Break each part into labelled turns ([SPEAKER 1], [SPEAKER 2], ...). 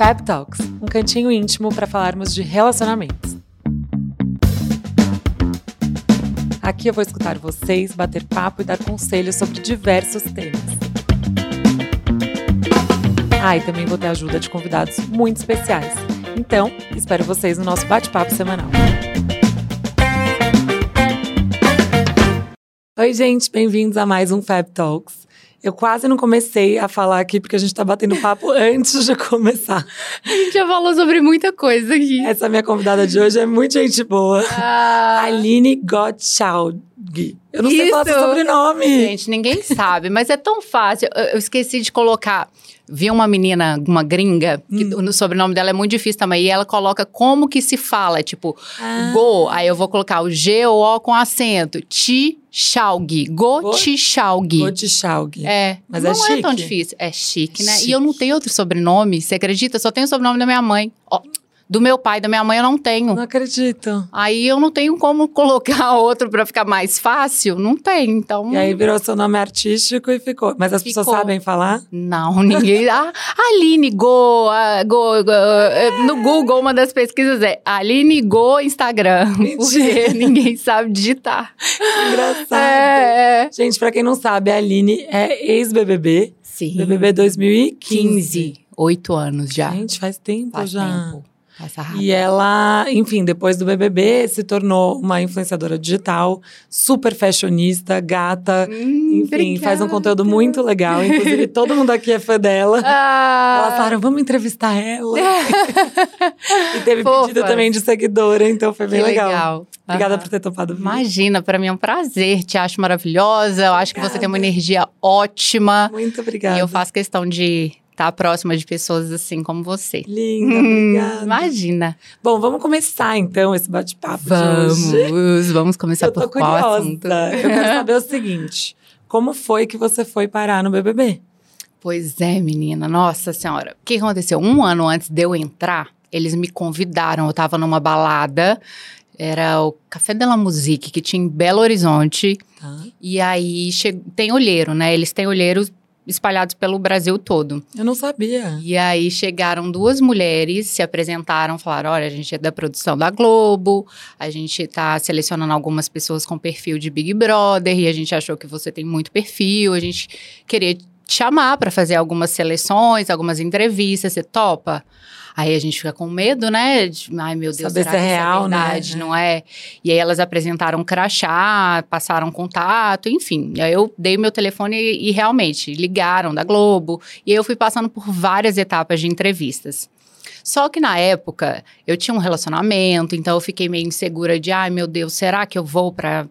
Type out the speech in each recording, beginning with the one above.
[SPEAKER 1] Fab Talks, um cantinho íntimo para falarmos de relacionamentos. Aqui eu vou escutar vocês, bater papo e dar conselhos sobre diversos temas. Ah, e também vou ter ajuda de convidados muito especiais. Então, espero vocês no nosso bate-papo semanal. Oi, gente, bem-vindos a mais um Fab Talks. Eu quase não comecei a falar aqui porque a gente tá batendo papo antes de começar.
[SPEAKER 2] A gente já falou sobre muita coisa aqui.
[SPEAKER 1] Essa minha convidada de hoje é muito gente boa.
[SPEAKER 2] Ah,
[SPEAKER 1] Aline Gottschalk. Eu não sei
[SPEAKER 2] Isso.
[SPEAKER 1] falar seu sobrenome.
[SPEAKER 2] gente, ninguém sabe, mas é tão fácil. Eu, eu esqueci de colocar. Vi uma menina, uma gringa, que
[SPEAKER 1] Hum.
[SPEAKER 2] o sobrenome dela é muito difícil também, e ela coloca como que se fala, tipo,
[SPEAKER 1] Ah.
[SPEAKER 2] Go, aí eu vou colocar o G ou O com acento. Ti Shaug. Go
[SPEAKER 1] Go-
[SPEAKER 2] Ti Shaug.
[SPEAKER 1] Gottschalk.
[SPEAKER 2] É,
[SPEAKER 1] Mas
[SPEAKER 2] não
[SPEAKER 1] é
[SPEAKER 2] é, tão
[SPEAKER 1] chique.
[SPEAKER 2] difícil. É chique, né?
[SPEAKER 1] Chique.
[SPEAKER 2] E eu não tenho outro sobrenome, você acredita? Só tenho o sobrenome da minha mãe. Ó, do meu pai, da minha mãe eu não tenho.
[SPEAKER 1] Não acredito.
[SPEAKER 2] Aí eu não tenho como colocar outro pra ficar mais fácil. Não tem, então.
[SPEAKER 1] E aí virou seu nome artístico e ficou. Mas as pessoas
[SPEAKER 2] Ficou.
[SPEAKER 1] sabem falar?
[SPEAKER 2] Não, ninguém. Ah, Aline Go, ah, Go, Go, eh, No Google, uma das pesquisas é Aline Go Instagram. Porque ninguém sabe digitar.
[SPEAKER 1] Engraçado.
[SPEAKER 2] É, é.
[SPEAKER 1] Gente, pra quem não sabe, a Aline é ex-BBB.
[SPEAKER 2] Sim.
[SPEAKER 1] BBB 2015.
[SPEAKER 2] 15. Oito anos já.
[SPEAKER 1] Gente, faz tempo
[SPEAKER 2] Faz
[SPEAKER 1] já.
[SPEAKER 2] tempo. Passa rápido.
[SPEAKER 1] E ela, enfim, depois do BBB, se tornou uma influenciadora digital, super fashionista, gata.
[SPEAKER 2] Hum,
[SPEAKER 1] enfim, faz um
[SPEAKER 2] obrigada.
[SPEAKER 1] conteúdo muito legal. Inclusive, todo mundo aqui é fã dela.
[SPEAKER 2] Ah,
[SPEAKER 1] Elas falaram, vamos entrevistar ela. e teve
[SPEAKER 2] Fofas.
[SPEAKER 1] pedido também de seguidora, então foi
[SPEAKER 2] que
[SPEAKER 1] bem legal.
[SPEAKER 2] legal.
[SPEAKER 1] Obrigada
[SPEAKER 2] Aham.
[SPEAKER 1] por ter topado vir.
[SPEAKER 2] Imagina, para mim é um prazer. Te acho maravilhosa. Eu acho que você tem uma energia ótima.
[SPEAKER 1] Muito obrigada.
[SPEAKER 2] E eu faço questão de estar próxima de pessoas assim como você.
[SPEAKER 1] Linda,
[SPEAKER 2] Hum,
[SPEAKER 1] obrigada.
[SPEAKER 2] imagina.
[SPEAKER 1] Bom, vamos começar então esse bate-papo.
[SPEAKER 2] Vamos, vamos começar
[SPEAKER 1] Eu tô
[SPEAKER 2] por qual
[SPEAKER 1] curiosa.
[SPEAKER 2] assunto?
[SPEAKER 1] Eu quero saber o seguinte: como foi que você foi parar no BBB?
[SPEAKER 2] Pois é, menina. Nossa senhora. O que aconteceu? Um ano antes de eu entrar, eles me convidaram. Eu tava numa balada. Era o Café de la Musique, que tinha em Belo Horizonte.
[SPEAKER 1] Tá.
[SPEAKER 2] E aí tem olheiro, né? Eles têm olheiros espalhados pelo Brasil todo.
[SPEAKER 1] Eu não sabia.
[SPEAKER 2] E aí chegaram duas mulheres, se apresentaram, falaram: olha, a gente é da produção da Globo, a gente tá selecionando algumas pessoas com perfil de Big Brother, e a gente achou que você tem muito perfil, a gente queria te chamar para fazer algumas seleções, algumas entrevistas, você topa? Aí a gente fica com medo, né? De, Ai, meu Deus,
[SPEAKER 1] Saber
[SPEAKER 2] será
[SPEAKER 1] se é
[SPEAKER 2] isso
[SPEAKER 1] real,
[SPEAKER 2] é
[SPEAKER 1] né?
[SPEAKER 2] verdade, não é? E aí elas apresentaram crachá, passaram contato, enfim. Aí eu dei meu telefone e, e realmente ligaram da Globo. E aí eu fui passando por várias etapas de entrevistas. Só que na época eu tinha um relacionamento, então eu fiquei meio insegura de, ai meu Deus, será que eu vou para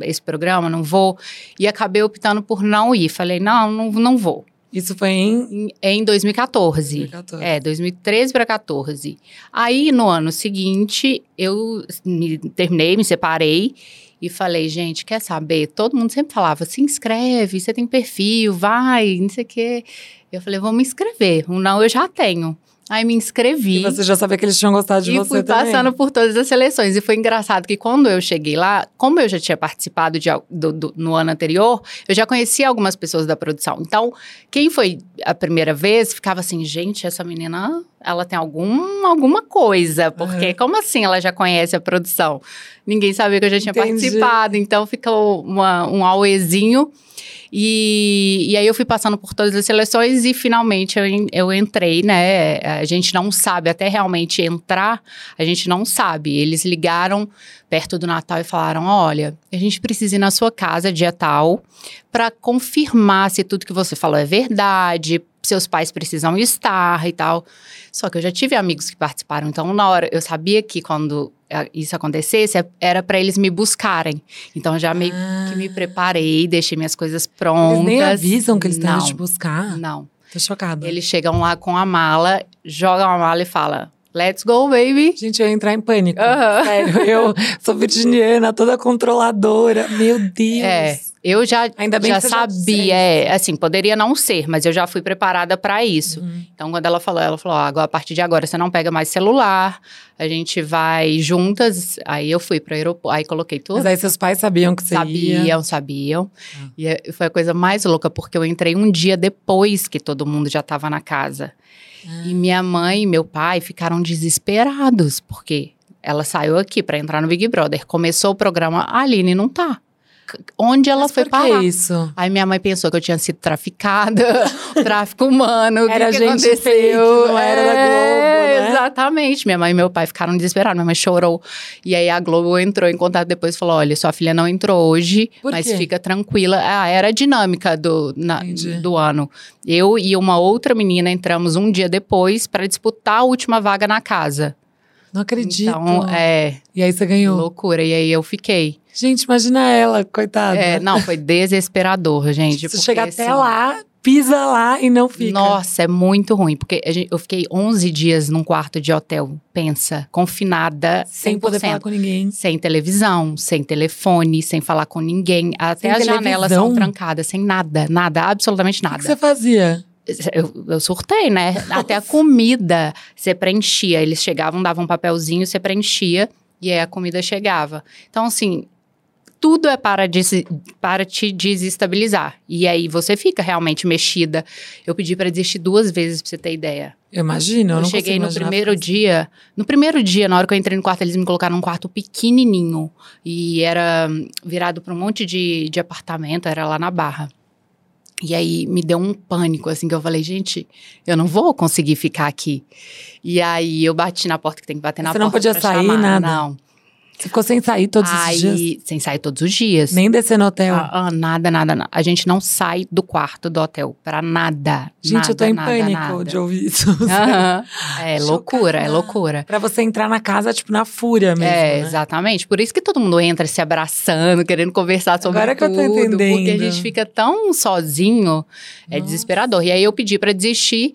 [SPEAKER 2] esse programa? Não vou. E acabei optando por não ir. Falei, não, não, não vou.
[SPEAKER 1] Isso foi em
[SPEAKER 2] Em, em 2014.
[SPEAKER 1] 2014.
[SPEAKER 2] É, 2013 para 14. Aí, no ano seguinte, eu me- terminei, me separei e falei, gente, quer saber? Todo mundo sempre falava, se inscreve, você tem perfil, vai, não sei o quê. Eu falei, vou me inscrever. Um não eu já tenho. Aí me inscrevi.
[SPEAKER 1] E você já sabia que eles tinham gostado de
[SPEAKER 2] E
[SPEAKER 1] você
[SPEAKER 2] fui
[SPEAKER 1] também.
[SPEAKER 2] passando por todas as seleções. E foi engraçado que quando eu cheguei lá, como eu já tinha participado de, do- do- no ano anterior, eu já conhecia algumas pessoas da produção. Então, quem foi a primeira vez ficava assim, gente, essa menina, ela tem algum, alguma coisa. Porque
[SPEAKER 1] Aham.
[SPEAKER 2] como assim ela já conhece a produção? Ninguém sabia que eu já tinha
[SPEAKER 1] Entendi.
[SPEAKER 2] participado. Então, ficou uma- um auezinho. E, e aí eu fui passando por todas as seleções e finalmente eu, eu entrei, né? A gente não sabe, até realmente entrar, a gente não sabe. Eles ligaram perto do Natal e falaram: olha, a gente precisa ir na sua casa dia tal para confirmar se tudo que você falou é verdade, seus pais precisam estar e tal. Só que eu já tive amigos que participaram, então na hora eu sabia que quando eh, isso acontecesse era para eles me buscarem. Então já meio que me preparei, deixei minhas coisas prontas.
[SPEAKER 1] Ah. Eles nem avisam que eles estão te buscar.
[SPEAKER 2] Não.
[SPEAKER 1] Tô chocada.
[SPEAKER 2] Eles chegam lá com a mala, jogam a mala e falam: Let's go, baby.
[SPEAKER 1] Gente, eu ia entrar em pânico.
[SPEAKER 2] Aham.
[SPEAKER 1] Sério, eu sou virginiana, toda controladora. Meu Deus.
[SPEAKER 2] É. Eu já,
[SPEAKER 1] Ainda bem
[SPEAKER 2] já
[SPEAKER 1] já
[SPEAKER 2] sabia,
[SPEAKER 1] disse.
[SPEAKER 2] é, assim, poderia não ser, mas eu já fui preparada para isso.
[SPEAKER 1] Uhum.
[SPEAKER 2] Então, quando ela falou, ela falou: agora, a partir de agora você não pega mais celular, a gente vai juntas. Aí eu fui para o aeroporto, aí coloquei tudo.
[SPEAKER 1] Mas aí seus pais sabiam que você
[SPEAKER 2] Sabiam,
[SPEAKER 1] ia.
[SPEAKER 2] sabiam.
[SPEAKER 1] Ah.
[SPEAKER 2] E é- foi a coisa mais louca, porque eu entrei um dia depois que todo mundo já estava na casa.
[SPEAKER 1] Ah.
[SPEAKER 2] E minha mãe e meu pai ficaram desesperados, porque ela saiu aqui para entrar no Big Brother. Começou o programa, a Aline não tá. Onde ela
[SPEAKER 1] Mas
[SPEAKER 2] foi
[SPEAKER 1] por
[SPEAKER 2] parar?
[SPEAKER 1] que isso?
[SPEAKER 2] Aí minha mãe pensou que eu tinha sido traficada, tráfico humano,
[SPEAKER 1] Era
[SPEAKER 2] que
[SPEAKER 1] gente
[SPEAKER 2] aconteceu?
[SPEAKER 1] fake, não era da Globo, né?
[SPEAKER 2] Exatamente. Minha mãe e meu pai ficaram desesperados, minha mãe chorou. E aí a Globo entrou em contato depois e falou, olha, sua filha não entrou hoje,
[SPEAKER 1] Por
[SPEAKER 2] mas
[SPEAKER 1] quê?
[SPEAKER 2] fica tranquila. Ah, era a dinâmica do, na- do ano. Eu e uma outra menina entramos um dia depois para disputar a última vaga na casa.
[SPEAKER 1] Não acredito.
[SPEAKER 2] Então, é,
[SPEAKER 1] E aí você ganhou.
[SPEAKER 2] loucura. E aí eu fiquei.
[SPEAKER 1] Gente, imagina ela, coitada.
[SPEAKER 2] É, não, foi desesperador, gente.
[SPEAKER 1] Você chega até
[SPEAKER 2] assim,
[SPEAKER 1] lá, pisa lá e não fica.
[SPEAKER 2] Nossa, é muito ruim, porque gente- eu fiquei 11 dias num quarto de hotel, pensa, confinada, 100%.
[SPEAKER 1] Sem poder falar com ninguém.
[SPEAKER 2] Sem televisão, sem telefone, sem falar com ninguém. Até
[SPEAKER 1] Sem
[SPEAKER 2] as janelas
[SPEAKER 1] televisão?
[SPEAKER 2] são trancadas, sem nada, nada, absolutamente
[SPEAKER 1] O que
[SPEAKER 2] nada.
[SPEAKER 1] que você fazia?
[SPEAKER 2] Eu, eu surtei, né? Até a comida você preenchia. Eles chegavam, davam um papelzinho, você preenchia e aí a comida chegava. Então, assim, tudo é para, desi- para te desestabilizar. E aí você fica realmente mexida. Eu pedi para desistir duas vezes, pra você ter ideia.
[SPEAKER 1] Eu imagino, eu,
[SPEAKER 2] Eu,
[SPEAKER 1] não
[SPEAKER 2] cheguei no primeiro dia. No primeiro dia, na hora que eu entrei no quarto, eles me colocaram num quarto pequenininho. E era virado para um monte de, de apartamento, era lá na Barra. E aí me deu um pânico, assim, que eu falei, gente, eu não vou conseguir ficar aqui. E aí eu bati na porta que tem que bater na
[SPEAKER 1] Você
[SPEAKER 2] porta.
[SPEAKER 1] não podia sair,
[SPEAKER 2] chamar.
[SPEAKER 1] nada?
[SPEAKER 2] Não.
[SPEAKER 1] Você ficou sem sair todos
[SPEAKER 2] aí,
[SPEAKER 1] esses dias?
[SPEAKER 2] sem sair todos os dias.
[SPEAKER 1] Nem descer no hotel.
[SPEAKER 2] Ah, ah, nada, nada, nada. A gente não sai do quarto do hotel pra nada.
[SPEAKER 1] Gente, eu tô
[SPEAKER 2] nada,
[SPEAKER 1] em
[SPEAKER 2] nada,
[SPEAKER 1] pânico
[SPEAKER 2] nada.
[SPEAKER 1] de ouvir isso.
[SPEAKER 2] É
[SPEAKER 1] Chocada.
[SPEAKER 2] loucura, é loucura.
[SPEAKER 1] Pra você entrar na casa, tipo, na fúria mesmo.
[SPEAKER 2] é,
[SPEAKER 1] né?
[SPEAKER 2] exatamente. Por isso que todo mundo entra se abraçando, querendo conversar sobre
[SPEAKER 1] Agora que eu
[SPEAKER 2] tudo.
[SPEAKER 1] tô
[SPEAKER 2] Porque a
[SPEAKER 1] entendendo.
[SPEAKER 2] gente fica tão sozinho, é
[SPEAKER 1] Nossa.
[SPEAKER 2] desesperador. E aí eu pedi pra desistir.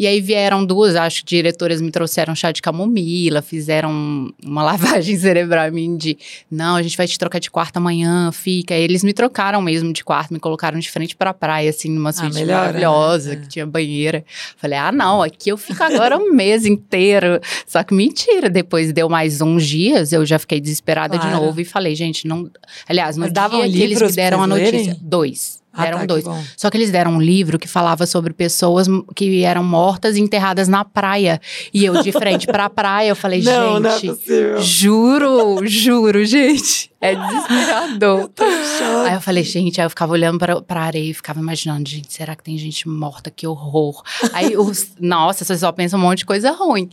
[SPEAKER 2] E aí vieram duas, acho que diretoras me trouxeram chá de camomila, fizeram uma lavagem cerebral em mim de não, a gente vai te trocar de quarto amanhã, fica. Aí eles me trocaram mesmo de quarto, me colocaram de frente pra praia, assim, numa suíte
[SPEAKER 1] melhor, né?
[SPEAKER 2] maravilhosa,
[SPEAKER 1] É.
[SPEAKER 2] que tinha banheira. Falei, ah, não, aqui eu fico agora um mês inteiro. Só que mentira, depois deu mais uns dias, eu já fiquei desesperada de
[SPEAKER 1] Claro.
[SPEAKER 2] novo e falei, gente, não. Aliás, no
[SPEAKER 1] Mas
[SPEAKER 2] dia
[SPEAKER 1] davam
[SPEAKER 2] que eles me deram a notícia.
[SPEAKER 1] lerem?
[SPEAKER 2] Dois.
[SPEAKER 1] Ah,
[SPEAKER 2] Deram
[SPEAKER 1] tá, que
[SPEAKER 2] dois.
[SPEAKER 1] bom.
[SPEAKER 2] Só que eles deram um livro que falava sobre pessoas que eram mortas e enterradas na praia. E eu de frente pra praia, eu falei,
[SPEAKER 1] Não, não é
[SPEAKER 2] gente. Juro, juro, gente. É desesperador.
[SPEAKER 1] Tô choque.
[SPEAKER 2] Aí eu falei, gente, aí eu ficava olhando pra, pra areia e ficava imaginando, gente, será que tem gente morta? Que horror. Aí, os, nossa, você só pensa um monte de coisa ruim.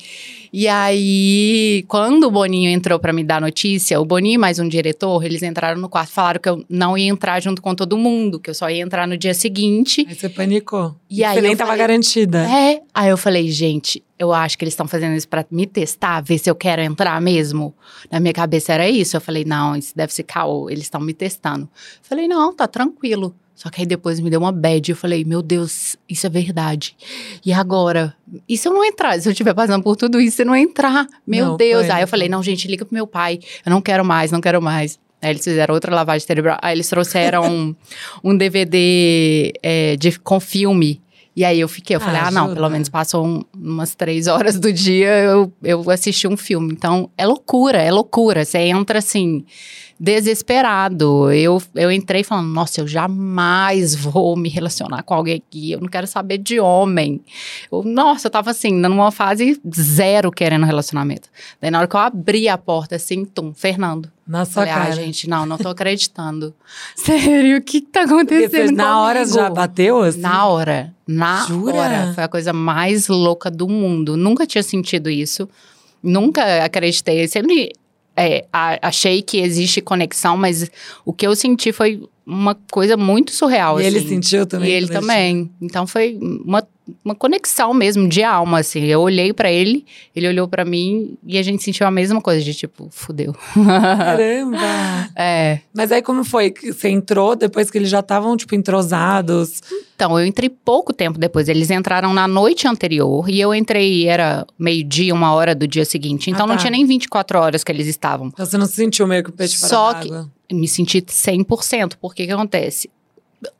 [SPEAKER 2] E aí, quando o Boninho entrou pra me dar notícia, o Boninho e mais um diretor, eles entraram no quarto, falaram que eu não ia entrar junto com todo mundo, que eu só ia entrar no dia seguinte.
[SPEAKER 1] Aí você panicou.
[SPEAKER 2] E aí
[SPEAKER 1] você nem
[SPEAKER 2] eu
[SPEAKER 1] tava
[SPEAKER 2] falei-
[SPEAKER 1] garantida.
[SPEAKER 2] É. Aí eu falei, gente, eu acho que eles estão fazendo isso pra me testar, ver se eu quero entrar mesmo. Na minha cabeça era isso. Eu falei, não, isso deve ser caô, eles estão me testando. Falei, não, tá tranquilo. Só que aí depois me deu uma bad. Eu falei, meu Deus, isso é verdade. E agora? E se eu não entrar? Se eu estiver passando por tudo isso, e não entrar? Meu
[SPEAKER 1] Não,
[SPEAKER 2] Deus. Aí eu
[SPEAKER 1] pânico.
[SPEAKER 2] falei, não, gente, liga pro meu pai. Eu não quero mais, não quero mais. Aí eles fizeram outra lavagem cerebral. Aí eles trouxeram um, um DVD é, de, com filme. E aí eu fiquei, eu falei,
[SPEAKER 1] Ah,
[SPEAKER 2] ah, não,
[SPEAKER 1] ajuda.
[SPEAKER 2] pelo menos passou um- umas três horas do dia, eu, eu assisti um filme. Então, é loucura, é loucura. Você entra assim, desesperado. Eu, eu entrei falando, nossa, eu jamais vou me relacionar com alguém aqui, eu não quero saber de homem. Eu, nossa, eu tava assim, numa fase zero querendo relacionamento. Daí na hora que eu abri a porta, assim, tum, Fernando.
[SPEAKER 1] Na sua
[SPEAKER 2] Falei,
[SPEAKER 1] cara.
[SPEAKER 2] ah, gente, não, não tô acreditando. Sério, o que que tá acontecendo
[SPEAKER 1] você, na hora
[SPEAKER 2] comigo?
[SPEAKER 1] já bateu assim?
[SPEAKER 2] Na hora. Na
[SPEAKER 1] Jura?
[SPEAKER 2] hora. Foi a coisa mais louca do mundo. Nunca tinha sentido isso. Nunca acreditei. Sempre é, achei que existe conexão, mas o que eu senti foi uma coisa muito surreal.
[SPEAKER 1] E ele
[SPEAKER 2] assim.
[SPEAKER 1] sentiu também?
[SPEAKER 2] E ele também. Então foi uma, uma conexão mesmo de alma, assim. Eu olhei pra ele, ele olhou pra mim e a gente sentiu a mesma coisa, de tipo, fudeu.
[SPEAKER 1] Caramba!
[SPEAKER 2] é.
[SPEAKER 1] Mas aí como foi? Que Você entrou depois que eles já estavam, tipo, entrosados?
[SPEAKER 2] Então, eu entrei pouco tempo depois. Eles entraram na noite anterior e eu entrei, era meio-dia, uma hora do dia seguinte. Então,
[SPEAKER 1] Ah,
[SPEAKER 2] não
[SPEAKER 1] tá.
[SPEAKER 2] tinha nem 24 horas que eles estavam.
[SPEAKER 1] Então você não se sentiu meio que o peixe
[SPEAKER 2] Só que-
[SPEAKER 1] d'água?
[SPEAKER 2] Me senti 100%. Porque que acontece?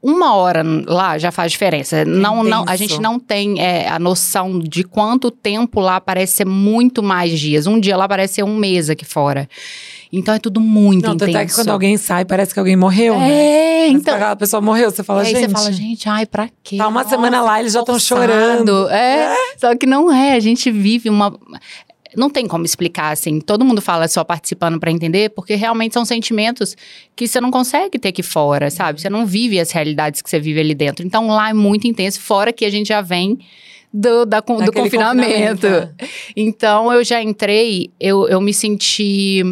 [SPEAKER 2] Uma hora lá já faz diferença. Não, não, a gente não tem é, a noção de quanto tempo lá parece ser muito mais dias. Um dia lá parece ser um mês aqui fora. Então é tudo muito não, intenso. Tanto é
[SPEAKER 1] que quando alguém sai, parece que alguém morreu,
[SPEAKER 2] é,
[SPEAKER 1] né?
[SPEAKER 2] então.
[SPEAKER 1] A pessoa morreu, você fala,
[SPEAKER 2] aí
[SPEAKER 1] gente.
[SPEAKER 2] você fala, gente, ai, pra quê?
[SPEAKER 1] Tá uma Nossa, semana lá, eles já estão chorando.
[SPEAKER 2] É, é, só que não é. A gente vive uma não tem como explicar assim. Todo mundo fala só participando para entender, porque realmente são sentimentos que você não consegue ter aqui fora, sabe? Você não vive as realidades que você vive ali dentro. Então lá é muito intenso, fora que a gente já vem do, da, do confinamento. confinamento. É. Então eu já entrei, eu, eu me senti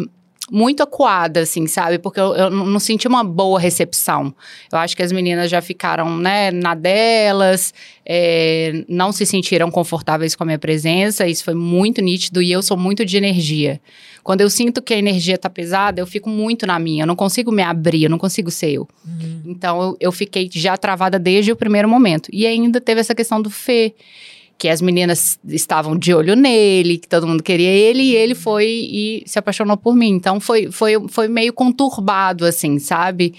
[SPEAKER 2] muito acuada, assim, sabe? Porque eu, eu, não senti uma boa recepção. Eu acho que as meninas já ficaram, né, na delas, é, não se sentiram confortáveis com a minha presença, isso foi muito nítido e eu sou muito de energia. Quando eu sinto que a energia tá pesada, eu fico muito na minha, eu não consigo me abrir, eu não consigo ser eu. Uhum. Então eu, eu fiquei já travada desde o primeiro momento. E ainda teve essa questão do Fê que as meninas estavam de olho nele, que todo mundo queria ele, e ele foi e se apaixonou por mim. Então foi, foi, foi meio conturbado, assim, sabe?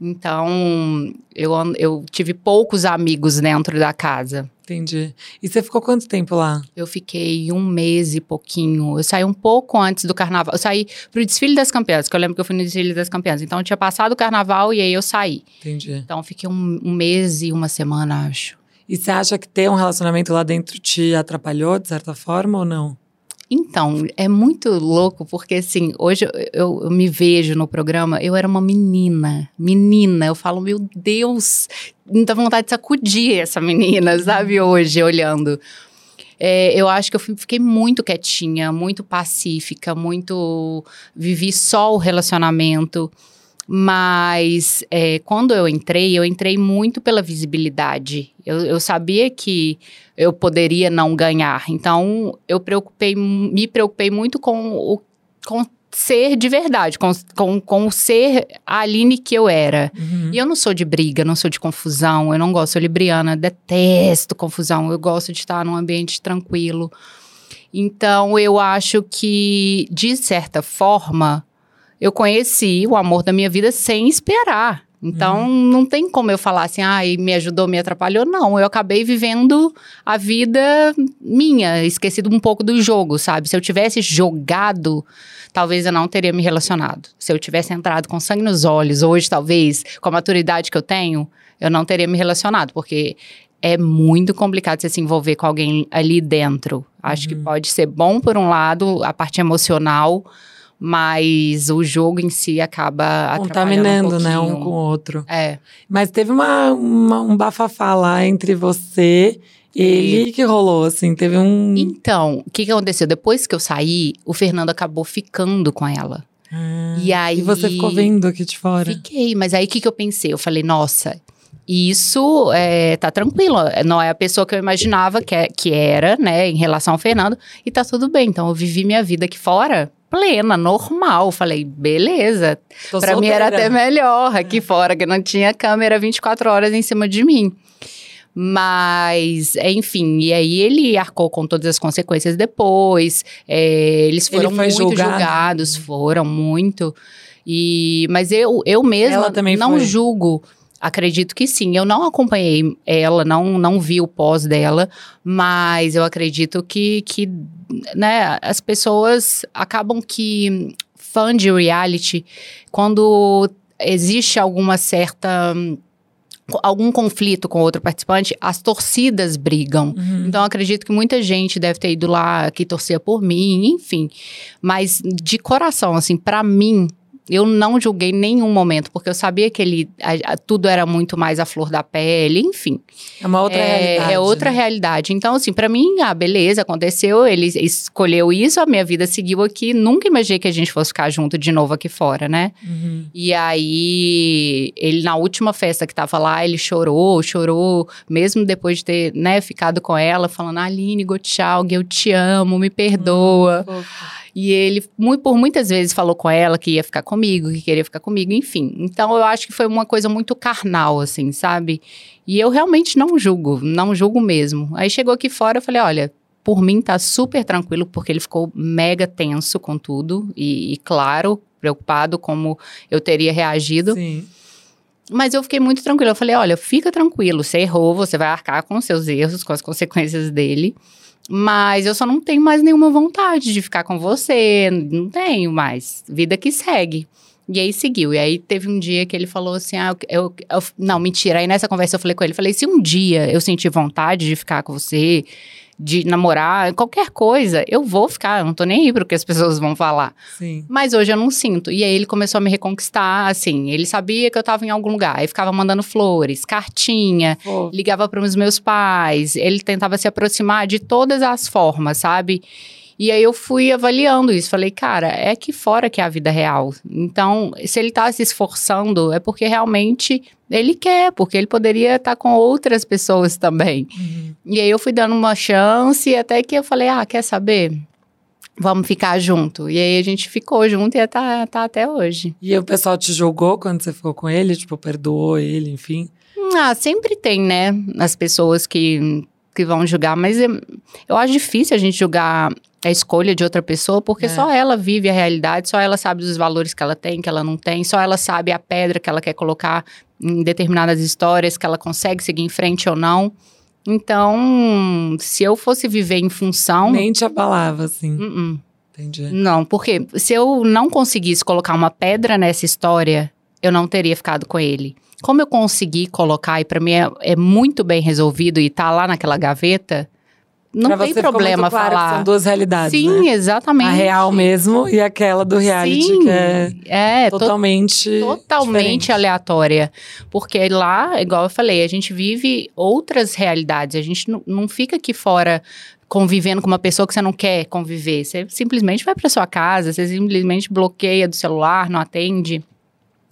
[SPEAKER 2] Então eu, eu tive poucos amigos dentro da casa.
[SPEAKER 1] Entendi. E você ficou quanto tempo lá?
[SPEAKER 2] Eu fiquei um mês e pouquinho. Eu saí um pouco antes do carnaval. Eu saí pro desfile das campeãs, que eu lembro que eu fui no desfile das campeãs. Então eu tinha passado o carnaval e aí eu saí.
[SPEAKER 1] Entendi.
[SPEAKER 2] Então eu fiquei um, um mês e uma semana, acho.
[SPEAKER 1] E você acha que ter um relacionamento lá dentro te atrapalhou, de certa forma, ou não?
[SPEAKER 2] Então, é muito louco, porque assim, hoje eu, eu, me vejo no programa, eu era uma menina, menina, eu falo, meu Deus, não dá vontade de sacudir essa menina, sabe, hoje, olhando. É, eu acho que eu fiquei muito quietinha, muito pacífica, muito. Vivi só o relacionamento. Mas é, quando eu entrei, eu entrei muito pela visibilidade. Eu, eu, sabia que eu poderia não ganhar. Então, eu preocupei, me preocupei muito com o com ser de verdade, com, com, com ser a Aline que eu era. Uhum. E eu não sou de briga, não sou de confusão, eu não gosto, sou libriana, detesto confusão, eu gosto de estar num ambiente tranquilo. Então, eu acho que, de certa forma, eu conheci o amor da minha vida sem esperar. Então, uhum. não tem como eu falar assim, ah, me ajudou, me atrapalhou. Não, eu acabei vivendo a vida minha, esquecido um pouco do jogo, sabe? Se eu tivesse jogado, talvez eu não teria me relacionado. Se eu tivesse entrado com sangue nos olhos, hoje, talvez, com a maturidade que eu tenho, eu não teria me relacionado, porque é muito complicado você se envolver com alguém ali dentro. Acho uhum. que pode ser bom, por um lado, a parte emocional mas o jogo em si acaba contaminando, um
[SPEAKER 1] né, um com o outro.
[SPEAKER 2] É.
[SPEAKER 1] Mas teve uma, uma um bafafá lá entre você e ele que rolou, assim, teve um.
[SPEAKER 2] Então, o que, que aconteceu? Depois que eu saí, o Fernando acabou ficando com ela.
[SPEAKER 1] Ah, e aí. E você ficou vendo aqui de fora?
[SPEAKER 2] Fiquei, mas aí o que, que eu pensei? Eu falei, nossa, isso é, tá tranquilo. Não é a pessoa que eu imaginava que, é, que era, né, em relação ao Fernando. E tá tudo bem. Então, eu vivi minha vida aqui fora plena, normal. Falei, beleza. Solteira. mim era até melhor aqui fora, que não tinha câmera 24 horas em cima de mim. Mas, enfim, e aí ele arcou com todas as consequências depois. É, eles foram muito julgado. julgados, foram muito. E, mas eu, eu mesma não julgo. Acredito que sim. Eu não acompanhei ela, não, não vi o pós dela, mas eu acredito que, que né, as pessoas acabam que fã de reality, quando existe alguma certa algum conflito com outro participante, as torcidas brigam. Uhum. Então, acredito que muita gente deve ter ido lá que torcia por mim, enfim. Mas de coração, assim, para mim, eu não julguei nenhum momento, porque eu sabia que ele a, a, tudo era muito mais a flor da pele, enfim.
[SPEAKER 1] É uma outra é, realidade.
[SPEAKER 2] É outra né? realidade. Então, assim, para mim, ah, beleza, aconteceu, ele escolheu isso, a minha vida seguiu aqui. Nunca imaginei que a gente fosse ficar junto de novo aqui fora, né? Uhum. E aí, ele na última festa que tava lá, ele chorou, chorou, mesmo depois de ter, né, ficado com ela, falando: Aline Gottschalk, eu te amo, me perdoa. Uhum. E ele, muito, por muitas vezes, falou com ela que ia ficar comigo, que queria ficar comigo, enfim. Então, eu acho que foi uma coisa muito carnal, assim, sabe? E eu realmente não julgo, não julgo mesmo. Aí chegou aqui fora, eu falei: olha, por mim tá super tranquilo, porque ele ficou mega tenso com tudo e, e claro, preocupado como eu teria reagido.
[SPEAKER 1] Sim.
[SPEAKER 2] Mas eu fiquei muito tranquila. Eu falei: olha, fica tranquilo, você errou, você vai arcar com os seus erros, com as consequências dele. Mas eu só não tenho mais nenhuma vontade de ficar com você, não tenho mais. Vida que segue. E aí seguiu. E aí teve um dia que ele falou assim: ah, eu, eu, não, mentira. Aí nessa conversa eu falei com ele: falei, se um dia eu sentir vontade de ficar com você, de namorar, qualquer coisa, eu vou ficar, eu não tô nem aí pro que as pessoas vão falar.
[SPEAKER 1] Sim.
[SPEAKER 2] Mas hoje eu não sinto. E aí ele começou a me reconquistar, assim, ele sabia que eu tava em algum lugar, aí ficava mandando flores, cartinha,
[SPEAKER 1] Pô,
[SPEAKER 2] ligava para os meus pais, ele tentava se aproximar de todas as formas, sabe? E aí eu fui avaliando isso, falei, cara, é aqui fora que é a vida real. Então, se ele tá se esforçando, é porque realmente ele quer, porque ele poderia estar com outras pessoas também.
[SPEAKER 1] uhum.
[SPEAKER 2] E aí eu fui dando uma chance, até que eu falei, ah, quer saber? Vamos ficar junto. E aí a gente ficou junto e tá, tá até hoje.
[SPEAKER 1] E o pessoal te julgou quando você ficou com ele? Tipo, perdoou ele, enfim?
[SPEAKER 2] Ah, sempre tem, né? As pessoas que, que vão julgar, mas eu, eu acho difícil a gente julgar a escolha de outra pessoa, porque
[SPEAKER 1] É.
[SPEAKER 2] só ela vive a realidade, só ela sabe dos valores que ela tem, que ela não tem, só ela sabe a pedra que ela quer colocar em determinadas histórias, que ela consegue seguir em frente ou não. Então, se eu fosse viver em função.
[SPEAKER 1] Nem te abalava, assim.
[SPEAKER 2] Uh-uh.
[SPEAKER 1] Entendi.
[SPEAKER 2] Não, porque se eu não conseguisse colocar uma pedra nessa história, eu não teria ficado com ele. Como eu consegui colocar, e pra mim é, é muito bem resolvido e tá lá naquela gaveta, não
[SPEAKER 1] pra
[SPEAKER 2] tem problema
[SPEAKER 1] claro
[SPEAKER 2] falar.
[SPEAKER 1] são duas realidades,
[SPEAKER 2] Sim,
[SPEAKER 1] né?
[SPEAKER 2] exatamente.
[SPEAKER 1] A real mesmo e aquela do reality,
[SPEAKER 2] Sim,
[SPEAKER 1] que é
[SPEAKER 2] é, to-
[SPEAKER 1] totalmente
[SPEAKER 2] totalmente
[SPEAKER 1] diferente.
[SPEAKER 2] aleatória. Porque lá, igual eu falei, a gente vive outras realidades. A gente não, não fica aqui fora convivendo com uma pessoa que você não quer conviver. Você simplesmente vai para sua casa, você simplesmente bloqueia do celular, não atende.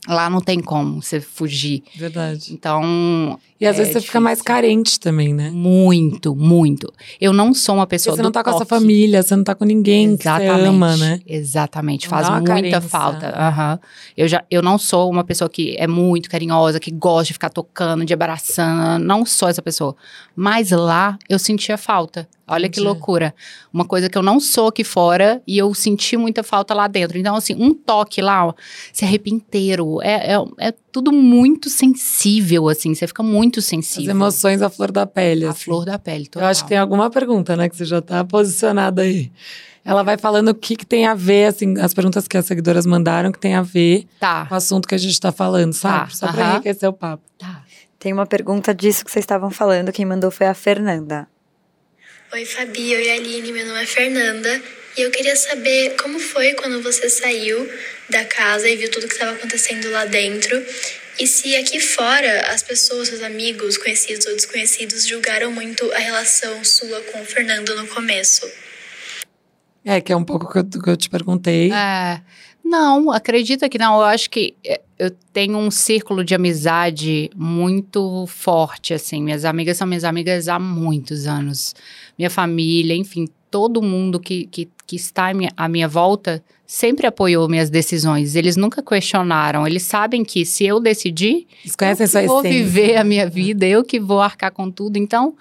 [SPEAKER 2] Lá não tem como você fugir.
[SPEAKER 1] Verdade.
[SPEAKER 2] Então,
[SPEAKER 1] E às
[SPEAKER 2] É
[SPEAKER 1] vezes você fica mais
[SPEAKER 2] difícil.
[SPEAKER 1] carente também, né?
[SPEAKER 2] muito, muito. Eu não sou uma
[SPEAKER 1] Porque
[SPEAKER 2] pessoa
[SPEAKER 1] você não tá com a sua
[SPEAKER 2] toque.
[SPEAKER 1] família, você não tá com ninguém que você ama, né?
[SPEAKER 2] Exatamente,
[SPEAKER 1] Não
[SPEAKER 2] faz muita
[SPEAKER 1] carência.
[SPEAKER 2] falta. Aham. Eu, já, eu não sou uma pessoa que é muito carinhosa, que gosta de ficar tocando, de abraçando. Não sou essa pessoa. Mas lá eu sentia falta. Olha que
[SPEAKER 1] Entendi.
[SPEAKER 2] loucura. Uma coisa que eu não sou aqui fora e eu senti muita falta lá dentro. Então, assim, um toque lá, ó, se arrepia inteiro. É, é, é tudo muito sensível, assim. Você fica muito
[SPEAKER 1] As
[SPEAKER 2] sensível.
[SPEAKER 1] emoções à flor da pele.
[SPEAKER 2] A
[SPEAKER 1] assim.
[SPEAKER 2] flor da pele.
[SPEAKER 1] Eu acho que tem alguma pergunta, né? Que você já tá posicionada aí. Ela vai falando o que, que tem a ver, assim, as perguntas que as seguidoras mandaram que tem a ver
[SPEAKER 2] Tá,
[SPEAKER 1] com o assunto que a gente tá falando, sabe?
[SPEAKER 2] Tá,
[SPEAKER 1] Só pra
[SPEAKER 2] aham.
[SPEAKER 1] enriquecer o papo.
[SPEAKER 2] tá.
[SPEAKER 3] Tem uma pergunta disso que vocês estavam falando. Quem mandou foi a Fernanda.
[SPEAKER 4] Oi, Fabi. Oi, Aline. Meu nome é Fernanda. E eu queria saber como foi quando você saiu da casa e viu tudo que estava acontecendo lá dentro. E se aqui fora as pessoas, seus amigos, conhecidos ou desconhecidos, julgaram muito a relação sua com o Fernando no começo.
[SPEAKER 1] É, que é um pouco o que eu, que eu te perguntei.
[SPEAKER 2] É, não, acredita que não. Eu acho que é, eu tenho um círculo de amizade muito forte, assim. Minhas amigas são minhas amigas há muitos anos. Minha família, enfim, todo mundo que, que, que está à minha, volta sempre apoiou minhas decisões. Eles nunca questionaram. Eles sabem que se eu decidir,
[SPEAKER 1] Eles
[SPEAKER 2] eu que vou
[SPEAKER 1] essência.
[SPEAKER 2] viver a minha vida, eu que vou arcar com tudo. Então,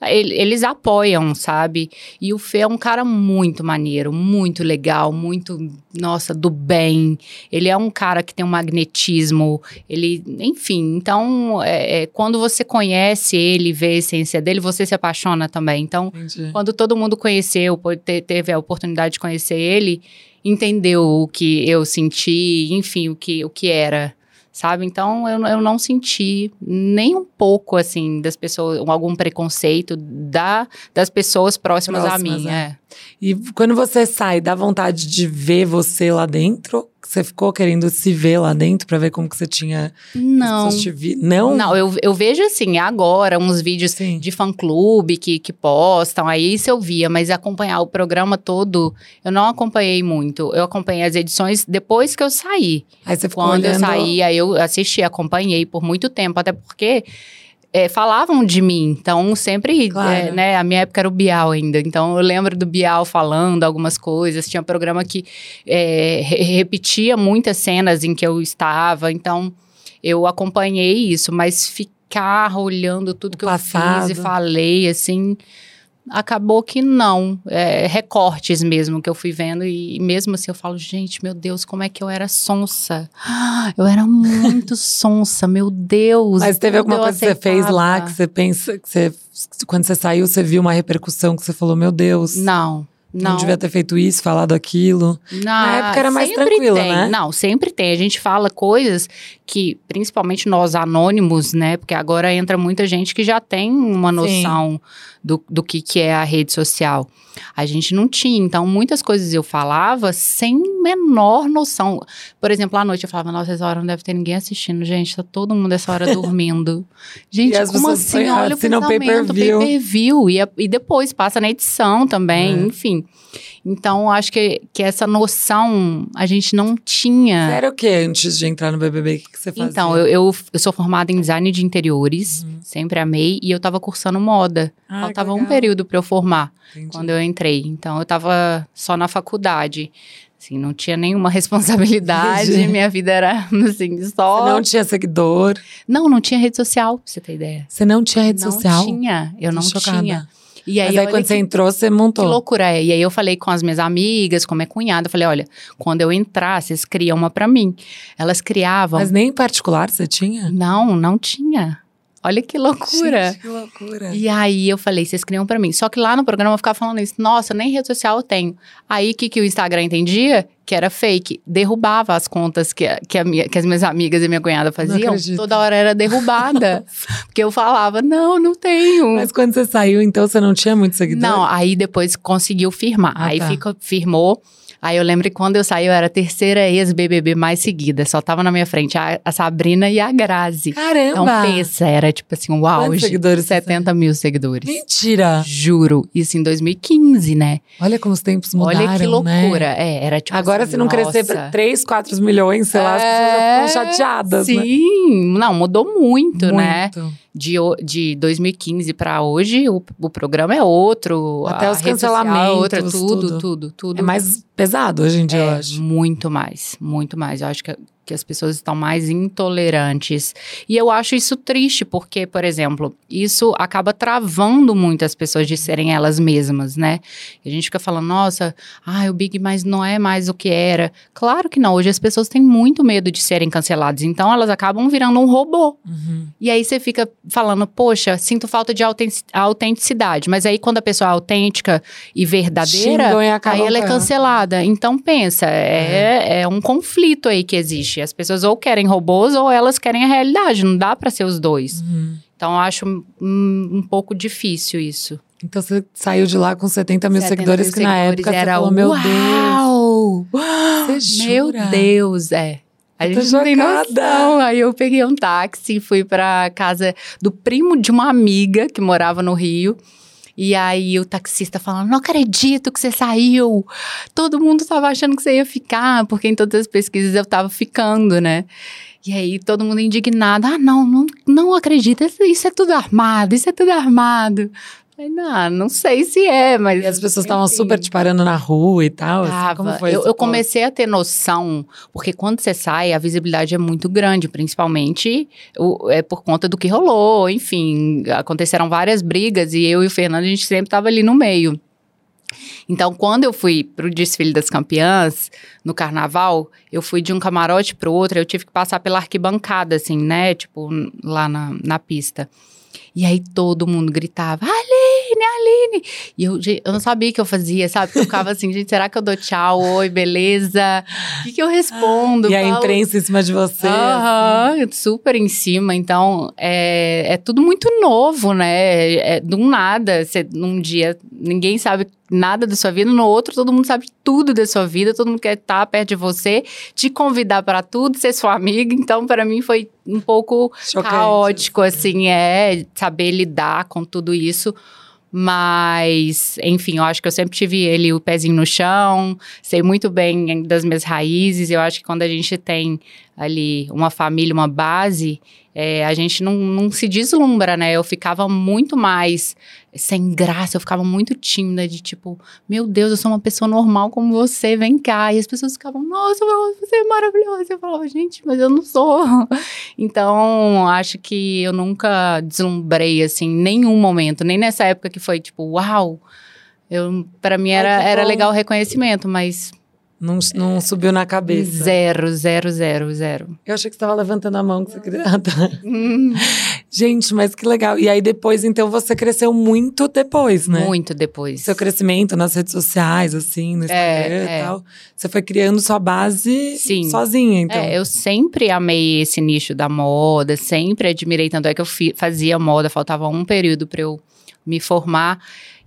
[SPEAKER 2] eles apoiam, sabe? E o Fê é um cara muito maneiro, muito legal, muito, nossa, do bem. Ele é um cara que tem um magnetismo, ele, enfim. Então, é, é, quando você conhece ele, vê a essência dele, você se apaixona também. Então,
[SPEAKER 1] Entendi.
[SPEAKER 2] quando todo mundo conheceu, teve a oportunidade de conhecer ele, entendeu o que eu senti, enfim, o que, o que era, sabe? Então, eu, eu não senti nem um pouco, assim, das pessoas, algum preconceito da, das pessoas próximas,
[SPEAKER 1] Próximas,
[SPEAKER 2] a mim,
[SPEAKER 1] é.
[SPEAKER 2] é.
[SPEAKER 1] E quando você sai, dá vontade de ver você lá dentro? Você ficou querendo se ver lá dentro pra ver como que você tinha.
[SPEAKER 2] Não,
[SPEAKER 1] vi- Não?
[SPEAKER 2] não, eu, eu vejo, assim, agora, uns vídeos
[SPEAKER 1] Sim.
[SPEAKER 2] de fã-clube que, que postam, aí isso eu via, mas acompanhar o programa todo, eu não acompanhei muito. Eu acompanhei as edições depois que eu saí.
[SPEAKER 1] Aí você ficou
[SPEAKER 2] Quando eu
[SPEAKER 1] olhando.
[SPEAKER 2] saí, aí eu assisti, acompanhei por muito tempo, até porque é, falavam de mim, então sempre,
[SPEAKER 1] Claro.
[SPEAKER 2] é, né, a minha época era o Bial ainda, então eu lembro do Bial falando algumas coisas, tinha programa que é, re- repetia muitas cenas em que eu estava, então eu acompanhei isso, mas ficar olhando tudo
[SPEAKER 1] O
[SPEAKER 2] que eu
[SPEAKER 1] passado.
[SPEAKER 2] fiz e falei, assim, acabou que não. É, recortes mesmo que eu fui vendo. E mesmo assim eu falo, gente, meu Deus, como é que eu era sonsa? Eu era muito sonsa, meu Deus.
[SPEAKER 1] Mas teve alguma coisa que você fez lá
[SPEAKER 2] aceitava.
[SPEAKER 1] que você pensa, que você, quando você saiu, você viu uma repercussão que você falou, meu Deus,
[SPEAKER 2] Não.
[SPEAKER 1] não,
[SPEAKER 2] Não,
[SPEAKER 1] devia ter feito isso, falado aquilo.
[SPEAKER 2] Na
[SPEAKER 1] época era mais
[SPEAKER 2] sempre
[SPEAKER 1] tranquilo,
[SPEAKER 2] tem.
[SPEAKER 1] né?
[SPEAKER 2] Não, sempre tem. A gente fala coisas que, principalmente nós anônimos, né? Porque agora entra muita gente que já tem uma noção do, do que, que é a rede social. A gente não tinha. Então, muitas coisas eu falava sem menor noção. Por exemplo, à noite eu falava, nossa, essa hora não deve ter ninguém assistindo. Gente, tá todo mundo essa hora dormindo. Gente,
[SPEAKER 1] E
[SPEAKER 2] como assim? Olha o pensamento,
[SPEAKER 1] pay-per-view.
[SPEAKER 2] pay-per-view. E, a- e depois passa na edição também,
[SPEAKER 1] É.
[SPEAKER 2] enfim. Então, acho que, que essa noção a gente não tinha.
[SPEAKER 1] Você era o quê antes de entrar no BBB? O que, que você fazia?
[SPEAKER 2] Então, eu, eu, eu sou formada em design de interiores, sempre amei, e eu tava cursando moda.
[SPEAKER 1] Uhum. Ah,
[SPEAKER 2] Faltava um período para eu formar
[SPEAKER 1] Entendi.
[SPEAKER 2] quando eu entrei. Então, eu tava só na faculdade. Assim, não tinha nenhuma responsabilidade,
[SPEAKER 1] Entendi.
[SPEAKER 2] minha vida era, assim, só...
[SPEAKER 1] Você não tinha seguidor,
[SPEAKER 2] não, não tinha rede social, pra você ter ideia.
[SPEAKER 1] você não tinha rede
[SPEAKER 2] não
[SPEAKER 1] social.
[SPEAKER 2] tinha, eu
[SPEAKER 1] Tô
[SPEAKER 2] não
[SPEAKER 1] chocada.
[SPEAKER 2] tinha. E aí,
[SPEAKER 1] Mas aí quando
[SPEAKER 2] que-
[SPEAKER 1] você entrou, você
[SPEAKER 2] Que
[SPEAKER 1] montou.
[SPEAKER 2] loucura é. E aí eu falei com as minhas amigas, com a minha cunhada, eu falei, olha, quando eu entrar, vocês criam uma pra mim. Elas criavam.
[SPEAKER 1] Mas nem em particular você tinha?
[SPEAKER 2] Não, não tinha. Olha que loucura.
[SPEAKER 1] Gente, que loucura.
[SPEAKER 2] E aí eu falei, vocês criam pra mim. Só que lá no programa eu ficava falando isso. Nossa, nem rede social eu tenho. Aí o que, que o Instagram entendia? Que era fake. Derrubava as contas que, a- que, a minha- que as minhas amigas e minha cunhada faziam. Toda hora era derrubada. Porque eu falava, não, não tenho.
[SPEAKER 1] Mas quando você saiu, então você não tinha muito seguidor?
[SPEAKER 2] Não, aí depois conseguiu firmar.
[SPEAKER 1] Ah,
[SPEAKER 2] aí
[SPEAKER 1] tá.
[SPEAKER 2] fica, firmou. Aí eu lembro que quando eu saí, eu era a terceira ex-BBB mais seguida. Só tava na minha frente a, a Sabrina e a Grazi.
[SPEAKER 1] Caramba!
[SPEAKER 2] Então pensa, era tipo assim,
[SPEAKER 1] Quantos
[SPEAKER 2] auge.
[SPEAKER 1] seguidores você
[SPEAKER 2] 70 mil seguidores.
[SPEAKER 1] Mentira!
[SPEAKER 2] Juro. Isso em 2015, né?
[SPEAKER 1] Olha como os tempos mudaram,
[SPEAKER 2] Olha que loucura.
[SPEAKER 1] né?
[SPEAKER 2] É, era tipo
[SPEAKER 1] Agora,
[SPEAKER 2] assim,
[SPEAKER 1] se não crescer pra 3, 4 milhões, sei lá, as pessoas já ficam chateadas, né?
[SPEAKER 2] Sim, não, mudou muito, né?
[SPEAKER 1] Muito.
[SPEAKER 2] De, de 2015 pra hoje, o, o programa é outro.
[SPEAKER 1] Até os
[SPEAKER 2] social é
[SPEAKER 1] cancelamentos,
[SPEAKER 2] outra, tudo,
[SPEAKER 1] tudo.
[SPEAKER 2] tudo, tudo.
[SPEAKER 1] É mais pesado hoje em dia, eu
[SPEAKER 2] É,
[SPEAKER 1] acho.
[SPEAKER 2] muito mais, muito mais. Eu acho que, que as pessoas estão mais intolerantes. E eu acho isso triste, porque, por exemplo, isso acaba travando muitas pessoas de serem elas mesmas, né? E a gente fica falando, nossa, ah, o Big mas não é mais o que era. Claro que não, hoje as pessoas têm muito medo de serem canceladas, então elas acabam virando um robô.
[SPEAKER 1] Uhum.
[SPEAKER 2] E aí você fica falando, poxa, sinto falta de autentic- autenticidade. Mas aí quando a pessoa é autêntica e verdadeira, aí ela é cancelada. Então pensa, é, é um conflito aí que existe. As pessoas ou querem robôs ou elas querem a realidade. Não dá pra ser os dois.
[SPEAKER 1] Uhum.
[SPEAKER 2] Então eu acho um, um pouco difícil isso.
[SPEAKER 1] Então você saiu de lá com 70 mil
[SPEAKER 2] 70
[SPEAKER 1] seguidores,
[SPEAKER 2] mil
[SPEAKER 1] que na
[SPEAKER 2] seguidores
[SPEAKER 1] época
[SPEAKER 2] era
[SPEAKER 1] você falou, meu
[SPEAKER 2] uau!
[SPEAKER 1] Deus. Você
[SPEAKER 2] Meu
[SPEAKER 1] jura?
[SPEAKER 2] Deus, é. A gente não tem noção. Aí eu peguei um táxi e fui pra casa do primo de uma amiga que morava no Rio. E aí o taxista falando, não acredito que você saiu. Todo mundo tava achando que você ia ficar, porque em todas as pesquisas eu tava ficando, né? E aí todo mundo indignado, ah, não, não, não acredito, isso é tudo armado, isso é tudo armado. Não, não sei se é, mas...
[SPEAKER 1] E as pessoas estavam super te parando na rua e tal. assim,
[SPEAKER 2] Tava.
[SPEAKER 1] como foi
[SPEAKER 2] eu, eu comecei a ter noção, porque quando você sai, a visibilidade é muito grande, principalmente o- é por conta do que rolou, enfim, aconteceram várias brigas e eu e o Fernando, a gente sempre tava ali no meio. Então, quando eu fui pro desfile das campeãs, no carnaval, eu fui de um camarote pro outro, eu tive que passar pela arquibancada, assim, né? Tipo, lá na, na pista. E aí todo mundo gritava, Aline, Aline! E eu, eu não sabia o que eu fazia, sabe? Eu ficava assim, gente, será que eu dou tchau? Oi, beleza? O que, que eu respondo?
[SPEAKER 1] E a imprensa em cima de você. assim.
[SPEAKER 2] Aham, super em cima. Então, é, é tudo muito novo, né? É, do nada, você, num dia, ninguém sabe nada da sua vida, no outro, todo mundo sabe tudo da sua vida, todo mundo quer estar perto de você, te convidar para tudo, ser sua amiga. Então, para mim, foi um pouco
[SPEAKER 1] Chocante,
[SPEAKER 2] caótico, assim, é saber lidar com tudo isso. Mas, enfim, eu acho que eu sempre tive ele o pezinho no chão, sei muito bem das minhas raízes. Eu acho que quando a gente tem ali uma família, uma base, é, a gente não, não se deslumbra, né? Eu ficava muito mais sem graça, eu ficava muito tímida, de tipo, meu Deus, eu sou uma pessoa normal como você, vem cá. E as pessoas ficavam, nossa, você é maravilhosa. Eu falava, gente, mas eu não sou. Então, acho que eu nunca deslumbrei, assim, nenhum momento, nem nessa época que foi tipo, uau. Eu, para mim era, era legal o reconhecimento, mas
[SPEAKER 1] não, não subiu na cabeça.
[SPEAKER 2] Zero, zero, zero, zero.
[SPEAKER 1] Eu achei que você estava levantando a mão que você queria. Gente, mas que legal. E aí depois, então, você cresceu muito depois, né?
[SPEAKER 2] Muito depois.
[SPEAKER 1] Seu crescimento nas redes sociais, assim, no Instagram
[SPEAKER 2] É,
[SPEAKER 1] e
[SPEAKER 2] é.
[SPEAKER 1] tal. Você foi criando sua base
[SPEAKER 2] Sim.
[SPEAKER 1] sozinha, então.
[SPEAKER 2] É, eu sempre amei esse nicho da moda, sempre admirei, tanto é que eu fazia moda, faltava um período para eu me formar.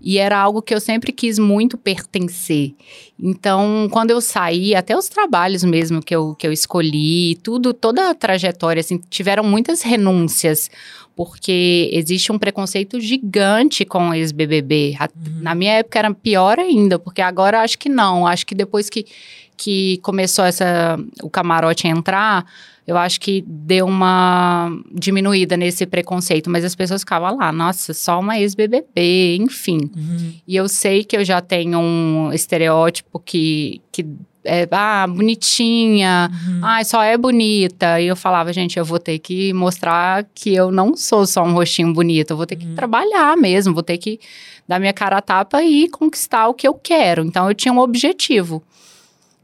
[SPEAKER 2] E era algo que eu sempre quis muito pertencer. Então, quando eu saí, até os trabalhos mesmo que eu, que eu escolhi, tudo, toda a trajetória, assim, tiveram muitas renúncias, porque existe um preconceito gigante com o ex-BBB. A- Na minha época era pior ainda, porque agora acho que não. Acho que depois que, que começou essa, o camarote a entrar, eu acho que deu uma diminuída nesse preconceito, mas as pessoas ficavam lá, nossa, só uma ex-BBB, enfim.
[SPEAKER 1] Uhum.
[SPEAKER 2] E eu sei que eu já tenho um estereótipo que, que é, ah, bonitinha,
[SPEAKER 1] Uhum.
[SPEAKER 2] ah, só é bonita. E eu falava, gente, eu vou ter que mostrar que eu não sou só um rostinho bonito, eu vou ter que trabalhar mesmo, vou ter que dar minha cara a tapa e conquistar o que eu quero. Então eu tinha um objetivo.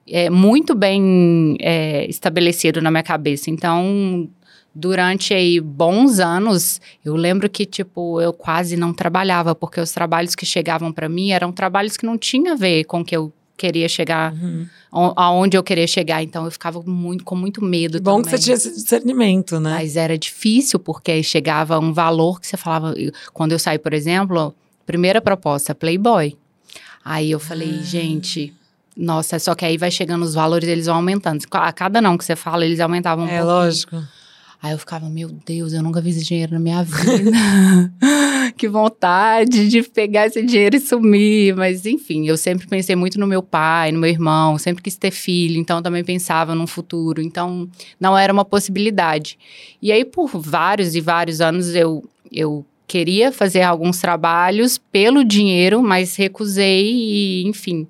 [SPEAKER 2] É, muito bem é, estabelecido na minha cabeça. Então, durante aí bons anos, eu lembro que, tipo, eu quase não trabalhava, porque os trabalhos que chegavam para mim eram trabalhos que não tinham a ver com o que eu queria chegar,
[SPEAKER 1] Uhum.
[SPEAKER 2] aonde eu queria chegar. Então, eu ficava muito, com muito medo
[SPEAKER 1] Que bom que
[SPEAKER 2] também.
[SPEAKER 1] você tinha esse discernimento, né?
[SPEAKER 2] Mas era difícil, porque chegava um valor que você falava. Quando eu saí, por exemplo, primeira proposta, Playboy. Aí eu falei,
[SPEAKER 1] Ah.
[SPEAKER 2] gente, nossa, só que aí vai chegando os valores, eles vão aumentando. A cada não que você fala, eles aumentavam um
[SPEAKER 1] é,
[SPEAKER 2] pouquinho.
[SPEAKER 1] lógico.
[SPEAKER 2] Aí eu ficava, meu Deus, eu nunca vi esse dinheiro na minha vida. que vontade de pegar esse dinheiro e sumir. Mas, enfim, eu sempre pensei muito no meu pai, no meu irmão, sempre quis ter filho, então eu também pensava num futuro. Então, não era uma possibilidade. E aí, por vários e vários anos, eu, eu queria fazer alguns trabalhos pelo dinheiro, mas recusei e, enfim.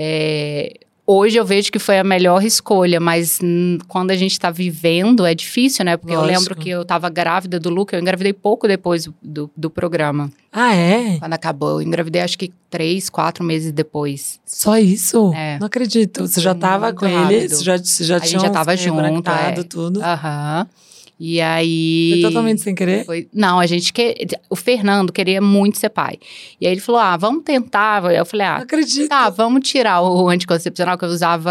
[SPEAKER 2] É, Hoje eu vejo que foi a melhor escolha, mas quando a gente está vivendo é difícil, né? Porque eu
[SPEAKER 1] Lógico.
[SPEAKER 2] lembro que eu estava grávida do Luca, eu engravidei pouco depois do, do programa.
[SPEAKER 1] Ah, é?
[SPEAKER 2] Quando acabou, eu engravidei acho que três, quatro meses depois.
[SPEAKER 1] Só isso?
[SPEAKER 2] É.
[SPEAKER 1] Não acredito. Você já
[SPEAKER 2] Foi
[SPEAKER 1] tava
[SPEAKER 2] muito
[SPEAKER 1] com ele?
[SPEAKER 2] rápido.
[SPEAKER 1] Você já, você já
[SPEAKER 2] A gente já tava junto, é.
[SPEAKER 1] tudo?
[SPEAKER 2] Aham. E aí.
[SPEAKER 1] Foi totalmente sem querer?
[SPEAKER 2] Foi- não, a gente que o Fernando queria muito ser pai. E aí ele falou: "Ah, vamos tentar". Eu falei:
[SPEAKER 1] Não
[SPEAKER 2] "Ah,
[SPEAKER 1] acredito.
[SPEAKER 2] tá, vamos tirar o anticoncepcional que eu usava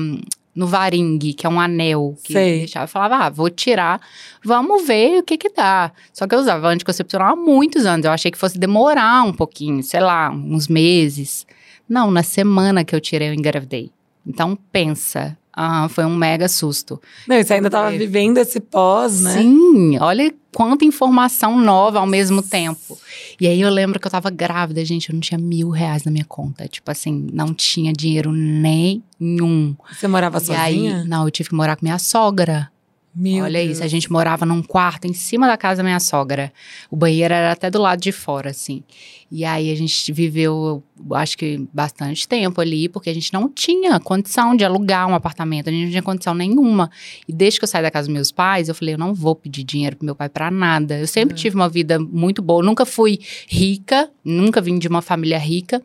[SPEAKER 2] hum, no varingue, que é um anel que
[SPEAKER 1] Sei.
[SPEAKER 2] deixava. Eu falava: "Ah, vou tirar. Vamos ver o que que dá". Só que eu usava anticoncepcional há muitos anos. Eu achei que fosse demorar um pouquinho, sei lá, uns meses. Não, na semana que eu tirei eu engravidei. Então pensa, ah, foi um mega susto.
[SPEAKER 1] Não, e você ainda tava
[SPEAKER 2] É.
[SPEAKER 1] vivendo esse pós, né?
[SPEAKER 2] Sim, olha quanta informação nova ao mesmo tempo. E aí eu lembro que eu tava grávida, gente, eu não tinha mil reais na minha conta. Tipo assim, não tinha dinheiro nenhum.
[SPEAKER 1] Você morava
[SPEAKER 2] E
[SPEAKER 1] sozinha?
[SPEAKER 2] aí, não, eu tive que morar com minha sogra.
[SPEAKER 1] Meu
[SPEAKER 2] olha
[SPEAKER 1] Deus.
[SPEAKER 2] isso, a gente morava num quarto em cima da casa da minha sogra. O banheiro era até do lado de fora, assim. E aí a gente viveu, acho que bastante tempo ali, porque a gente não tinha condição de alugar um apartamento, a gente não tinha condição nenhuma. E desde que eu saí da casa dos meus pais, eu falei, eu não vou pedir dinheiro pro meu pai pra nada. Eu sempre tive uma vida muito boa, eu nunca fui rica, nunca vim de uma família rica.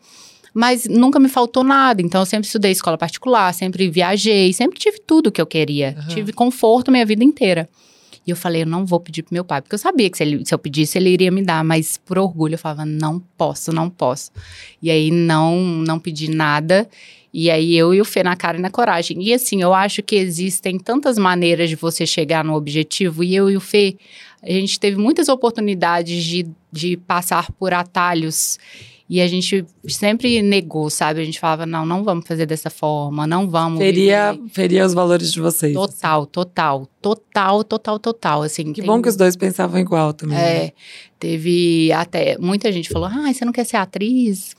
[SPEAKER 2] Mas nunca me faltou nada. Então, eu sempre estudei escola particular, sempre viajei, sempre tive tudo que eu queria.
[SPEAKER 1] Aham.
[SPEAKER 2] Tive conforto minha vida inteira. E eu falei, eu não vou pedir pro meu pai, porque eu sabia que se, ele- se eu pedisse, ele iria me dar, mas por orgulho eu falava, não posso, não posso. E aí não, não pedi nada. E aí eu e o Fê na cara e na coragem. E assim, eu acho que existem tantas maneiras de você chegar no objetivo, e eu e o Fê, a gente teve muitas oportunidades de, de passar por atalhos. E a gente sempre negou, sabe? A gente falava, não, não vamos fazer dessa forma, não vamos.
[SPEAKER 1] Feria,
[SPEAKER 2] viver.
[SPEAKER 1] feria os valores de vocês.
[SPEAKER 2] Total, total, total, total, total. Assim,
[SPEAKER 1] Que
[SPEAKER 2] tem-
[SPEAKER 1] bom que os dois pensavam igual também. né?
[SPEAKER 2] É, teve até. Muita gente falou, ah, você não quer ser atriz?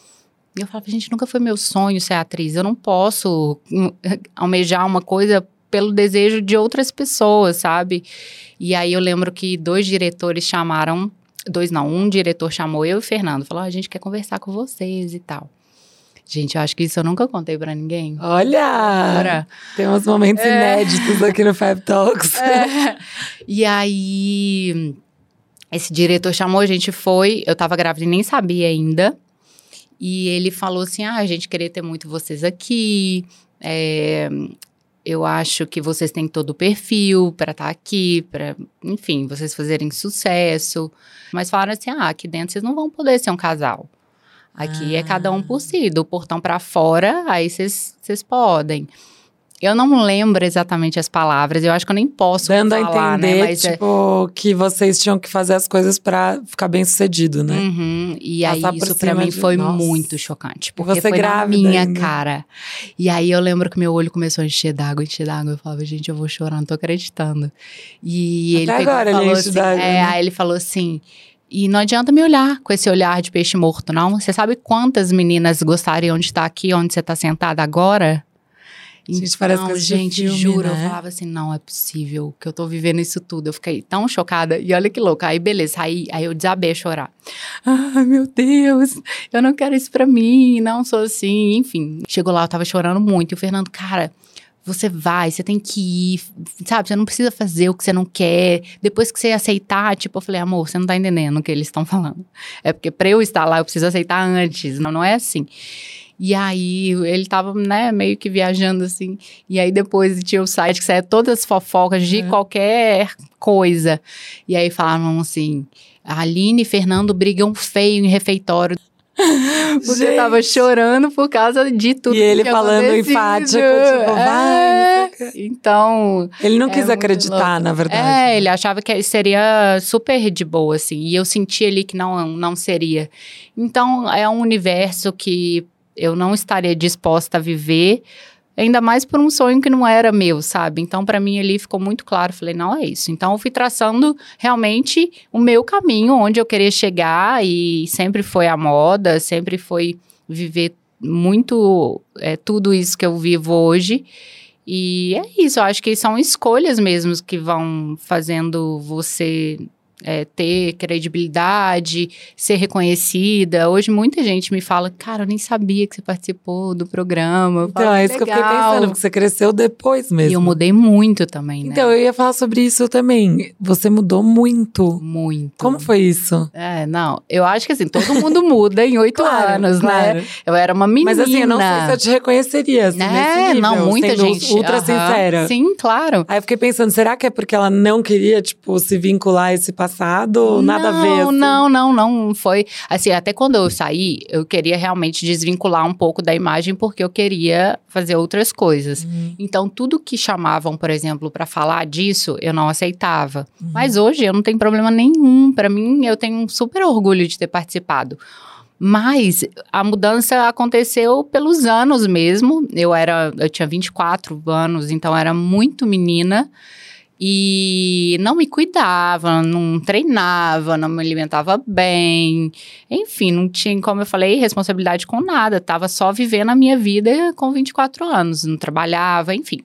[SPEAKER 2] E eu falava, gente, nunca foi meu sonho ser atriz. Eu não posso hum, almejar uma coisa pelo desejo de outras pessoas, sabe? E aí eu lembro que dois diretores chamaram, dois não, um diretor chamou eu e o Fernando, falou: "Ah, a gente quer conversar com vocês e tal. Gente, eu acho que isso eu nunca contei pra ninguém.
[SPEAKER 1] Olha!
[SPEAKER 2] Agora,
[SPEAKER 1] Tem uns momentos
[SPEAKER 2] É.
[SPEAKER 1] inéditos aqui no Fab Talks.
[SPEAKER 2] É. E aí, esse diretor chamou, a gente foi. Eu tava grávida e nem sabia ainda. E ele falou assim: ah, a gente queria ter muito vocês aqui. é, eu acho que vocês têm todo o perfil para estar aqui, para, enfim, vocês fazerem sucesso. Mas falaram assim: ah, aqui dentro vocês não vão poder ser um casal. Aqui é cada um por si, do portão para fora, aí vocês vocês podem. Eu não lembro exatamente as palavras, eu acho que eu nem posso
[SPEAKER 1] Dando a
[SPEAKER 2] falar,
[SPEAKER 1] entender,
[SPEAKER 2] né? Mas é-
[SPEAKER 1] tipo, que vocês tinham que fazer as coisas pra ficar bem sucedido, né?
[SPEAKER 2] Uhum, E aí,
[SPEAKER 1] Passar por
[SPEAKER 2] isso pra mim
[SPEAKER 1] de-
[SPEAKER 2] foi
[SPEAKER 1] Nossa.
[SPEAKER 2] muito chocante. Porque
[SPEAKER 1] você
[SPEAKER 2] foi
[SPEAKER 1] grávida
[SPEAKER 2] minha
[SPEAKER 1] ainda.
[SPEAKER 2] cara. E aí eu lembro que meu olho começou a encher d'água, encher d'água. Eu falava, gente, eu vou chorar, não tô acreditando. E
[SPEAKER 1] Até
[SPEAKER 2] ele pegou
[SPEAKER 1] agora ele
[SPEAKER 2] falou
[SPEAKER 1] enche
[SPEAKER 2] assim, é,
[SPEAKER 1] né?
[SPEAKER 2] aí ele falou assim. E não adianta me olhar com esse olhar de peixe morto, não. Você sabe quantas meninas gostariam de estar aqui onde você tá sentada agora?
[SPEAKER 1] Gente, parece coisa de
[SPEAKER 2] gente,
[SPEAKER 1] filme,
[SPEAKER 2] juro,
[SPEAKER 1] né?
[SPEAKER 2] eu falava assim, não é possível que eu tô vivendo isso tudo. Eu fiquei tão chocada. E olha que louca. Aí, beleza, aí, aí eu desabei a chorar. Ai, meu Deus, eu não quero isso pra mim, não sou assim. Enfim, chegou lá, eu tava chorando muito. E o Fernando, cara, você vai, você tem que ir, sabe? Você não precisa fazer o que você não quer. Depois que você aceitar, tipo, eu falei, amor, você não tá entendendo o que eles estão falando. É porque pra eu estar lá, eu preciso aceitar antes. Não, não é assim. E aí, ele tava, né, meio que viajando assim. E aí, depois tinha o site que saia todas as fofocas de
[SPEAKER 1] É.
[SPEAKER 2] qualquer coisa. E aí falavam assim: a Aline e Fernando brigam feio em refeitório. Porque eu tava
[SPEAKER 1] Gente.
[SPEAKER 2] chorando por causa de tudo.
[SPEAKER 1] E ele falando enfático, tipo, vai,
[SPEAKER 2] É,
[SPEAKER 1] o
[SPEAKER 2] Então,
[SPEAKER 1] Ele não
[SPEAKER 2] É
[SPEAKER 1] quis acreditar,
[SPEAKER 2] louco.
[SPEAKER 1] na verdade.
[SPEAKER 2] é, ele achava que seria super de boa, assim. E eu senti ali que não, não seria. Então, é um universo que eu não estaria disposta a viver, ainda mais por um sonho que não era meu, sabe? Então, pra mim, ali ficou muito claro. Falei, não é isso. Então, eu fui traçando realmente o meu caminho, onde eu queria chegar, e sempre foi a moda, sempre foi viver muito é, tudo isso que eu vivo hoje. E é isso, eu acho que são escolhas mesmo que vão fazendo você é, ter credibilidade, ser reconhecida. Hoje muita gente me fala, cara, eu nem sabia que você participou do programa. Eu
[SPEAKER 1] Então,
[SPEAKER 2] falo,
[SPEAKER 1] é isso que eu fiquei
[SPEAKER 2] "Legal."
[SPEAKER 1] pensando, porque você cresceu depois mesmo.
[SPEAKER 2] E eu mudei muito também, né?
[SPEAKER 1] Então, eu ia falar sobre isso também. Você mudou muito.
[SPEAKER 2] Muito.
[SPEAKER 1] Como foi isso?
[SPEAKER 2] É, não. Eu acho que assim, todo mundo muda em oito anos, né?
[SPEAKER 1] claro.
[SPEAKER 2] Eu era uma menina.
[SPEAKER 1] Mas assim, eu não sei se eu te reconheceria. Assim,
[SPEAKER 2] É,
[SPEAKER 1] nível,
[SPEAKER 2] não, muita gente.
[SPEAKER 1] Ultra
[SPEAKER 2] aham.
[SPEAKER 1] sincera.
[SPEAKER 2] Sim, claro.
[SPEAKER 1] Aí eu fiquei pensando, será que é porque ela não queria, tipo, se vincular a esse passado? Ou nada a ver?
[SPEAKER 2] Não,
[SPEAKER 1] assim?
[SPEAKER 2] não, não, não foi. Assim, até quando eu saí, eu queria realmente desvincular um pouco da imagem, porque eu queria fazer outras coisas.
[SPEAKER 1] Uhum.
[SPEAKER 2] Então, tudo que chamavam, por exemplo, pra falar disso, eu não aceitava.
[SPEAKER 1] Uhum.
[SPEAKER 2] Mas hoje eu não tenho problema nenhum. Pra mim, eu tenho um super orgulho de ter participado. Mas a mudança aconteceu pelos anos mesmo. Eu era, eu tinha 24 anos, então era muito menina e não me cuidava, não treinava, não me alimentava bem. Enfim, não tinha, como eu falei, responsabilidade com nada. Tava só vivendo a minha vida com 24 anos, não trabalhava, enfim.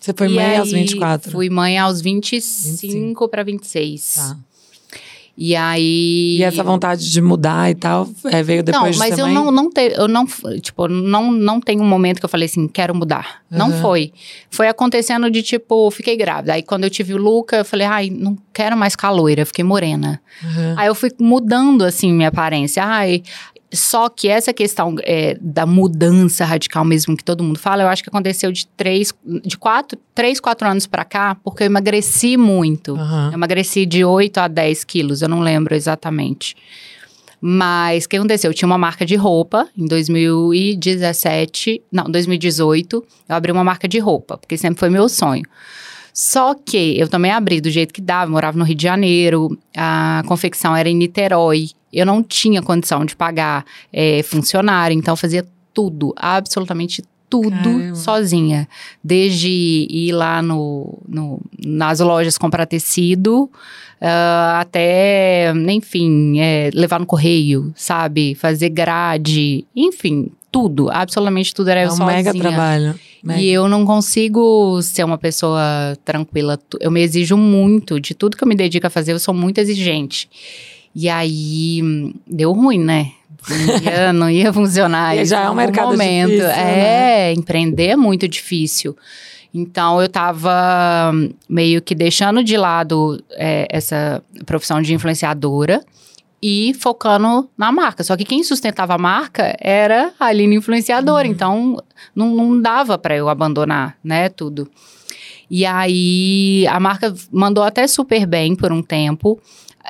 [SPEAKER 1] Você foi
[SPEAKER 2] E
[SPEAKER 1] mãe aos
[SPEAKER 2] aí,
[SPEAKER 1] 24?
[SPEAKER 2] Fui mãe aos 25 para 26.
[SPEAKER 1] Tá.
[SPEAKER 2] E aí.
[SPEAKER 1] E essa vontade de mudar e tal, é, veio depois
[SPEAKER 2] não,
[SPEAKER 1] de
[SPEAKER 2] mas
[SPEAKER 1] ser
[SPEAKER 2] eu não, não te, eu não, tipo, não, não tem um momento que eu falei assim, quero mudar. Não
[SPEAKER 1] Uhum.
[SPEAKER 2] foi. Foi acontecendo de tipo, fiquei grávida. Aí quando eu tive o Luca, eu falei, ai, não quero mais ficar loira, fiquei morena.
[SPEAKER 1] Uhum.
[SPEAKER 2] Aí eu fui mudando assim minha aparência. Ai, só que essa questão é, da mudança radical mesmo que todo mundo fala, eu acho que aconteceu de três, de quatro, três, quatro anos pra cá, porque eu emagreci muito.
[SPEAKER 1] Aham.
[SPEAKER 2] Eu emagreci de 8 a 10 quilos, eu não lembro exatamente. Mas o que aconteceu? Eu tinha uma marca de roupa em 2017, não, 2018. Eu abri uma marca de roupa, porque sempre foi meu sonho. Só que eu também abri do jeito que dava, eu morava no Rio de Janeiro, a confecção era em Niterói. Eu não tinha condição de pagar eh, funcionário, então eu fazia tudo, absolutamente tudo
[SPEAKER 1] Caramba.
[SPEAKER 2] sozinha. Desde ir lá no, no- nas lojas comprar tecido, ah, até, enfim, eh, levar no correio, sabe? Fazer grade, enfim, tudo, absolutamente tudo era
[SPEAKER 1] É
[SPEAKER 2] eu
[SPEAKER 1] um
[SPEAKER 2] sozinha.
[SPEAKER 1] mega trabalho. Meg.
[SPEAKER 2] E eu não consigo ser uma pessoa tranquila. Eu me exijo muito de tudo que eu me dedico a fazer, eu sou muito exigente. E aí deu ruim, né? Não ia, não ia funcionar.
[SPEAKER 1] E já é um mercado
[SPEAKER 2] momento.
[SPEAKER 1] difícil, né?
[SPEAKER 2] É, empreender é muito difícil. Então eu tava hum, meio que deixando de lado é, essa profissão de influenciadora e focando na marca. Só que quem sustentava a marca era a Aline influenciadora. Então não, não dava para eu abandonar, né, tudo. E aí a marca mandou até super bem por um tempo.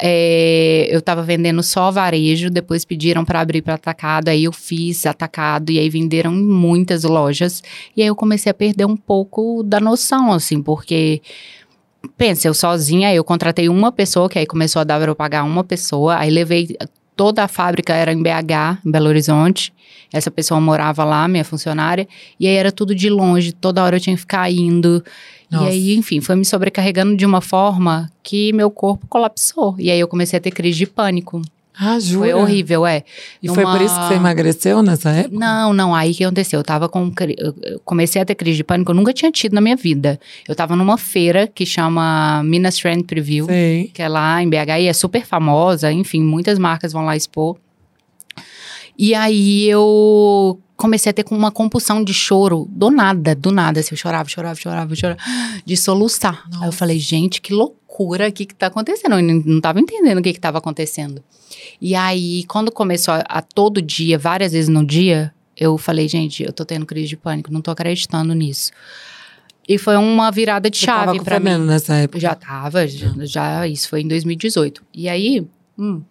[SPEAKER 2] É, eu tava vendendo só varejo, depois pediram para abrir para atacado, aí eu fiz atacado e aí venderam em muitas lojas. E aí eu comecei a perder um pouco da noção, assim, porque pensa, eu sozinha, eu contratei uma pessoa, que aí começou a dar para eu pagar uma pessoa, aí levei toda a fábrica era em BH, em Belo Horizonte. Essa pessoa morava lá, minha funcionária, e aí era tudo de longe, toda hora eu tinha que ficar indo.
[SPEAKER 1] Nossa.
[SPEAKER 2] E aí, enfim, foi me sobrecarregando de uma forma que meu corpo colapsou. E aí eu comecei a ter crise de pânico.
[SPEAKER 1] Ah, jura?
[SPEAKER 2] Foi horrível, é.
[SPEAKER 1] E foi por
[SPEAKER 2] Numa-
[SPEAKER 1] isso que você emagreceu nessa época?
[SPEAKER 2] Não, não, aí o que aconteceu? Eu tava com. eu- eu comecei a ter crise de pânico, eu nunca tinha tido na minha vida. Eu tava numa feira que chama Minas Trend Preview
[SPEAKER 1] Sei.
[SPEAKER 2] que é lá em BH e é super famosa, enfim, muitas marcas vão lá expor. E aí eu comecei a ter com uma compulsão de choro, do nada, do nada, assim, eu chorava, chorava, chorava, chorava, de soluçar. Aí eu falei, gente, que loucura, o que que tá acontecendo? Eu não, tava entendendo o que que tava acontecendo. E aí, quando começou a, a todo dia, várias vezes no dia, eu falei, gente, eu tô tendo crise de pânico, não tô acreditando nisso. E foi uma virada de
[SPEAKER 1] Você
[SPEAKER 2] chave pra mim.
[SPEAKER 1] Nessa época?
[SPEAKER 2] Já tava, já, já- isso foi em 2018. E aí, hum,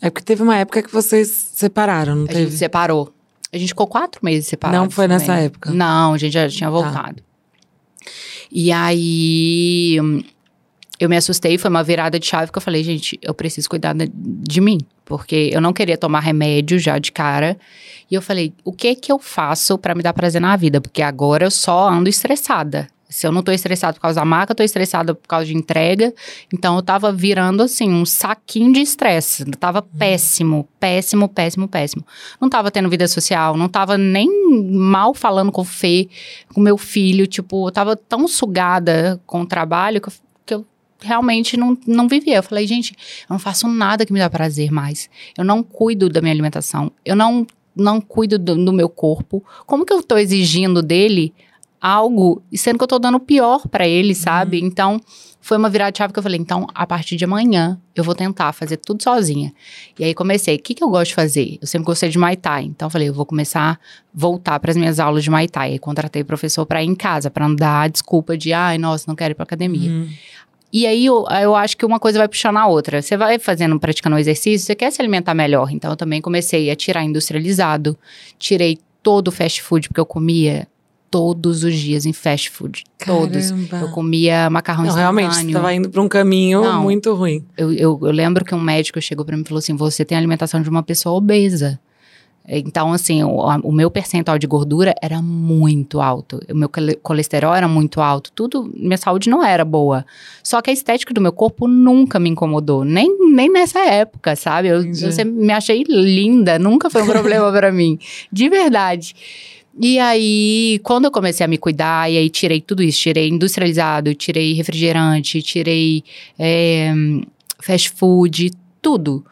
[SPEAKER 1] É porque teve uma época que vocês separaram, não
[SPEAKER 2] a
[SPEAKER 1] teve?
[SPEAKER 2] gente separou. A gente ficou quatro meses separados.
[SPEAKER 1] Não foi nessa
[SPEAKER 2] também.
[SPEAKER 1] época? Tá.
[SPEAKER 2] Não, a gente já tinha voltado. E aí, hum, eu me assustei, foi uma virada de chave que eu falei, gente, eu preciso cuidar de, de mim. Porque eu não queria tomar remédio já de cara. E eu falei, o que que eu faço pra me dar prazer na vida? Porque agora eu só ando estressada. Se eu não tô estressada por causa da marca, eu tô estressada por causa de entrega. Então eu tava virando assim um saquinho de estresse. Tava péssimo, péssimo, péssimo, péssimo. Não tava tendo vida social, não tava nem mal falando com o Fê, com meu filho. Tipo, eu tava tão sugada com o trabalho que eu, que eu realmente não, não vivia. Eu falei, gente, eu não faço nada que me dá prazer mais. Eu não cuido da minha alimentação. Eu não, não cuido do, do meu corpo. Como que eu tô exigindo dele algo, e sendo que eu tô dando o pior pra ele, sabe? Então, foi uma virada de chave que eu falei, então, a partir de amanhã, eu vou tentar fazer tudo sozinha. E aí comecei, o que, que eu gosto de fazer? Eu sempre gostei de Muay Thai, então eu falei, eu vou começar a voltar para as minhas aulas de Muay Thai. Aí contratei professor para ir em casa, para não dar a desculpa de, ai, nossa, não quero ir pra academia.
[SPEAKER 1] Hum.
[SPEAKER 2] E aí eu, eu acho que uma coisa vai puxando a outra. Você vai fazendo, praticando o exercício, você quer se alimentar melhor. Então eu também comecei a tirar industrializado, tirei todo o fast food, porque eu comia todos os dias em fast food. Todos.
[SPEAKER 1] Caramba.
[SPEAKER 2] Eu comia macarrão
[SPEAKER 1] Não, realmente, você estava indo para um caminho
[SPEAKER 2] Não.
[SPEAKER 1] muito ruim.
[SPEAKER 2] Eu, eu, eu lembro que um médico chegou pra mim e falou assim: você tem a alimentação de uma pessoa obesa. Então, assim, o, o meu percentual de gordura era muito alto. O meu cole- colesterol era muito alto. Tudo, minha saúde não era boa. Só que a estética do meu corpo nunca me incomodou. Nem, nem nessa época, sabe? Eu, eu sempre me achei linda. Nunca foi um problema pra mim. De verdade. E aí, quando eu comecei a me cuidar, e aí tirei tudo isso, tirei industrializado, tirei refrigerante, tirei é, fast food, tudo.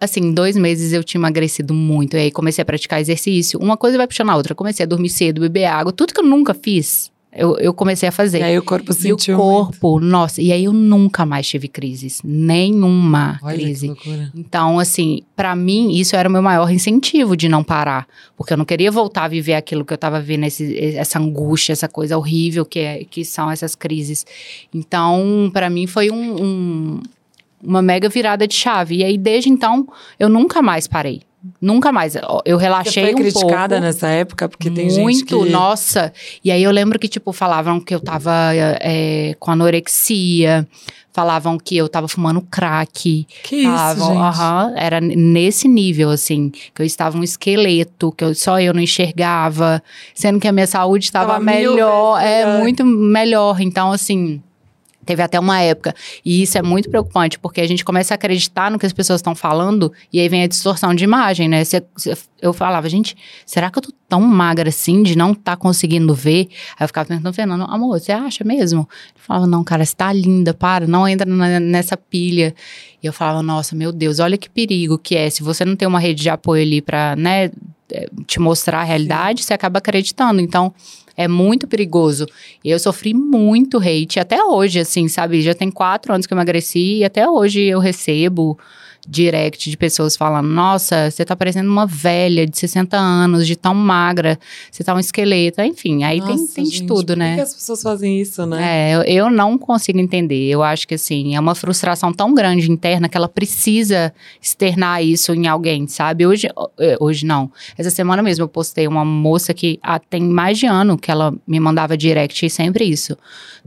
[SPEAKER 2] Assim, dois meses eu tinha emagrecido muito. E aí comecei a praticar exercício. Uma coisa vai puxando a outra. Comecei a dormir cedo, beber água. Tudo que eu nunca fiz, eu, eu comecei a fazer.
[SPEAKER 1] E aí o corpo
[SPEAKER 2] E o
[SPEAKER 1] sentiu muito.
[SPEAKER 2] corpo, nossa. E aí eu nunca mais tive crises. Nenhuma
[SPEAKER 1] Olha que
[SPEAKER 2] crise.
[SPEAKER 1] loucura.
[SPEAKER 2] Então, assim, pra mim, isso era o meu maior incentivo de não parar. Porque eu não queria voltar a viver aquilo que eu tava vivendo, esse- essa angústia, essa coisa horrível que, é, que são essas crises. Então, pra mim, foi um- um- uma mega virada de chave. E aí, desde então, eu nunca mais parei. Nunca mais. Eu
[SPEAKER 1] Você
[SPEAKER 2] relaxei
[SPEAKER 1] foi
[SPEAKER 2] um
[SPEAKER 1] criticada
[SPEAKER 2] pouco.
[SPEAKER 1] nessa época? Porque tem
[SPEAKER 2] Muito,
[SPEAKER 1] gente que...
[SPEAKER 2] nossa. E aí eu lembro que, tipo, falavam que eu tava é, com anorexia, falavam que eu tava fumando crack.
[SPEAKER 1] Que isso,
[SPEAKER 2] falavam,
[SPEAKER 1] gente?
[SPEAKER 2] aham, era n- nesse nível, assim, que eu estava um esqueleto, que eu, só eu não enxergava, sendo que a minha saúde estava
[SPEAKER 1] mil
[SPEAKER 2] melhor, é
[SPEAKER 1] melhor.
[SPEAKER 2] muito melhor. Então, assim, Teve até uma época. E isso é muito preocupante, porque a gente começa a acreditar no que as pessoas estão falando, e aí vem a distorção de imagem, né? Cê, cê, eu falava, gente, será que eu tô tão magra assim de não tá conseguindo ver? Aí eu ficava perguntando, Fernando, amor, você acha mesmo? Ele falava, não, cara, você tá linda, para, não entra na, nessa pilha. E eu falava, nossa, meu Deus, olha que perigo que é. Se você não tem uma rede de apoio ali pra, né, eh, te mostrar a realidade, Sim. você acaba acreditando. Então, é muito perigoso. Eu sofri muito hate, até hoje, assim, sabe? Já tem quatro anos que eu emagreci e até hoje eu recebo direct de pessoas falando: Nossa, você tá parecendo uma velha de 60 anos, de tão magra, você tá um esqueleto. Enfim, aí
[SPEAKER 1] Nossa,
[SPEAKER 2] tem, tem
[SPEAKER 1] gente,
[SPEAKER 2] de tudo, né?
[SPEAKER 1] Por que as pessoas fazem isso, né?
[SPEAKER 2] É, eu, eu, não consigo entender. Eu acho que, assim, é uma frustração tão grande interna que ela precisa externar isso em alguém, sabe? Hoje, é, hoje não. Essa semana mesmo eu postei uma moça que ah, tem mais de ano que ela me mandava direct e sempre isso.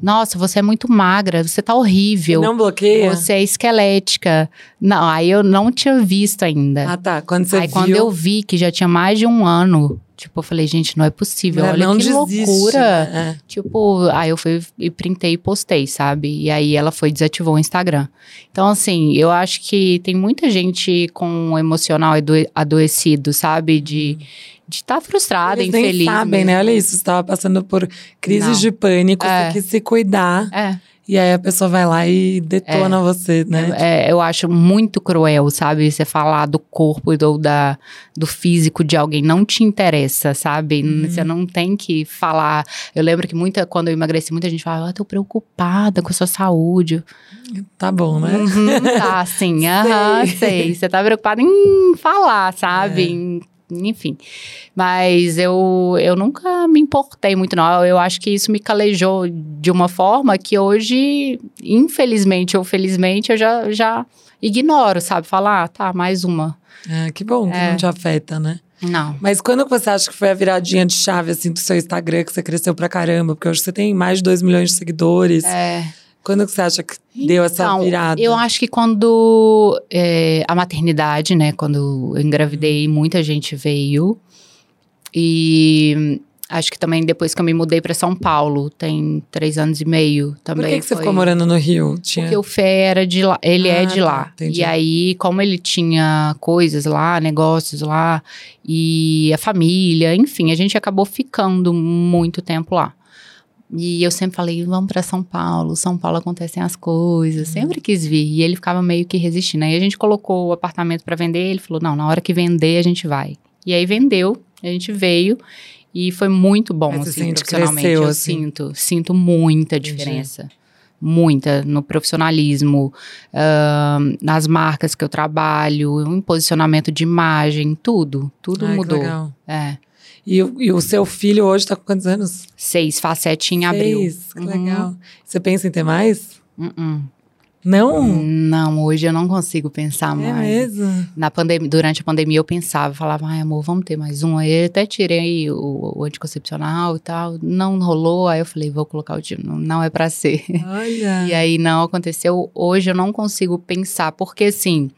[SPEAKER 2] Nossa, você é muito magra, você tá horrível.
[SPEAKER 1] Não bloqueia?
[SPEAKER 2] Você é esquelética. Não, aí Aí eu não tinha visto ainda.
[SPEAKER 1] Ah, tá. Quando você
[SPEAKER 2] Aí
[SPEAKER 1] viu...
[SPEAKER 2] quando eu vi que já tinha mais de um ano, tipo, eu falei, gente, não é possível.
[SPEAKER 1] Não,
[SPEAKER 2] Olha
[SPEAKER 1] não
[SPEAKER 2] que
[SPEAKER 1] desiste,
[SPEAKER 2] loucura.
[SPEAKER 1] né?
[SPEAKER 2] Tipo, aí eu fui e printei e postei, sabe? E aí ela foi e desativou o Instagram. Então, assim, eu acho que tem muita gente com um emocional adoecido, sabe? De de estar tá frustrada,
[SPEAKER 1] Eles
[SPEAKER 2] infeliz.
[SPEAKER 1] Nem sabem, né? Olha isso, você estava passando por crises
[SPEAKER 2] Não.
[SPEAKER 1] de pânico,
[SPEAKER 2] É.
[SPEAKER 1] você quis se cuidar.
[SPEAKER 2] É.
[SPEAKER 1] E aí a pessoa vai lá e detona você, né?
[SPEAKER 2] É, eu acho muito cruel, sabe? Você falar do corpo do, da, do físico de alguém não te interessa, sabe?
[SPEAKER 1] Uhum.
[SPEAKER 2] Você não tem que falar. Eu lembro que muita, quando eu emagreci, muita gente falava, eu tô preocupada com a sua saúde.
[SPEAKER 1] Tá bom, né?
[SPEAKER 2] Uhum, tá, sim, aham,
[SPEAKER 1] Sei.
[SPEAKER 2] sei. Você tá preocupada em falar, sabe?
[SPEAKER 1] É.
[SPEAKER 2] Em- enfim. Mas eu, eu nunca me importei muito, não. Eu acho que isso me calejou de uma forma que hoje, infelizmente ou felizmente, eu já, já ignoro, sabe? Falar, ah, tá, mais uma.
[SPEAKER 1] É, que bom que
[SPEAKER 2] É.
[SPEAKER 1] não te afeta, né?
[SPEAKER 2] Não.
[SPEAKER 1] Mas quando você acha que foi a viradinha de chave, assim, do seu Instagram, que você cresceu pra caramba? Porque hoje você tem mais de 2 milhões de seguidores.
[SPEAKER 2] É.
[SPEAKER 1] Quando que você acha que deu essa
[SPEAKER 2] Então,
[SPEAKER 1] virada?
[SPEAKER 2] Eu acho que quando é, a maternidade, né? Quando eu engravidei, muita gente veio. E acho que também depois que eu me mudei para São Paulo, tem três anos e meio também.
[SPEAKER 1] Por que, que você ficou morando no Rio? Tinha...
[SPEAKER 2] Porque o Fé era de lá, ele é
[SPEAKER 1] Ah,
[SPEAKER 2] de
[SPEAKER 1] tá,
[SPEAKER 2] lá.
[SPEAKER 1] entendi.
[SPEAKER 2] e aí, como ele tinha coisas lá, negócios lá, e a família, enfim, a gente acabou ficando muito tempo lá. E eu sempre falei, vamos para São Paulo, São Paulo acontecem as
[SPEAKER 1] Uhum.
[SPEAKER 2] coisas, sempre quis vir. E ele ficava meio que resistindo. Aí a gente colocou o apartamento para vender, ele falou, não, na hora que vender a gente vai. E aí vendeu, a gente veio. E foi muito bom,
[SPEAKER 1] Mas
[SPEAKER 2] assim,
[SPEAKER 1] que
[SPEAKER 2] profissionalmente.
[SPEAKER 1] cresceu,
[SPEAKER 2] eu
[SPEAKER 1] assim?
[SPEAKER 2] sinto, sinto muita
[SPEAKER 1] Entendi.
[SPEAKER 2] diferença. Muita no profissionalismo, ahn, nas marcas que eu trabalho, em posicionamento de imagem, tudo. Tudo
[SPEAKER 1] Ai, que
[SPEAKER 2] mudou.
[SPEAKER 1] legal.
[SPEAKER 2] É.
[SPEAKER 1] E, o- e o seu filho hoje tá com quantos anos?
[SPEAKER 2] Seis, faz sete em abril.
[SPEAKER 1] Seis, que
[SPEAKER 2] Uhum.
[SPEAKER 1] legal. Você pensa em ter mais?
[SPEAKER 2] Uh-uh.
[SPEAKER 1] Não?
[SPEAKER 2] Não, hoje eu não consigo pensar
[SPEAKER 1] É
[SPEAKER 2] mais.
[SPEAKER 1] mesmo?
[SPEAKER 2] Na pandemia, durante a pandemia eu pensava, falava, ai amor, vamos ter mais um. Aí eu até tirei o, o anticoncepcional e tal. Não rolou, aí eu falei, vou colocar o tio. Não, é pra ser.
[SPEAKER 1] Olha.
[SPEAKER 2] E aí não aconteceu. Hoje eu não consigo pensar, porque assim,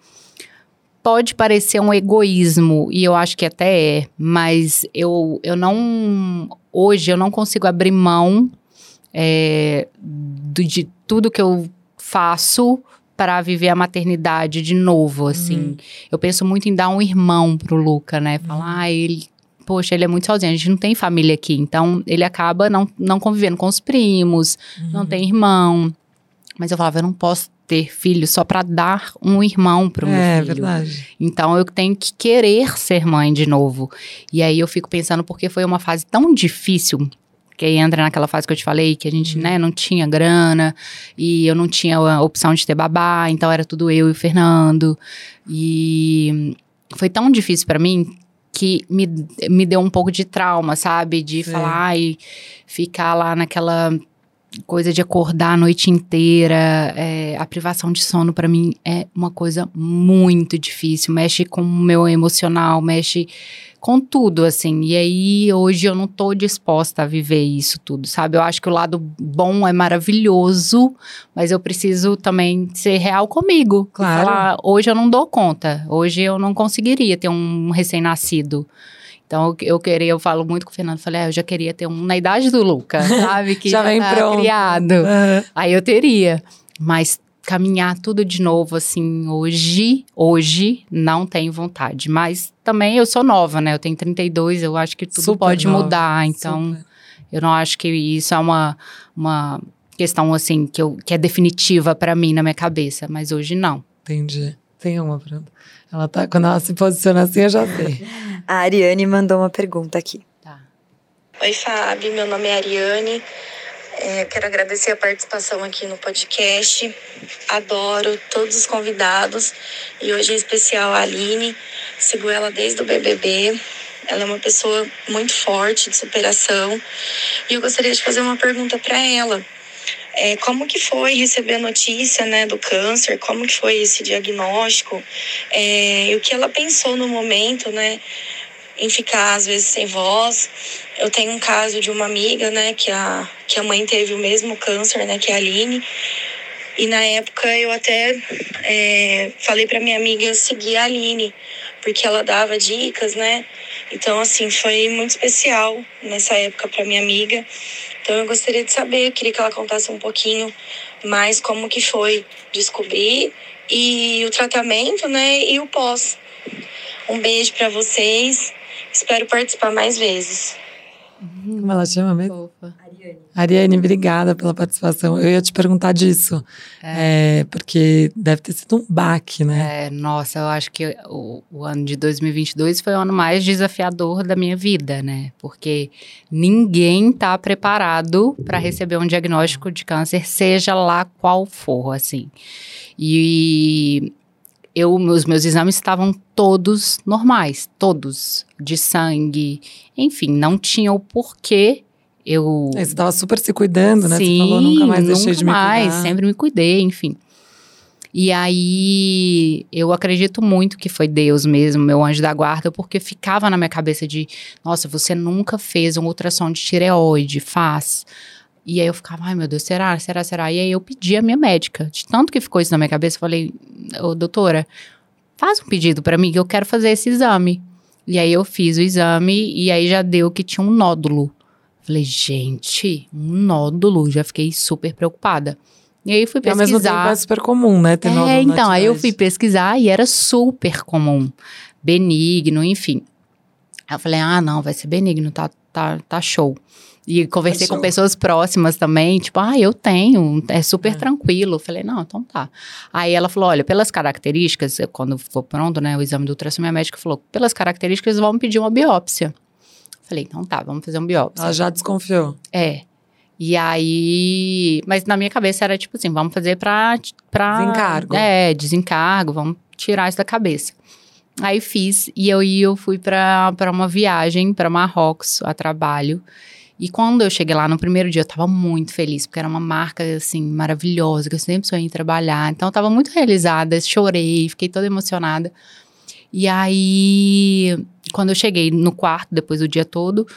[SPEAKER 2] pode parecer um egoísmo, e eu acho que até é, mas eu, eu não. Hoje eu não consigo abrir mão é, do- de tudo que eu faço para viver a maternidade de novo, assim.
[SPEAKER 1] Uhum.
[SPEAKER 2] Eu penso muito em dar um irmão pro Luca, né? Falar, ah, ele poxa, ele é muito sozinho, a gente não tem família aqui, então ele acaba não, não convivendo com os primos, não tem irmão. Mas eu falava, eu não posso ter filho só para dar um irmão pro meu
[SPEAKER 1] É,
[SPEAKER 2] filho.
[SPEAKER 1] verdade.
[SPEAKER 2] Então eu tenho que querer ser mãe de novo. E aí eu fico pensando, porque foi uma fase tão difícil. Que aí entra naquela fase que eu te falei, que a gente né, não tinha grana, e eu não tinha a opção de ter babá, então era tudo eu e o Fernando. E foi tão difícil para mim que me, me deu um pouco de trauma, sabe? De
[SPEAKER 1] Sei.
[SPEAKER 2] falar e ficar lá naquela coisa de acordar a noite inteira. é, a privação de sono para mim é uma coisa muito difícil. Mexe com o meu emocional, mexe com tudo, assim. E aí, hoje eu não tô disposta a viver isso tudo, sabe? Eu acho que o lado bom é maravilhoso, mas eu preciso também ser real comigo.
[SPEAKER 1] Claro.
[SPEAKER 2] falar, hoje eu não dou conta. Hoje eu não conseguiria ter um recém-nascido. Então, eu, eu queria, eu falo muito com o Fernando, falei, ah, eu já queria ter um na idade do Lucas, sabe? Que
[SPEAKER 1] Já
[SPEAKER 2] já,
[SPEAKER 1] vem
[SPEAKER 2] tá
[SPEAKER 1] pronto.
[SPEAKER 2] criado.
[SPEAKER 1] Aham.
[SPEAKER 2] Aí eu teria. Mas caminhar tudo de novo, assim, hoje, hoje, não tenho vontade. Mas também eu sou nova, né? Eu tenho 32, eu acho que tudo
[SPEAKER 1] Super
[SPEAKER 2] pode
[SPEAKER 1] nova,
[SPEAKER 2] mudar. Então,
[SPEAKER 1] Super.
[SPEAKER 2] eu não acho que isso é uma, uma questão, assim, que, eu, que é definitiva pra mim na minha cabeça. Mas hoje não.
[SPEAKER 1] Entendi. Tem uma pergunta. Ela tá, quando ela se posiciona assim, eu já sei.
[SPEAKER 3] A Ariane mandou uma pergunta aqui.
[SPEAKER 2] Tá.
[SPEAKER 5] Oi, Fábio. Meu nome é Ariane. É, quero agradecer a participação aqui no podcast. Adoro todos os convidados e hoje em especial a Aline. Sigo ela desde o BBB. Ela é uma pessoa muito forte, de superação. E eu gostaria de fazer uma pergunta para ela. É, como que foi receber a notícia né, do câncer? Como que foi esse diagnóstico? É, e o que ela pensou no momento, né? Em ficar, às vezes, sem voz. Eu tenho um caso de uma amiga, né? Que a, que a mãe teve o mesmo câncer, né? Que é a Aline. E na época eu até é, falei para minha amiga seguir a Aline, porque ela dava dicas, né? Então, assim, foi muito especial nessa época para minha amiga. Então, eu gostaria de saber, queria que ela contasse um pouquinho mais como que foi descobrir e o tratamento, né? E o pós. Um beijo para vocês. Espero participar mais vezes.
[SPEAKER 1] Como ela chama mesmo?
[SPEAKER 2] Fofa.
[SPEAKER 1] Ariane, obrigada pela participação. Eu ia te perguntar disso. É, porque deve ter sido um baque, né?
[SPEAKER 2] É, nossa, eu acho que o, o ano de 2022 foi o ano mais desafiador da minha vida, né? Porque ninguém tá preparado para receber um diagnóstico de câncer, seja lá qual for, assim. E eu, os meus exames estavam todos normais, todos, de sangue, enfim, não tinha o porquê eu
[SPEAKER 1] É, Você estava super se cuidando, né?
[SPEAKER 2] Sim,
[SPEAKER 1] você falou, nunca mais deixei
[SPEAKER 2] nunca
[SPEAKER 1] de me
[SPEAKER 2] mais,
[SPEAKER 1] cuidar.
[SPEAKER 2] sempre me cuidei, enfim. E aí, eu acredito muito que foi Deus mesmo, meu anjo da guarda, porque ficava na minha cabeça de, nossa, você nunca fez um ultrassom de tireoide, faz. E aí eu ficava, ai meu Deus, será, será, será? E aí eu pedi a minha médica, de tanto que ficou isso na minha cabeça, eu falei, ô doutora, faz um pedido pra mim que eu quero fazer esse exame. E aí eu fiz o exame e aí já deu que tinha um nódulo. Falei, gente, um nódulo. Já fiquei super preocupada. E aí fui
[SPEAKER 1] E ao mesmo tempo
[SPEAKER 2] pesquisar.
[SPEAKER 1] é super comum, né? Ter
[SPEAKER 2] É, então, aí eu fui pesquisar e era super comum. Benigno, enfim. Aí eu falei, ah, não, vai ser benigno, tá, tá, tá show. E conversei
[SPEAKER 1] show.
[SPEAKER 2] com pessoas próximas também, tipo, ah, eu tenho, é super
[SPEAKER 1] É.
[SPEAKER 2] tranquilo. Falei, não, então tá. Aí ela falou, olha, pelas características, quando for pronto, né, o exame do ultrassom, minha médica falou, pelas características, vão pedir uma biópsia. Falei, então tá, vamos fazer uma biópsia.
[SPEAKER 1] Ela já desconfiou.
[SPEAKER 2] É. E aí. Mas na minha cabeça era tipo assim: vamos fazer pra. pra
[SPEAKER 1] Desencargo.
[SPEAKER 2] É, desencargo, vamos tirar isso da cabeça. Aí fiz, e eu, e eu fui pra uma viagem pra Marrocos a trabalho. E quando eu cheguei lá no primeiro dia, eu tava muito feliz, porque era uma marca, assim, maravilhosa, que eu sempre sonhei em trabalhar. Então, eu tava muito realizada, chorei, fiquei toda emocionada. E aí, quando eu cheguei no quarto, depois do dia todo,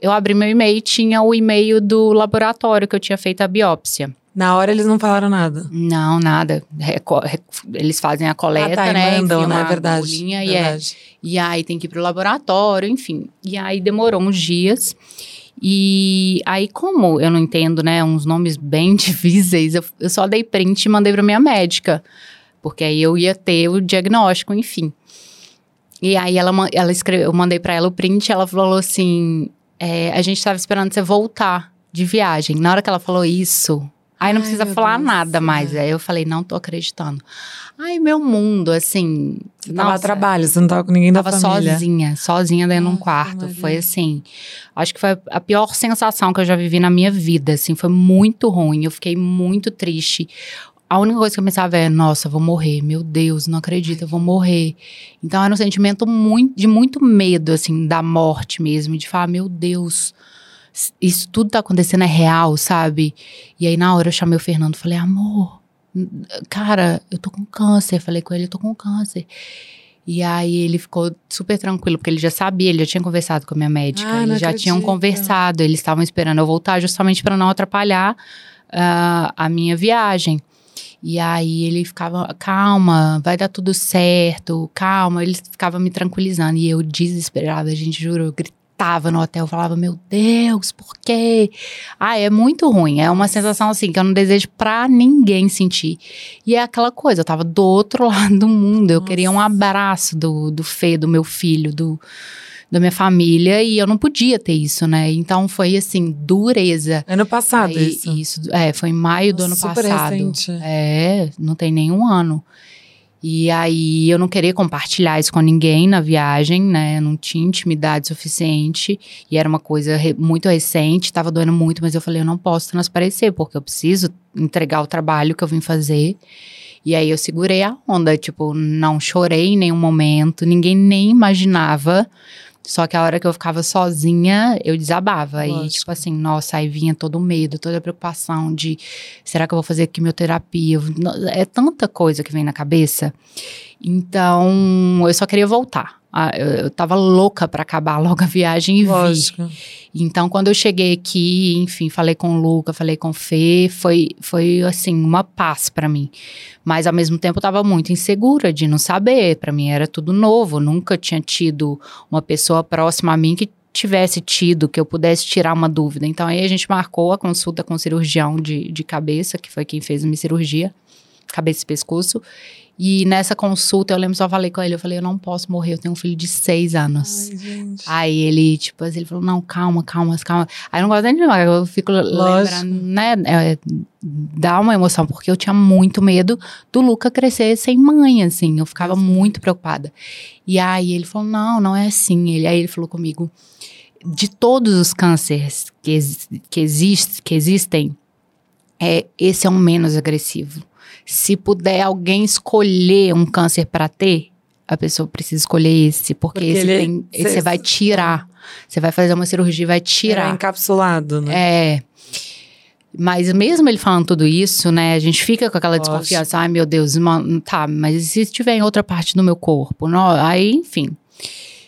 [SPEAKER 2] eu abri meu e-mail e tinha o e-mail do laboratório que eu tinha feito a biópsia.
[SPEAKER 1] Na hora eles não falaram nada.
[SPEAKER 2] Não, nada. Reco- re- eles fazem a coleta,
[SPEAKER 1] ah, tá,
[SPEAKER 2] né?
[SPEAKER 1] mandam, né?
[SPEAKER 2] a
[SPEAKER 1] Verdade.
[SPEAKER 2] agulhinha e é.
[SPEAKER 1] verdade.
[SPEAKER 2] E aí tem que ir pro laboratório, enfim. E aí demorou uns dias. E aí, como eu não entendo, né, uns nomes bem difíceis, eu, eu só dei print e mandei pra minha médica. Porque aí eu ia ter o diagnóstico, enfim. E aí ela, ela escreveu, eu mandei pra ela o print, ela falou assim: é, a gente tava esperando você voltar de viagem. Na hora que ela falou isso, aí não
[SPEAKER 1] Ai,
[SPEAKER 2] precisa falar
[SPEAKER 1] Deus,
[SPEAKER 2] nada mais.
[SPEAKER 1] é.
[SPEAKER 2] Aí eu falei, não tô acreditando. Ai, meu mundo, assim.
[SPEAKER 1] Você tava a
[SPEAKER 2] nossa,
[SPEAKER 1] trabalho, você não tava com ninguém da
[SPEAKER 2] Tava
[SPEAKER 1] família.
[SPEAKER 2] sozinha, sozinha dentro de um
[SPEAKER 1] Nossa,
[SPEAKER 2] quarto. Foi assim. Acho que foi a pior sensação que eu já vivi na minha vida. Assim, foi muito ruim. Eu fiquei muito triste. A única coisa que eu pensava é, nossa, vou morrer. Meu Deus, não acredito, eu vou morrer. Então era um sentimento muito, de muito medo, assim, da morte mesmo. De falar, meu Deus, isso tudo tá acontecendo é real, sabe? E aí na hora eu chamei o Fernando, falei, amor, cara, eu tô com câncer. Falei com ele, eu tô com câncer. E aí ele ficou super tranquilo, porque ele já sabia, ele já tinha conversado com a minha médica.
[SPEAKER 1] Ah,
[SPEAKER 2] eles já tinham
[SPEAKER 1] acredito.
[SPEAKER 2] conversado, eles estavam esperando eu voltar justamente para não atrapalhar ah, a minha viagem. E aí ele ficava, calma, vai dar tudo certo, calma. Ele ficava me tranquilizando. E eu desesperada, gente, juro, eu gritava no hotel, falava, meu Deus, por quê? Ah, é muito ruim. É uma sensação assim que eu não desejo pra ninguém sentir. E é aquela coisa, eu tava do outro lado do mundo. Eu
[SPEAKER 1] Nossa.
[SPEAKER 2] queria um abraço do, do Fê, do meu filho, do da minha família e eu não podia ter isso, né? Então foi assim, dureza.
[SPEAKER 1] Ano passado,
[SPEAKER 2] Aí,
[SPEAKER 1] isso.
[SPEAKER 2] isso, é, foi em maio do ano passado.
[SPEAKER 1] recente.
[SPEAKER 2] É, não tem nenhum ano. E aí eu não queria compartilhar isso com ninguém na viagem, né? Eu não tinha intimidade suficiente e era uma coisa re- muito recente, tava doendo muito, mas eu falei, eu não posso transparecer, porque eu preciso entregar o trabalho que eu vim fazer. E aí eu segurei a onda, tipo, não chorei em nenhum momento, ninguém nem imaginava. Só que a hora que eu ficava sozinha, eu desabava.
[SPEAKER 1] Lógico.
[SPEAKER 2] tipo assim, nossa, aí vinha todo o medo, toda a preocupação de será que eu vou fazer quimioterapia? É tanta coisa que vem na cabeça. Então, eu só queria voltar. Ah, Eu, eu tava louca pra acabar logo a viagem e.
[SPEAKER 1] Lógico.
[SPEAKER 2] Então, quando eu cheguei aqui, enfim, falei com o Luca, falei com o Fê, foi, foi assim, uma paz pra mim. Mas, ao mesmo tempo, eu tava muito insegura de não saber. Pra mim era tudo novo. Nunca tinha tido uma pessoa próxima a mim que tivesse tido, que eu pudesse tirar uma dúvida. Então, aí a gente marcou a consulta com o cirurgião de, de cabeça, que foi quem fez a minha cirurgia, cabeça e pescoço. E nessa consulta, eu lembro, só falei com ele, eu falei, eu não posso morrer, eu tenho um filho de seis anos.
[SPEAKER 1] Ai, gente.
[SPEAKER 2] Aí ele, tipo, assim, ele falou, não, calma, calma, calma. Aí eu não gosto nem de lembrar, eu fico
[SPEAKER 1] Lógico.
[SPEAKER 2] lembrando, né? é, dá uma emoção, porque eu tinha muito medo do Luca crescer sem mãe, assim. Eu ficava muito preocupada. E aí ele falou, não, não é assim. Ele, aí ele falou comigo, de todos os cânceres que, que, existe, que existem, é, esse é o menos agressivo. Se puder alguém escolher um câncer para ter, a pessoa precisa escolher esse, porque,
[SPEAKER 1] Porque
[SPEAKER 2] esse
[SPEAKER 1] ele-
[SPEAKER 2] tem, esse
[SPEAKER 1] cê-
[SPEAKER 2] você vai tirar. Você vai fazer uma cirurgia e vai tirar.
[SPEAKER 1] encapsulado, né?
[SPEAKER 2] É. Mas mesmo ele falando tudo isso, né, a gente fica com aquela desconfiança, ai meu Deus, ma- tá, mas e se estiver em outra parte do meu corpo? Não, aí, enfim.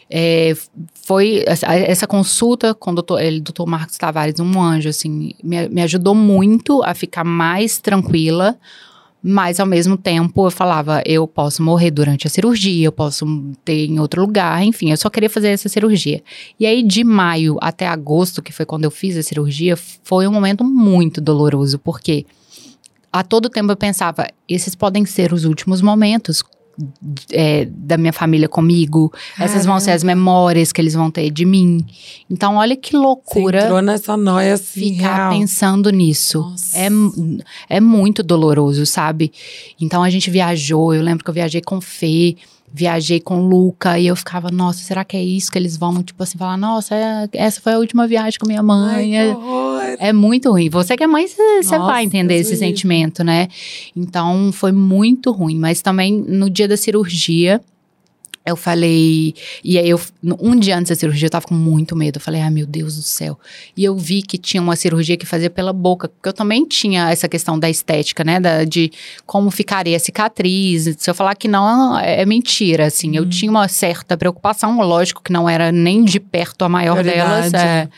[SPEAKER 2] É, foi essa, essa consulta com o doutor, ele, doutor Marcos Tavares, um anjo, assim, me, me ajudou muito a ficar mais tranquila, mas ao mesmo tempo eu falava, eu posso morrer durante a cirurgia, eu posso ter em outro lugar, enfim, eu só queria fazer essa cirurgia. E aí, de maio até agosto, que foi quando eu fiz a cirurgia, foi um momento muito doloroso, porque a todo tempo eu pensava, esses podem ser os últimos momentos é, da minha família comigo, essas vão ser as memórias que eles vão ter de mim. Então, olha que
[SPEAKER 1] Você
[SPEAKER 2] loucura
[SPEAKER 1] entrou nessa noia assim,
[SPEAKER 2] ficar
[SPEAKER 1] real.
[SPEAKER 2] pensando nisso.
[SPEAKER 1] Nossa.
[SPEAKER 2] É, é muito doloroso, sabe? Então a gente viajou, eu lembro que eu viajei com Fê, viajei com o Luca, e eu ficava, nossa, será que é isso que eles vão, tipo assim, falar, nossa, é- essa foi a última viagem com minha
[SPEAKER 1] Ai,
[SPEAKER 2] mãe.
[SPEAKER 1] que
[SPEAKER 2] é, é muito ruim. Você que é mãe, você vai entender esse sentimento, né? Então foi muito ruim. Mas também no dia da cirurgia, eu falei. E aí, eu, um dia antes da cirurgia, eu tava com muito medo. Eu falei, ai meu Deus do céu. E eu vi que tinha uma cirurgia que fazia pela boca, porque eu também tinha essa questão da estética, né? Da, de como ficaria a cicatriz. Se eu falar que não, é mentira, assim.
[SPEAKER 1] Uhum.
[SPEAKER 2] Eu tinha uma certa preocupação, lógico que não era nem de perto a maior delas. É,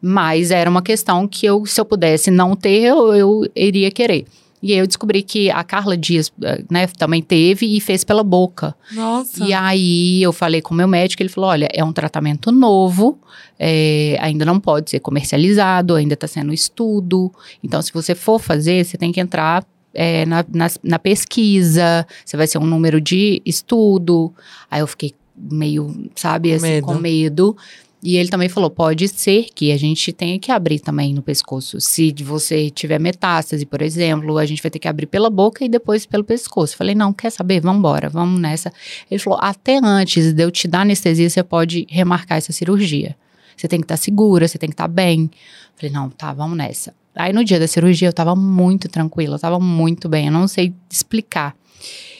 [SPEAKER 2] mas era uma questão que eu, se eu pudesse não ter, eu, eu iria querer. E aí eu descobri que a Carla Dias, eh, né, também teve e fez pela boca.
[SPEAKER 1] Nossa.
[SPEAKER 2] E aí eu falei com o meu médico, ele falou: olha, é um tratamento novo, é, ainda não pode ser comercializado, ainda está sendo estudo. Então, se você for fazer, você tem que entrar é, na, na, na pesquisa, você vai ser um número de estudo. Aí eu fiquei meio, sabe,
[SPEAKER 1] Com
[SPEAKER 2] assim,
[SPEAKER 1] medo.
[SPEAKER 2] com medo. E ele também falou: pode ser que a gente tenha que abrir também no pescoço. Se você tiver metástase, por exemplo, a gente vai ter que abrir pela boca e depois pelo pescoço. Falei: não, quer saber? Vamos embora, vamos nessa. Ele falou: até antes de eu te dar anestesia, você pode remarcar essa cirurgia. Você tem que estar segura, você tem que estar bem. Falei: não, tá, vamos nessa. Aí no dia da cirurgia eu tava muito tranquila, eu tava muito bem, eu não sei explicar.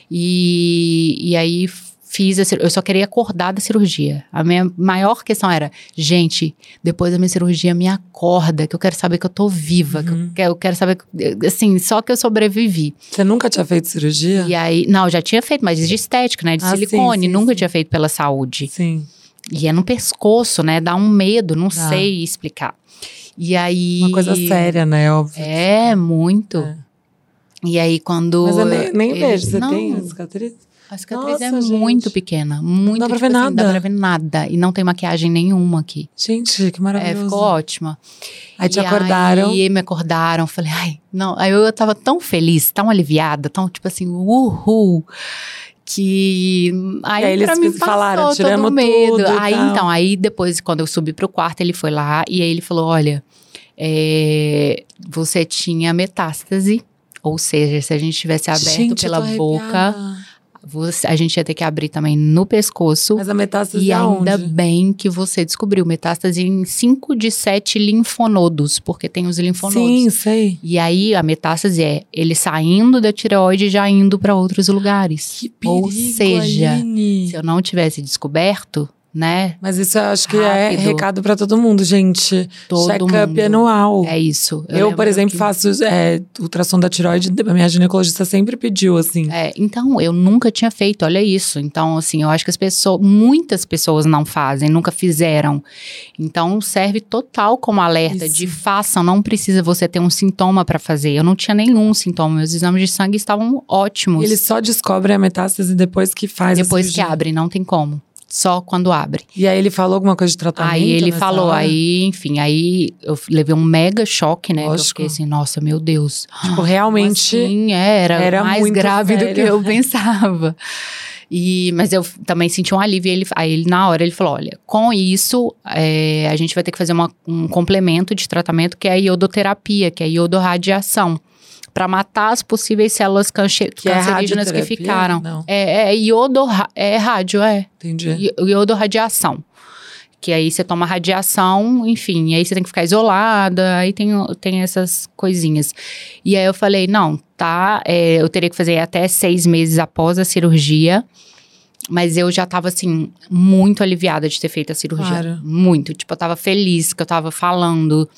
[SPEAKER 2] E, e aí fiz a cirurgia, eu só queria acordar da cirurgia. A minha maior questão era, gente, depois da minha cirurgia me acorda, que eu quero saber que eu tô viva, que eu quero, eu quero saber, que- assim, só que eu sobrevivi.
[SPEAKER 1] Você nunca tinha feito cirurgia?
[SPEAKER 2] E aí, não, já tinha feito, mas de estética, né, de
[SPEAKER 1] Ah, sim,
[SPEAKER 2] silicone,
[SPEAKER 1] sim,
[SPEAKER 2] nunca
[SPEAKER 1] sim.
[SPEAKER 2] tinha feito pela saúde.
[SPEAKER 1] Sim.
[SPEAKER 2] E é no pescoço, né, dá um medo, não
[SPEAKER 1] Dá.
[SPEAKER 2] sei explicar. E aí...
[SPEAKER 1] Uma coisa séria, né? Óbvio.
[SPEAKER 2] É, muito.
[SPEAKER 1] É.
[SPEAKER 2] E aí, quando.
[SPEAKER 1] Mas eu nem, nem vejo. Você
[SPEAKER 2] Não,
[SPEAKER 1] tem a cicatriz?
[SPEAKER 2] A cicatriz é
[SPEAKER 1] Nossa, gente.
[SPEAKER 2] muito pequena. Muito
[SPEAKER 1] dá pra
[SPEAKER 2] tipo
[SPEAKER 1] ver
[SPEAKER 2] assim, Não dá
[SPEAKER 1] nada.
[SPEAKER 2] pra ver nada. E não tem maquiagem nenhuma aqui.
[SPEAKER 1] Gente, que
[SPEAKER 2] É,
[SPEAKER 1] maravilhoso.
[SPEAKER 2] ficou ótima.
[SPEAKER 1] Aí te
[SPEAKER 2] E
[SPEAKER 1] acordaram.
[SPEAKER 2] Aí me acordaram, falei, ai, não. Aí eu tava tão feliz, tão aliviada, tão tipo assim, uhul. Que aí,
[SPEAKER 1] aí eles
[SPEAKER 2] mim
[SPEAKER 1] falaram,
[SPEAKER 2] passou
[SPEAKER 1] tiramos
[SPEAKER 2] todo medo.
[SPEAKER 1] tudo
[SPEAKER 2] Aí
[SPEAKER 1] tal.
[SPEAKER 2] então, aí depois, quando eu subi pro quarto, ele foi lá e aí ele falou: olha, é, você tinha metástase. Ou seja, se a gente tivesse aberto
[SPEAKER 1] Gente,
[SPEAKER 2] pela boca,
[SPEAKER 1] arrepiada.
[SPEAKER 2] Você- a gente ia ter que abrir também no pescoço.
[SPEAKER 1] Mas a metástase
[SPEAKER 2] E ainda
[SPEAKER 1] aonde?
[SPEAKER 2] bem que você descobriu metástase em 5 de 7 linfonodos, porque tem os linfonodos.
[SPEAKER 1] Sim, sei.
[SPEAKER 2] E aí a metástase é ele saindo da tireoide e já indo para outros lugares.
[SPEAKER 1] Que perigo,
[SPEAKER 2] Ou seja,
[SPEAKER 1] Aline.
[SPEAKER 2] se eu não tivesse descoberto, né?
[SPEAKER 1] Mas isso eu acho que é
[SPEAKER 2] Rápido.
[SPEAKER 1] recado pra todo mundo, gente.
[SPEAKER 2] Todo
[SPEAKER 1] Check-up anual.
[SPEAKER 2] É isso.
[SPEAKER 1] eu,
[SPEAKER 2] lembro
[SPEAKER 1] por exemplo,
[SPEAKER 2] que-
[SPEAKER 1] faço é, ultrassom da tiroide, a minha ginecologista sempre pediu, assim.
[SPEAKER 2] É, então, eu nunca tinha feito, olha isso. Então, assim, eu acho que as pessoas, muitas pessoas não fazem, nunca fizeram. Então, serve total como alerta
[SPEAKER 1] Isso.
[SPEAKER 2] de façam, não precisa você ter um sintoma para fazer. Eu não tinha nenhum sintoma, meus exames de sangue estavam ótimos.
[SPEAKER 1] Eles só descobrem a metástase depois que faz
[SPEAKER 2] Depois que abre, não tem como. Só quando abre.
[SPEAKER 1] E aí ele falou alguma coisa de tratamento?
[SPEAKER 2] Aí ele falou,
[SPEAKER 1] hora?
[SPEAKER 2] aí, enfim, aí eu levei um mega choque, né? que Eu
[SPEAKER 1] Lógico.
[SPEAKER 2] fiquei assim, nossa, meu Deus.
[SPEAKER 1] Tipo, realmente.
[SPEAKER 2] Sim, era,
[SPEAKER 1] era
[SPEAKER 2] mais
[SPEAKER 1] muito
[SPEAKER 2] grave do que
[SPEAKER 1] sério.
[SPEAKER 2] eu pensava. E, mas eu também senti um alívio. Ele, aí ele, na hora, ele falou: olha, com isso, é, a gente vai ter que fazer uma- um complemento de tratamento que é a iodoterapia, que é a iodorradiação, para matar as possíveis células canche-
[SPEAKER 1] Que é
[SPEAKER 2] cancerígenas que
[SPEAKER 1] radioterapia?
[SPEAKER 2] ficaram.
[SPEAKER 1] Não,
[SPEAKER 2] É, é, iodorra, é rádio, é.
[SPEAKER 1] entendi.
[SPEAKER 2] I- Iodorradiação. Que aí você toma radiação, enfim, aí você tem que ficar isolada, aí tem, tem essas coisinhas. E aí eu falei, não, tá, é, eu teria que fazer até seis meses após a cirurgia. Mas eu já tava, assim, muito aliviada de ter feito a cirurgia.
[SPEAKER 1] Claro.
[SPEAKER 2] Muito. Tipo, eu tava feliz que eu tava falando.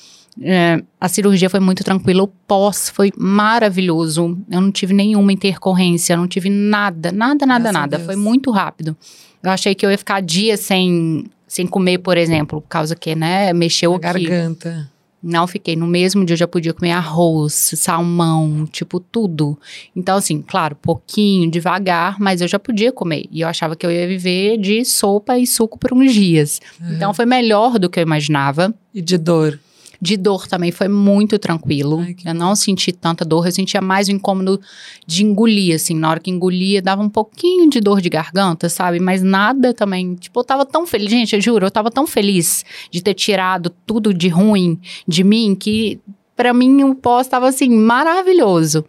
[SPEAKER 2] É, a cirurgia foi muito tranquila. O pós foi maravilhoso. Eu não tive nenhuma intercorrência, não tive nada, nada, nada,
[SPEAKER 1] Graças
[SPEAKER 2] nada. Foi muito rápido. Eu achei que eu ia ficar dias sem, sem comer, por exemplo, por causa que, né, mexeu
[SPEAKER 1] A
[SPEAKER 2] aqui.
[SPEAKER 1] garganta.
[SPEAKER 2] Não fiquei. No mesmo dia eu já podia comer arroz, salmão, tipo, tudo. Então, assim, claro, pouquinho, devagar, mas eu já podia comer. E eu achava que eu ia viver de sopa e suco por uns dias. Então, foi melhor do que eu imaginava.
[SPEAKER 1] E de dor.
[SPEAKER 2] De dor também foi muito tranquilo.
[SPEAKER 1] Ai, que
[SPEAKER 2] eu não senti tanta dor, eu sentia mais o incômodo de engolir, assim. Na hora que engolia, dava um pouquinho de dor de garganta, sabe? Mas nada também. Tipo, eu tava tão feliz, gente, eu juro, eu tava tão feliz de ter tirado tudo de ruim de mim que. Pra mim, o pós tava assim, maravilhoso.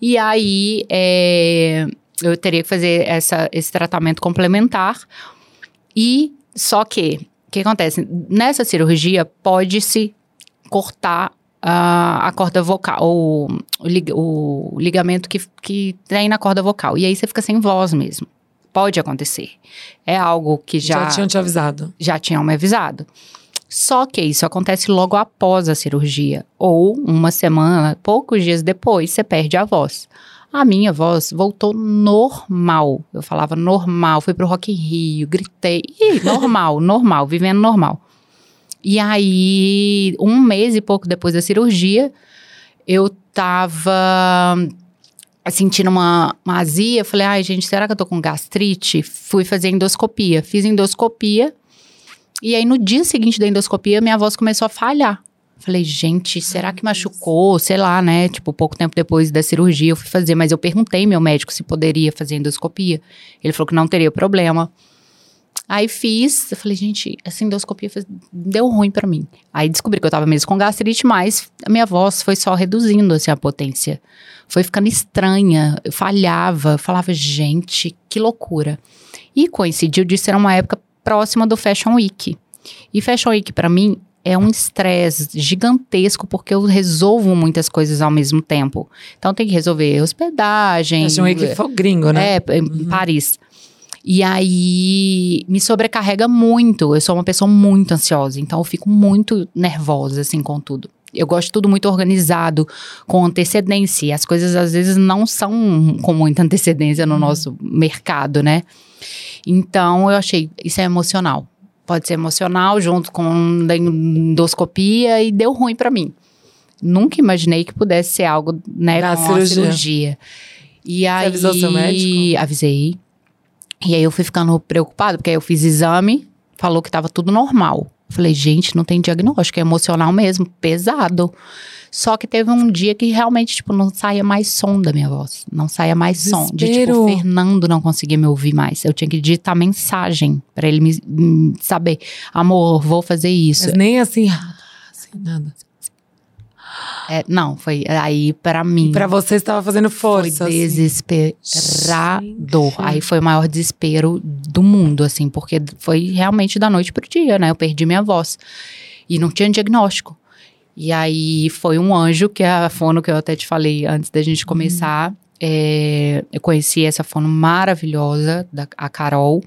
[SPEAKER 2] E aí, é, eu teria que fazer essa, esse tratamento complementar. E só que, o que acontece? Nessa cirurgia, pode-se cortar a, a corda vocal, o, o, lig- o ligamento que, que tem na corda vocal. E aí você fica sem voz mesmo. Pode acontecer. É algo que
[SPEAKER 1] Já,
[SPEAKER 2] já,
[SPEAKER 1] tinham te avisado.
[SPEAKER 2] já tinham me avisado. Só que isso acontece logo após a cirurgia. Ou uma semana, poucos dias depois, você perde a voz. A minha voz voltou normal. Eu falava normal. Fui pro Rock in Rio, gritei. Ih, normal, normal, vivendo normal. E aí, um mês e pouco depois da cirurgia, eu tava sentindo uma, uma azia. Falei, ai, gente, será que eu tô com gastrite? Fui fazer endoscopia. Fiz endoscopia. E aí, no dia seguinte da endoscopia, minha voz começou a falhar. Falei, gente, será que machucou? Sei lá, né? Tipo, pouco tempo depois da cirurgia eu fui fazer, mas eu perguntei meu médico se poderia fazer endoscopia. Ele falou que não teria problema. Aí fiz, eu falei, gente, essa endoscopia fez- deu ruim pra mim. Aí descobri que eu tava mesmo com gastrite, mas a minha voz foi só reduzindo assim a potência. Foi ficando estranha, eu falhava, falava, gente, que loucura. E coincidiu de ser uma época próxima do Fashion Week. E Fashion Week pra mim é um estresse gigantesco porque eu resolvo muitas coisas ao mesmo tempo. Então tem que resolver hospedagem,
[SPEAKER 1] Fashion Week foi gringo, né?
[SPEAKER 2] é, em Paris. E aí me sobrecarrega muito. Eu sou uma pessoa muito ansiosa, então eu fico muito nervosa assim com tudo. Eu gosto de tudo muito organizado, com antecedência. E as coisas às vezes não são com muita antecedência no nosso mercado, né? Então eu achei, isso é emocional. Pode ser emocional junto com da endoscopia e deu ruim pra mim. Nunca imaginei que pudesse ser algo, né,
[SPEAKER 1] Da
[SPEAKER 2] com
[SPEAKER 1] cirurgia.
[SPEAKER 2] cirurgia. E aí,
[SPEAKER 1] avisou seu médico?
[SPEAKER 2] Avisei. E aí eu fui ficando preocupada, porque aí eu fiz exame, falou que tava tudo normal. Falei, gente, não tem diagnóstico, é emocional mesmo, pesado. Só que teve um dia que realmente, tipo, não saía mais som da minha voz. Não saía mais som. De, tipo,
[SPEAKER 1] Desespero.
[SPEAKER 2] o Fernando não conseguia me ouvir mais. Eu tinha que digitar mensagem pra ele me, me saber. Amor, vou fazer isso.
[SPEAKER 1] Mas nem assim, ah, assim, nada.
[SPEAKER 2] É, não, foi aí pra mim.
[SPEAKER 1] Pra você estava fazendo
[SPEAKER 2] Foi
[SPEAKER 1] força. assim.
[SPEAKER 2] desesperador.
[SPEAKER 1] Gente.
[SPEAKER 2] Aí foi o maior desespero do mundo, assim, porque foi realmente da noite pro dia, né? Eu perdi minha voz. E não tinha diagnóstico. E aí foi um anjo, que é a fono que eu até te falei antes da gente começar. É, eu conheci essa fono maravilhosa, da, a Carol.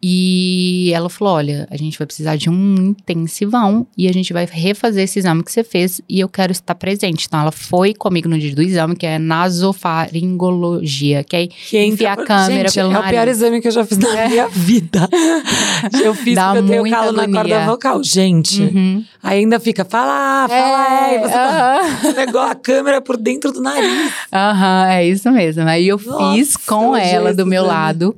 [SPEAKER 2] E ela falou: olha, a gente vai precisar de um intensivão e a gente vai refazer esse exame que você fez e eu quero estar presente. Então ela foi comigo no dia do exame, que é nasofaringologia, que é
[SPEAKER 1] Que entra
[SPEAKER 2] enfiar a câmera
[SPEAKER 1] Gente,
[SPEAKER 2] pelo
[SPEAKER 1] é o
[SPEAKER 2] nariz.
[SPEAKER 1] pior exame que eu já fiz na minha vida. Eu fiz
[SPEAKER 2] Dá
[SPEAKER 1] porque eu tenho calo na
[SPEAKER 2] agonia.
[SPEAKER 1] corda vocal. Gente,
[SPEAKER 2] Uhum.
[SPEAKER 1] ainda fica, fala, fala,
[SPEAKER 2] É,
[SPEAKER 1] aí você tá negócio a câmera por dentro do nariz.
[SPEAKER 2] Aham, é isso mesmo. Aí eu
[SPEAKER 1] Nossa,
[SPEAKER 2] fiz com ela do meu
[SPEAKER 1] Ana.
[SPEAKER 2] lado.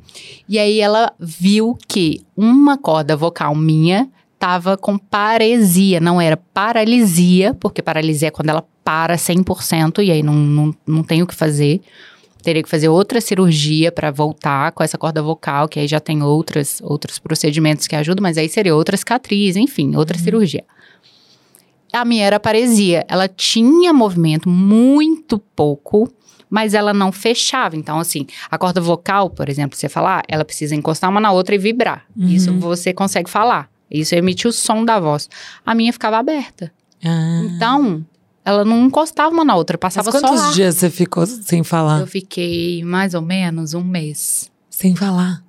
[SPEAKER 2] E aí ela viu que uma corda vocal minha tava com paresia, não era paralisia, porque paralisia é quando ela para 100% e aí não, não, não tem o que fazer. Teria que fazer outra cirurgia para voltar com essa corda vocal, que aí já tem outras, outros procedimentos que ajudam, mas aí seria outra cicatriz, enfim, outra cirurgia. A minha era paresia. Ela tinha movimento muito pouco, mas ela não fechava. Então, assim, a corda vocal, por exemplo, você falar, ela precisa encostar uma na outra e vibrar.
[SPEAKER 1] Uhum.
[SPEAKER 2] Isso você consegue falar. Isso emite o som da voz. A minha ficava aberta.
[SPEAKER 1] Ah.
[SPEAKER 2] Então, ela não encostava uma na outra, passava só
[SPEAKER 1] quantos
[SPEAKER 2] lá.
[SPEAKER 1] dias você ficou sem falar?
[SPEAKER 2] Eu fiquei mais ou menos um mês.
[SPEAKER 1] Sem falar.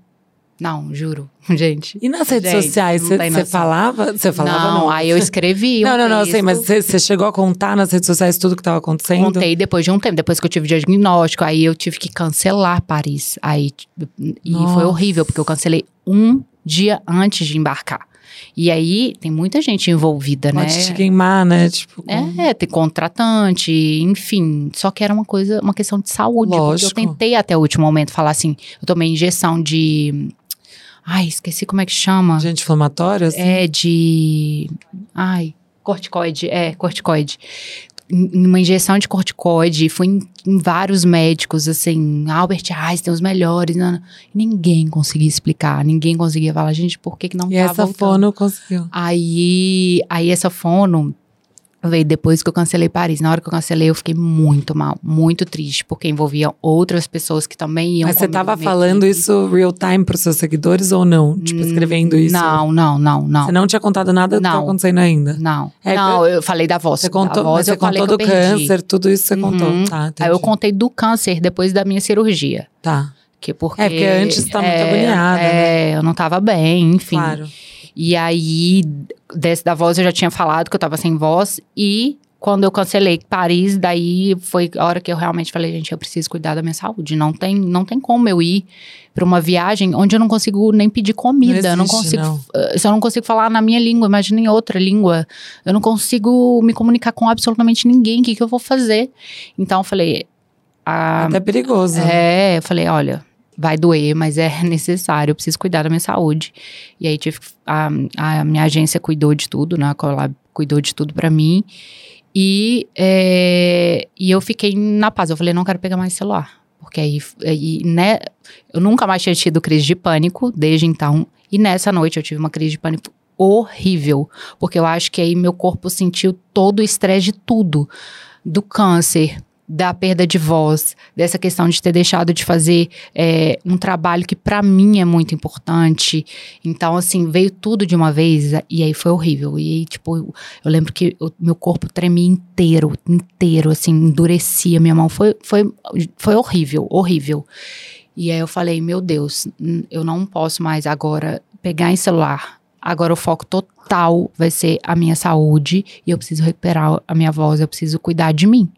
[SPEAKER 2] Não, juro, gente.
[SPEAKER 1] E nas redes
[SPEAKER 2] Gente,
[SPEAKER 1] sociais,
[SPEAKER 2] não
[SPEAKER 1] você falava? Você falava não?
[SPEAKER 2] aí eu escrevi.
[SPEAKER 1] Não,
[SPEAKER 2] um
[SPEAKER 1] não, não, sei, mas você chegou a contar nas redes sociais tudo que estava acontecendo?
[SPEAKER 2] Contei depois de um tempo, depois que eu tive diagnóstico, aí eu tive que cancelar Paris. Aí, e
[SPEAKER 1] Nossa.
[SPEAKER 2] foi horrível, porque eu cancelei um dia antes de embarcar. E aí tem muita gente envolvida,
[SPEAKER 1] Pode
[SPEAKER 2] né?
[SPEAKER 1] te queimar, né? Tipo, com-
[SPEAKER 2] É, tem contratante, enfim. Só que era uma coisa, uma questão de saúde.
[SPEAKER 1] Lógico.
[SPEAKER 2] Porque eu tentei até o último momento falar assim, eu tomei injeção de. Ai, esqueci como é que chama.
[SPEAKER 1] gente inflamatória? assim?
[SPEAKER 2] É de. Ai, corticoide. É, corticoide. Uma injeção de corticoide. Fui em, em vários médicos, assim. Albert Einstein, os melhores. não, não. Ninguém conseguia explicar. Ninguém conseguia falar, gente, por que, que não
[SPEAKER 1] E
[SPEAKER 2] tá
[SPEAKER 1] essa
[SPEAKER 2] voltando?
[SPEAKER 1] fono conseguiu.
[SPEAKER 2] Aí, aí essa fono veio depois que eu cancelei Paris. Na hora que eu cancelei, eu fiquei muito mal, muito triste, porque envolvia outras pessoas que também iam
[SPEAKER 1] Mas você
[SPEAKER 2] comigo
[SPEAKER 1] tava
[SPEAKER 2] na minha
[SPEAKER 1] falando isso real time pros seus seguidores ou não? Tipo, escrevendo isso?
[SPEAKER 2] Não, não, não, não.
[SPEAKER 1] Você não tinha contado nada do que tá acontecendo ainda?
[SPEAKER 2] Não,
[SPEAKER 1] É,
[SPEAKER 2] não, eu falei da voz.
[SPEAKER 1] Você contou,
[SPEAKER 2] voz
[SPEAKER 1] mas você contou do câncer, tudo isso você
[SPEAKER 2] Uhum.
[SPEAKER 1] contou. Tá,
[SPEAKER 2] Aí eu contei do câncer depois da minha cirurgia.
[SPEAKER 1] Tá,
[SPEAKER 2] Que porque,
[SPEAKER 1] É, porque antes tá muito agoniada, né?
[SPEAKER 2] É, eu não tava bem, enfim.
[SPEAKER 1] claro.
[SPEAKER 2] E aí, desse da voz eu já tinha falado que eu tava sem voz. E quando eu cancelei Paris, daí foi a hora que eu realmente falei, gente, eu preciso cuidar da minha saúde. Não tem, não tem como eu ir pra uma viagem onde eu não consigo nem pedir comida. eu não
[SPEAKER 1] existe,
[SPEAKER 2] consigo.
[SPEAKER 1] não.
[SPEAKER 2] eh, Se eu não consigo falar na minha língua, imagina em outra língua. Eu não consigo me comunicar com absolutamente ninguém. O que, que eu vou fazer? Então eu falei. ah,
[SPEAKER 1] Até perigoso.
[SPEAKER 2] é, eu falei, olha, vai doer, mas é necessário, eu preciso cuidar da minha saúde. E aí tive a, a minha agência cuidou de tudo, né? A Colab cuidou de tudo pra mim. E, é, e eu fiquei na paz. Eu falei, não quero pegar mais celular. Porque aí, aí, né? Eu nunca mais tinha tido crise de pânico desde então. E nessa noite eu tive uma crise de pânico horrível. Porque eu acho que aí meu corpo sentiu todo o estresse de tudo. Do câncer, da perda de voz, dessa questão de ter deixado de fazer é, um trabalho que pra mim é muito importante. Então, assim, veio tudo de uma vez e aí foi horrível. E aí, tipo, eu, eu lembro que meu corpo tremia inteiro, inteiro, assim, endurecia minha mão. Foi, foi, foi horrível, horrível. E aí eu falei, meu Deus, eu não posso mais agora pegar em celular. Agora o foco total vai ser a minha saúde e eu preciso recuperar a minha voz, eu preciso cuidar de mim.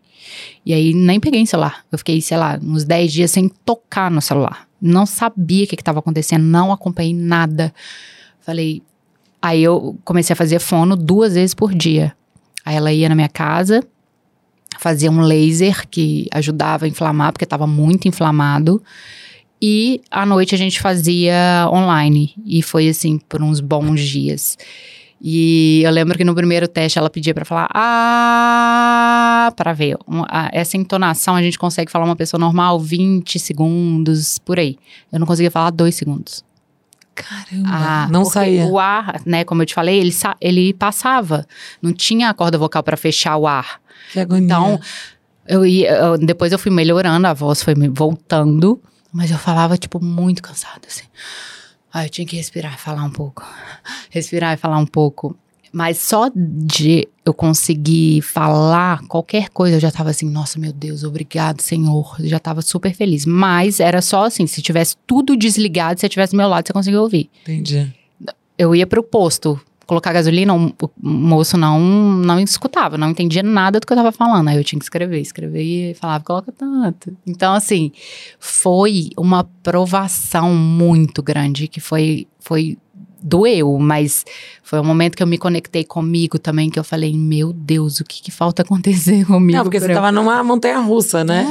[SPEAKER 2] E aí nem peguei em celular. Eu fiquei, sei lá, uns 10 dias sem tocar no celular. Não sabia o que estava acontecendo, não acompanhei nada. Falei. Aí eu comecei a fazer fono duas vezes por dia. Aí ela ia na minha casa, fazia um laser que ajudava a inflamar, porque estava muito inflamado. E à noite a gente fazia online. E foi assim por uns bons dias. E eu lembro que no primeiro teste ela pedia para falar ah, para ver. Um, a, essa entonação a gente consegue falar uma pessoa normal 20 segundos, por aí. Eu não conseguia falar dois segundos.
[SPEAKER 1] Caramba,
[SPEAKER 2] Ah,
[SPEAKER 1] não
[SPEAKER 2] porque
[SPEAKER 1] saía.
[SPEAKER 2] O ar, né, como eu te falei, ele, ele passava. Não tinha a corda vocal para fechar o ar.
[SPEAKER 1] Que agonia.
[SPEAKER 2] Então, eu ia, eu- depois eu fui melhorando, a voz foi me voltando, mas eu falava, tipo, muito cansada, assim. Aí eu tinha que respirar e falar um pouco. Respirar e falar um pouco. Mas só de eu conseguir falar qualquer coisa, eu já tava assim, nossa, meu Deus, obrigado, Senhor. Eu já tava super feliz. Mas era só assim, se tivesse tudo desligado, se você tivesse do meu lado, você conseguia ouvir
[SPEAKER 1] Entendi.
[SPEAKER 2] eu ia pro posto colocar gasolina, o moço não, não escutava, não entendia nada do que eu tava falando. Aí eu tinha que escrever, escrever e falava, coloca tanto. Então, assim, foi uma provação muito grande, que foi, foi doeu, mas foi um momento que eu me conectei comigo também, que eu falei, meu Deus, o que que falta acontecer comigo?
[SPEAKER 1] Não, porque você
[SPEAKER 2] eu-
[SPEAKER 1] tava numa montanha russa, né?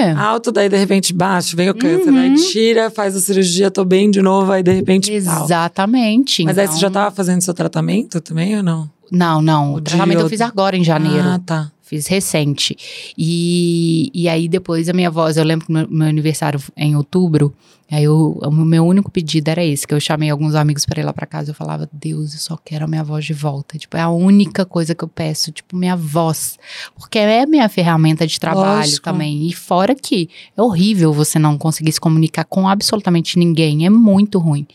[SPEAKER 2] É.
[SPEAKER 1] Alto, daí de repente baixo, vem o câncer, aí tira, faz a cirurgia, tô bem de novo, aí de repente. tal.
[SPEAKER 2] Exatamente.
[SPEAKER 1] Mas aí
[SPEAKER 2] então-
[SPEAKER 1] você já tava fazendo seu tratamento também ou não?
[SPEAKER 2] Não, não.
[SPEAKER 1] O
[SPEAKER 2] O tratamento eu fiz agora, em janeiro.
[SPEAKER 1] Ah, tá.
[SPEAKER 2] Fiz recente. E, e aí depois a minha voz, eu lembro que meu, meu aniversário em outubro, aí eu, o meu único pedido era esse, que eu chamei alguns amigos para ir lá para casa, eu falava, Deus, eu só quero a minha voz de volta. Tipo, é a única coisa que eu peço, tipo, minha voz. Porque é minha ferramenta de trabalho
[SPEAKER 1] Lógico.
[SPEAKER 2] também. E fora que é horrível você não conseguir se comunicar com absolutamente ninguém, é muito ruim.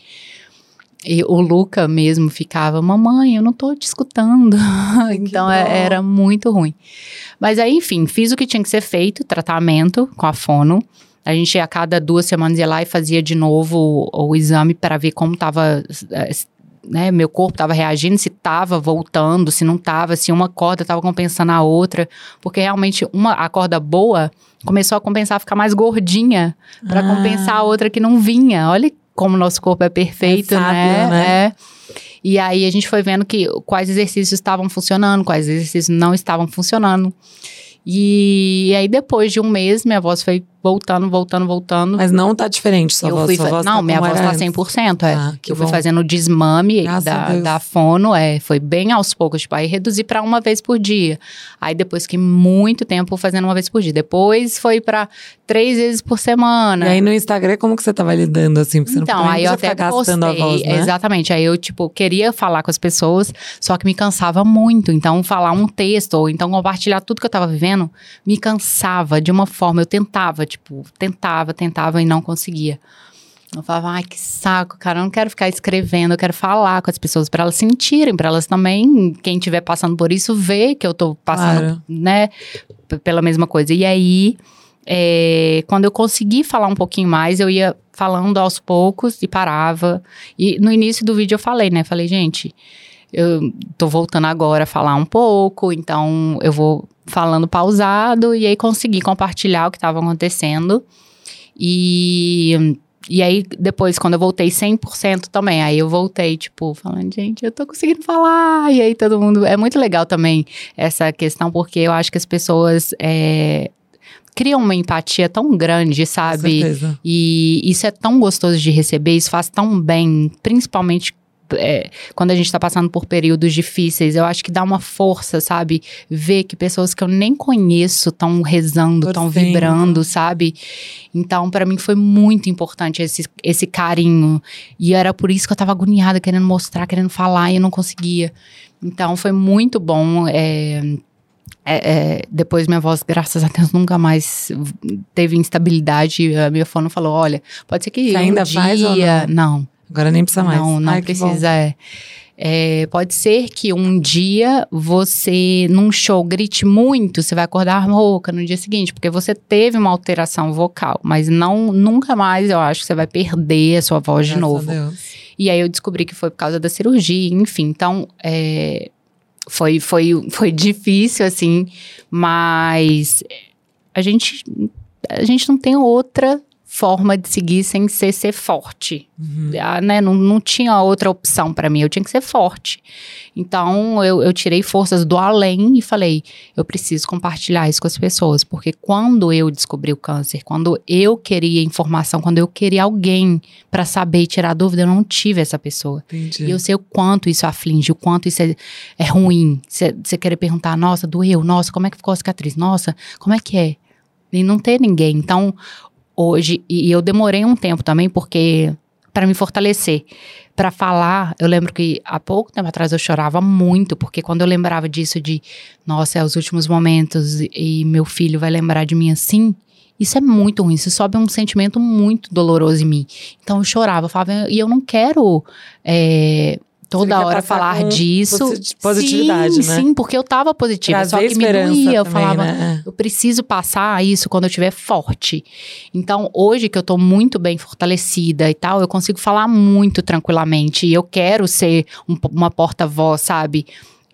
[SPEAKER 2] E o Luca mesmo ficava, mamãe, eu não tô te escutando. então é- era muito ruim. Mas aí, enfim, fiz o que tinha que ser feito, tratamento com a fono. A gente a cada duas semanas ia lá e fazia de novo o, o exame para ver como tava, eh, né, meu corpo tava reagindo, se tava voltando, se não tava, se uma corda tava compensando a outra, porque realmente uma a corda boa começou a compensar, a ficar mais gordinha para
[SPEAKER 1] Ah.
[SPEAKER 2] compensar a outra que não vinha. Olha como nosso corpo é perfeito,
[SPEAKER 1] É sábio,
[SPEAKER 2] né?
[SPEAKER 1] né?
[SPEAKER 2] É. E aí a gente foi vendo que quais exercícios estavam funcionando, quais exercícios não estavam funcionando. E, aí depois de um mês, minha voz foi voltando, voltando, voltando.
[SPEAKER 1] Mas não tá diferente sua
[SPEAKER 2] eu
[SPEAKER 1] voz.
[SPEAKER 2] fui
[SPEAKER 1] sua voz
[SPEAKER 2] não,
[SPEAKER 1] tá
[SPEAKER 2] minha voz tá
[SPEAKER 1] antes.
[SPEAKER 2] 100%, é.
[SPEAKER 1] Ah, que
[SPEAKER 2] eu fui
[SPEAKER 1] bom.
[SPEAKER 2] fazendo o desmame
[SPEAKER 1] Graças
[SPEAKER 2] da, da fono, é, foi bem aos poucos, tipo, aí reduzi pra uma vez por dia. Aí depois que muito tempo fazendo uma vez por dia. Depois foi pra três vezes por semana.
[SPEAKER 1] E aí no Instagram, como que você tava lidando assim? Porque você
[SPEAKER 2] Então,
[SPEAKER 1] não
[SPEAKER 2] aí eu até postei,
[SPEAKER 1] a voz, né?
[SPEAKER 2] exatamente. Aí eu, tipo, queria falar com as pessoas, só que me cansava muito. Então, falar um texto, ou então compartilhar tudo que eu tava vivendo, me cansava de uma forma. Eu tentava, tipo, tentava, tentava e não conseguia. Eu falava, ai, que saco, cara, eu não quero ficar escrevendo, eu quero falar com as pessoas para elas sentirem, para elas também, quem estiver passando por isso, ver que eu tô passando,
[SPEAKER 1] Claro.
[SPEAKER 2] né, pela mesma coisa. E aí, é, quando eu consegui falar um pouquinho mais, eu ia falando aos poucos e parava. E no início do vídeo eu falei, né? Falei, gente, eu tô voltando agora a falar um pouco, então eu vou falando pausado e aí consegui compartilhar o que estava acontecendo. E. E aí, depois, quando eu voltei 100% também, aí eu voltei, tipo, falando, gente, eu tô conseguindo falar. E aí todo mundo. É muito legal também essa questão, porque eu acho que as pessoas é, criam uma empatia tão grande,
[SPEAKER 1] Com
[SPEAKER 2] sabe?
[SPEAKER 1] certeza.
[SPEAKER 2] E isso é tão gostoso de receber, isso faz tão bem, principalmente é, quando a gente tá passando por períodos difíceis. Eu acho que dá uma força, sabe? Ver que pessoas que eu nem conheço estão rezando, estão vibrando, sabe? Então, pra mim foi muito importante esse, esse carinho. E era por isso que eu tava agoniada, querendo mostrar, querendo falar, e eu não conseguia. Então, foi muito bom. é, é, é, depois minha voz, graças a Deus, nunca mais teve instabilidade. A minha fono falou: olha, pode ser que
[SPEAKER 1] Você
[SPEAKER 2] um
[SPEAKER 1] ainda
[SPEAKER 2] dia...
[SPEAKER 1] faz ou
[SPEAKER 2] não?
[SPEAKER 1] Agora nem precisa mais.
[SPEAKER 2] Não, não
[SPEAKER 1] Ai,
[SPEAKER 2] precisa. É. É, pode ser que um dia você, num show, grite muito, você vai acordar rouca no dia seguinte, porque você teve uma alteração vocal, mas não nunca mais eu acho que você vai perder a sua voz de
[SPEAKER 1] Graças a
[SPEAKER 2] novo. E aí eu descobri que foi por causa da cirurgia, enfim. Então, é, foi, foi, foi difícil, assim, mas a gente, a gente não tem outra forma de seguir sem ser ser forte.
[SPEAKER 1] Uhum.
[SPEAKER 2] Ah, né? não, não tinha outra opção para mim, eu tinha que ser forte. Então eu, eu tirei forças do além e falei: eu preciso compartilhar isso com as pessoas, porque quando eu descobri o câncer, quando eu queria informação, quando eu queria alguém para saber e tirar dúvida, eu não tive essa pessoa.
[SPEAKER 1] Entendi.
[SPEAKER 2] E eu sei o quanto isso aflige, o quanto isso é, é ruim. Você querer perguntar, nossa, doeu, nossa, como é que ficou a cicatriz? Nossa, como é que é? E não ter ninguém. Então, hoje, e eu demorei um tempo também, porque para me fortalecer, para falar, eu lembro que há pouco tempo atrás eu chorava muito, porque quando eu lembrava disso de, nossa, é os últimos momentos e meu filho vai lembrar de mim assim, isso é muito ruim, isso sobe um sentimento muito doloroso em mim. Então eu chorava, eu falava, e eu não quero é, toda hora falar disso.
[SPEAKER 1] Positividade,
[SPEAKER 2] sim,
[SPEAKER 1] né?
[SPEAKER 2] Sim, porque eu tava positiva,
[SPEAKER 1] Trazer
[SPEAKER 2] só que me doía. Eu
[SPEAKER 1] também,
[SPEAKER 2] falava,
[SPEAKER 1] né?
[SPEAKER 2] eu preciso passar isso quando eu estiver forte. Então, hoje que eu tô muito bem fortalecida e tal, eu consigo falar muito tranquilamente. E eu quero ser um- uma porta-voz, sabe?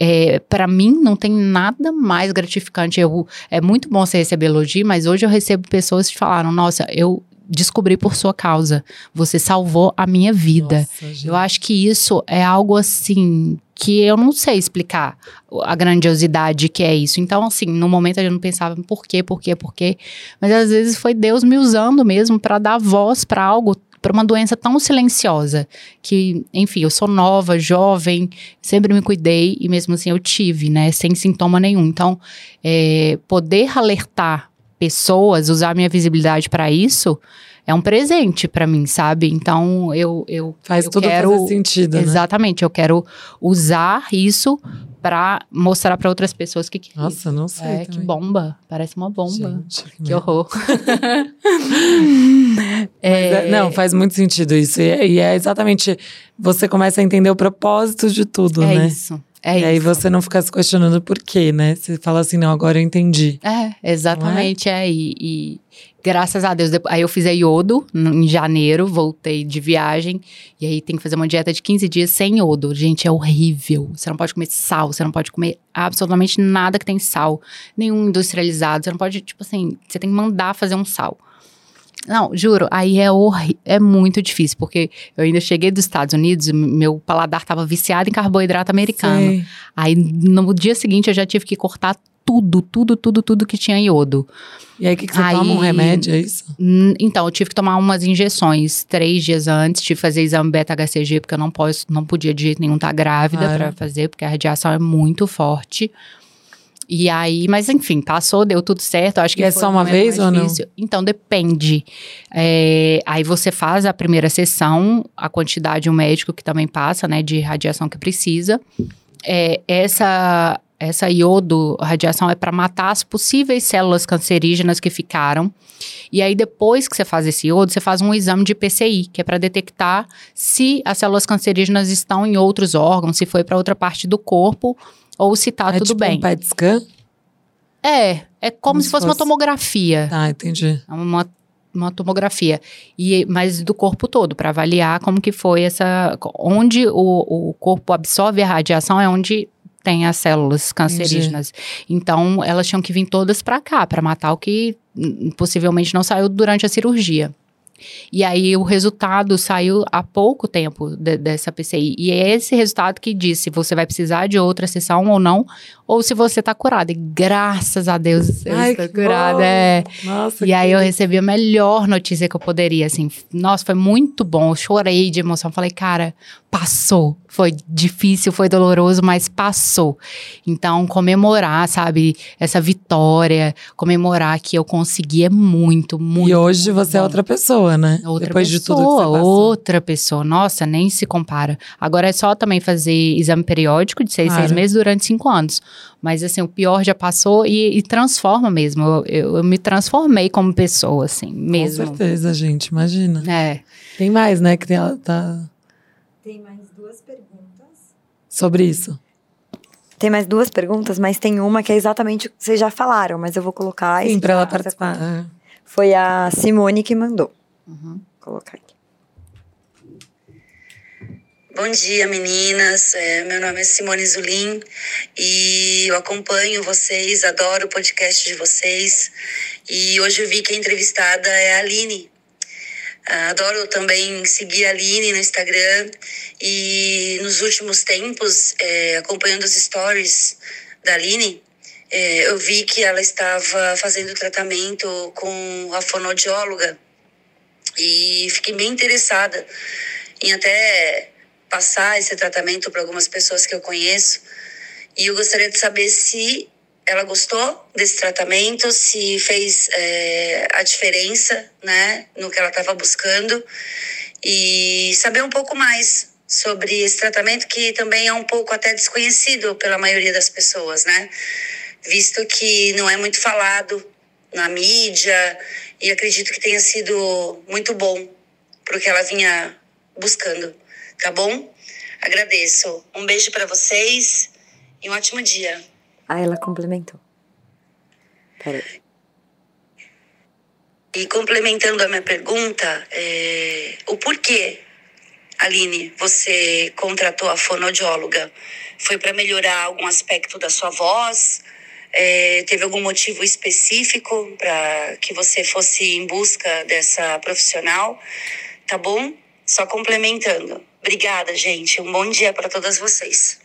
[SPEAKER 2] É, para mim não tem nada mais gratificante. Eu, é muito bom você receber elogio, mas hoje eu recebo pessoas que falaram: Nossa, eu descobri por sua causa. Você salvou a minha vida.
[SPEAKER 1] Nossa.
[SPEAKER 2] Eu acho que isso é algo assim que eu não sei explicar a grandiosidade que é isso. Então, assim, no momento eu não pensava por quê, por quê, por quê. Mas às vezes foi Deus me usando mesmo para dar voz para algo, para uma doença tão silenciosa. Que, enfim, eu sou nova, jovem, sempre me cuidei e mesmo assim eu tive, né, sem sintoma nenhum. Então, é, poder alertar pessoas, usar minha visibilidade para isso. É um presente para mim, sabe? Então eu, eu
[SPEAKER 1] Faz
[SPEAKER 2] eu
[SPEAKER 1] tudo
[SPEAKER 2] quero,
[SPEAKER 1] fazer sentido, né?
[SPEAKER 2] Exatamente, eu quero usar isso para mostrar para outras pessoas que, que
[SPEAKER 1] Nossa, não sei
[SPEAKER 2] é, que
[SPEAKER 1] também.
[SPEAKER 2] bomba, parece uma bomba.
[SPEAKER 1] Gente, que
[SPEAKER 2] Que horror.
[SPEAKER 1] É, não, faz muito sentido isso. E, é- e é exatamente. Você começa a entender o propósito de tudo,
[SPEAKER 2] é
[SPEAKER 1] né?
[SPEAKER 2] isso. É
[SPEAKER 1] e aí
[SPEAKER 2] isso.
[SPEAKER 1] você não fica se questionando por quê, né? Você fala assim, não, agora eu entendi.
[SPEAKER 2] É, exatamente, é. E, e graças a Deus, depois- aí eu fiz a iodo em janeiro, voltei de viagem, e aí tem que fazer uma dieta de 15 dias sem iodo. Gente, é horrível. Você não pode comer sal, você não pode comer absolutamente nada que tem sal, nenhum industrializado. Você não pode, tipo assim, você tem que mandar fazer um sal. Não, juro, aí é, é muito difícil, porque eu ainda cheguei dos Estados Unidos, meu paladar tava viciado em carboidrato americano.
[SPEAKER 1] Sei.
[SPEAKER 2] Aí no dia seguinte eu já tive que cortar tudo, tudo, tudo, tudo que tinha iodo.
[SPEAKER 1] E aí, o que, que você
[SPEAKER 2] Aí-
[SPEAKER 1] toma? Um remédio, é isso?
[SPEAKER 2] Então, eu tive que tomar umas injeções três dias antes, tive que fazer exame beta-HCG, porque eu não, posso, não podia de jeito nenhum estar grávida
[SPEAKER 1] Claro.
[SPEAKER 2] pra fazer, porque a radiação é muito forte. E aí, mas enfim, passou, deu tudo certo. Acho que
[SPEAKER 1] E é só uma vez ou não?
[SPEAKER 2] difícil. Então, depende. É, aí você faz a primeira sessão, a quantidade, o médico que também passa, né, de radiação que precisa. É, essa, essa iodo radiação é para matar as possíveis células cancerígenas que ficaram. E aí, depois que você faz esse iodo, você faz um exame de PCI, que é para detectar se as células cancerígenas estão em outros órgãos, se foi para outra parte do corpo, ou se tá
[SPEAKER 1] é
[SPEAKER 2] tudo
[SPEAKER 1] tipo
[SPEAKER 2] bem.
[SPEAKER 1] um PET scan?
[SPEAKER 2] É, é como,
[SPEAKER 1] Como
[SPEAKER 2] se
[SPEAKER 1] se
[SPEAKER 2] fosse, uma
[SPEAKER 1] fosse-
[SPEAKER 2] tomografia.
[SPEAKER 1] Tá, entendi.
[SPEAKER 2] É uma, uma tomografia. E, mas do corpo todo, para avaliar como que foi essa. Onde o, o corpo absorve a radiação é onde tem as células cancerígenas. Então, elas tinham que vir todas para cá, para matar o que hum, possivelmente não saiu durante a cirurgia. E aí o resultado saiu há pouco tempo de- dessa PCI. E é esse resultado que diz se você vai precisar de outra sessão ou não, ou se você tá curada. E graças a Deus eu
[SPEAKER 1] Ai,
[SPEAKER 2] estou curada.
[SPEAKER 1] bom.
[SPEAKER 2] É.
[SPEAKER 1] Nossa,
[SPEAKER 2] E aí eu recebi a melhor notícia que eu poderia, assim. Nossa, foi muito bom. Eu chorei de emoção. Falei, cara, passou. Foi difícil, foi doloroso, mas passou. Então, comemorar, sabe, essa vitória, comemorar que eu consegui é muito, muito.
[SPEAKER 1] E hoje você é
[SPEAKER 2] bom.
[SPEAKER 1] outra pessoa, né?
[SPEAKER 2] Outra
[SPEAKER 1] Depois
[SPEAKER 2] pessoa,
[SPEAKER 1] de tudo que você passou.
[SPEAKER 2] outra pessoa. Nossa, nem se compara. Agora é só também fazer exame periódico de seis, seis
[SPEAKER 1] Claro.
[SPEAKER 2] meses durante cinco anos. Mas assim, o pior já passou e, e transforma mesmo. Eu, eu- eu me transformei como pessoa, assim, mesmo.
[SPEAKER 1] Com certeza, gente, imagina.
[SPEAKER 2] É.
[SPEAKER 1] Tem mais, né, que tem, tá
[SPEAKER 3] Tem mais duas perguntas.
[SPEAKER 1] sobre isso.
[SPEAKER 3] Tem mais duas perguntas, mas tem uma que é exatamente o que vocês já falaram, mas eu vou colocar.
[SPEAKER 1] Sim, pra ela participar. É.
[SPEAKER 3] Foi a Simone que mandou.
[SPEAKER 2] Uhum.
[SPEAKER 3] Vou colocar aqui.
[SPEAKER 6] Bom dia, meninas. É, meu nome é Simone Zulin e eu acompanho vocês, adoro o podcast de vocês. E hoje eu vi que a entrevistada é a Aline. Adoro também seguir a Aline no Instagram e nos últimos tempos, é, acompanhando os stories da Aline, é, eu vi que ela estava fazendo tratamento com a fonoaudióloga e fiquei bem interessada em até passar esse tratamento para algumas pessoas que eu conheço. E eu gostaria de saber se ela gostou desse tratamento, se fez é, a diferença, né, no que ela estava buscando e saber um pouco mais sobre esse tratamento que também é um pouco até desconhecido pela maioria das pessoas, né? Visto que não é muito falado na mídia e acredito que tenha sido muito bom para o que ela vinha buscando, tá bom? Agradeço. Um beijo para vocês e um ótimo dia.
[SPEAKER 3] Ah, ela complementou. Peraí.
[SPEAKER 6] E complementando a minha pergunta, é, o porquê, Aline, você contratou a fonoaudióloga? Foi para melhorar algum aspecto da sua voz? É, teve algum motivo específico para que você fosse em busca dessa profissional? Tá bom? Só complementando. Obrigada, gente. Um bom dia para todas vocês.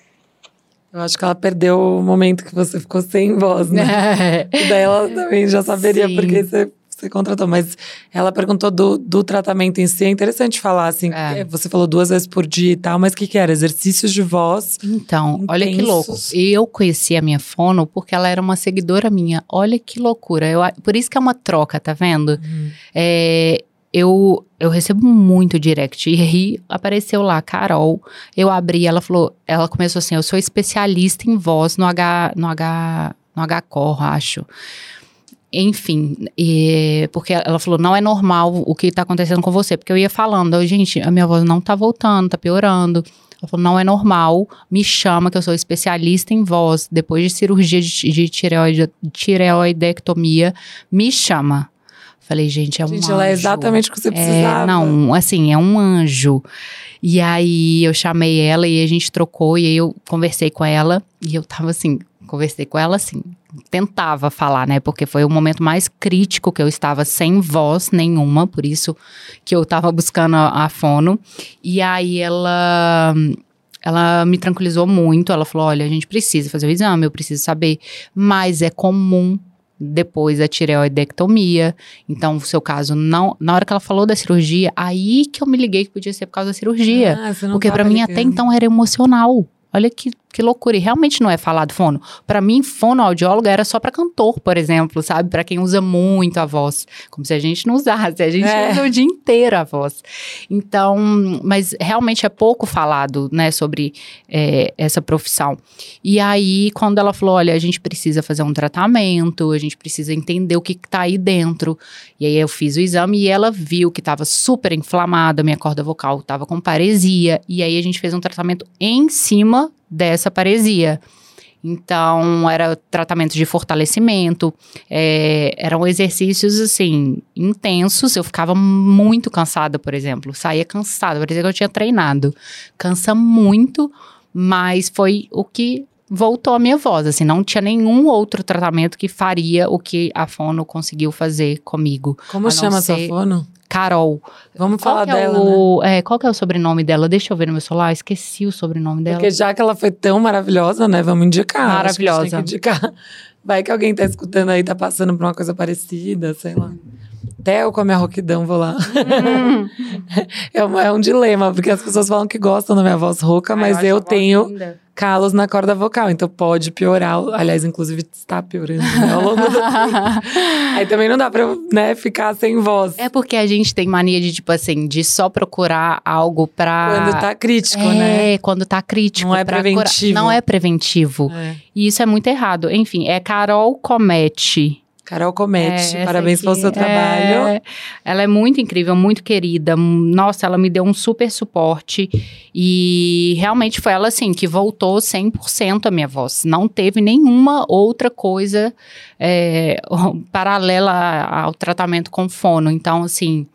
[SPEAKER 1] Eu acho que ela perdeu o momento que você ficou sem voz, né? e daí ela também já saberia
[SPEAKER 2] Sim.
[SPEAKER 1] porque você, você contratou. Mas ela perguntou do, do tratamento em si. É interessante falar, assim.
[SPEAKER 2] É.
[SPEAKER 1] Você falou duas vezes por dia e tal, mas o que, que era? Exercícios de voz.
[SPEAKER 2] Então, olha que louco.
[SPEAKER 1] Intensos.
[SPEAKER 2] Eu conheci a minha fono porque ela era uma seguidora minha. Olha que loucura. Eu, por isso que é uma troca, tá vendo? É, eu, eu recebo muito direct. E aí apareceu lá, Carol. Eu abri, ela falou, ela começou assim: eu sou especialista em voz no H, no H, no H-Cor, acho. Enfim, e- porque ela falou, não é normal o que tá acontecendo com você. Porque eu ia falando, gente, a minha voz não tá voltando, tá piorando. Ela falou, não é normal, me chama que eu sou especialista em voz. Depois de cirurgia de, de tireoide- tireoidectomia, me chama. Falei, gente, é um
[SPEAKER 1] Gente,
[SPEAKER 2] anjo.
[SPEAKER 1] ela é exatamente o que você
[SPEAKER 2] É,
[SPEAKER 1] precisava.
[SPEAKER 2] não, assim, é um anjo. E aí eu chamei ela e a gente trocou, e aí eu conversei com ela, e eu tava assim, conversei com ela assim, tentava falar, né? Porque foi o momento mais crítico que eu estava sem voz nenhuma, por isso que eu tava buscando a, a fono. E aí ela. Ela me tranquilizou muito. Ela falou: olha, a gente precisa fazer o exame, eu preciso saber. Mas é comum depois da tireoidectomia. Então, o seu caso não. Na hora que ela falou da cirurgia, aí que eu me liguei que podia ser por causa da cirurgia.
[SPEAKER 1] Ah,
[SPEAKER 2] porque pra mim até então era emocional. Olha que, que loucura. E realmente não é falado fono. Pra mim, fonoaudióloga era só pra cantor, por exemplo, sabe? Pra quem usa muito a voz. Como se a gente não usasse. A gente
[SPEAKER 1] É.
[SPEAKER 2] usa o dia inteiro a voz. Então, mas realmente é pouco falado, né, sobre é, essa profissão. E aí, quando ela falou, olha, a gente precisa fazer um tratamento, a gente precisa entender o que, que tá aí dentro. E aí eu fiz o exame e ela viu que estava super inflamada, minha corda vocal estava com paresia. E aí a gente fez um tratamento em cima dessa paresia. Então, era tratamento de fortalecimento, é, eram exercícios, assim, intensos. Eu ficava muito cansada, por exemplo. Saía cansada, parecia que eu tinha treinado. Cansa muito, mas foi o que voltou a minha voz. Assim, não tinha nenhum outro tratamento que faria o que a Fono conseguiu fazer comigo.
[SPEAKER 1] Como chama essa
[SPEAKER 2] ser-
[SPEAKER 1] fono?
[SPEAKER 2] Carol.
[SPEAKER 1] Vamos
[SPEAKER 2] Qual
[SPEAKER 1] falar
[SPEAKER 2] é
[SPEAKER 1] dela, né?
[SPEAKER 2] o, é, qual que é o sobrenome dela? Deixa eu ver no meu celular, esqueci o sobrenome dela.
[SPEAKER 1] Porque já que ela foi tão maravilhosa, né? Vamos indicar.
[SPEAKER 2] Maravilhosa.
[SPEAKER 1] Que indicar. Vai que alguém tá escutando aí, tá passando por uma coisa parecida, sei lá. Até eu com a minha roquidão vou lá.
[SPEAKER 2] Hum.
[SPEAKER 1] É um, é um dilema, porque as pessoas falam que gostam da minha voz rouca, mas eu, tenho calos na corda vocal, então pode piorar. Aliás, inclusive está piorando né, ao longo do tempo. Aí também não dá pra né, ficar sem voz.
[SPEAKER 2] É porque a gente tem mania de, tipo assim, de só procurar algo pra.
[SPEAKER 1] Quando tá crítico,
[SPEAKER 2] é,
[SPEAKER 1] né?
[SPEAKER 2] quando tá crítico.
[SPEAKER 1] Não é preventivo.
[SPEAKER 2] Não é preventivo.
[SPEAKER 1] É.
[SPEAKER 2] E isso é muito errado. Enfim, é Carol Comete.
[SPEAKER 1] Carol
[SPEAKER 2] É,
[SPEAKER 1] Comete,
[SPEAKER 2] essa
[SPEAKER 1] parabéns
[SPEAKER 2] aqui
[SPEAKER 1] pelo seu trabalho.
[SPEAKER 2] é- ela é muito incrível, muito querida. Nossa, ela me deu um super suporte. E realmente foi ela, assim, que voltou 100% a minha voz. Não teve nenhuma outra coisa é, paralela ao tratamento com fono. Então, assim,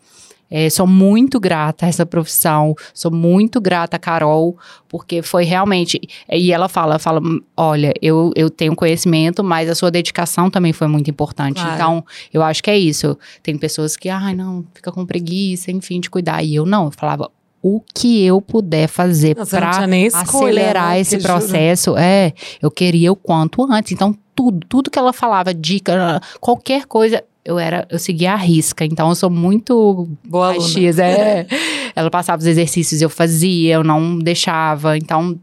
[SPEAKER 2] É, sou muito grata a essa profissão, sou muito grata a Carol, porque foi realmente. E ela fala, fala, olha, eu, eu tenho conhecimento, mas a sua dedicação também foi muito importante. Claro. Então, eu acho que é isso. Tem pessoas que, ai, não, fica com preguiça, enfim, de cuidar. E eu não, eu falava, o que eu puder fazer para acelerar né? esse processo, juro. é, eu queria o quanto antes. Então, tudo, tudo que ela falava, dica, qualquer coisa, eu era, eu seguia a risca, então eu sou muito
[SPEAKER 1] boa
[SPEAKER 2] X, é. ela passava os exercícios, eu fazia, eu não deixava, então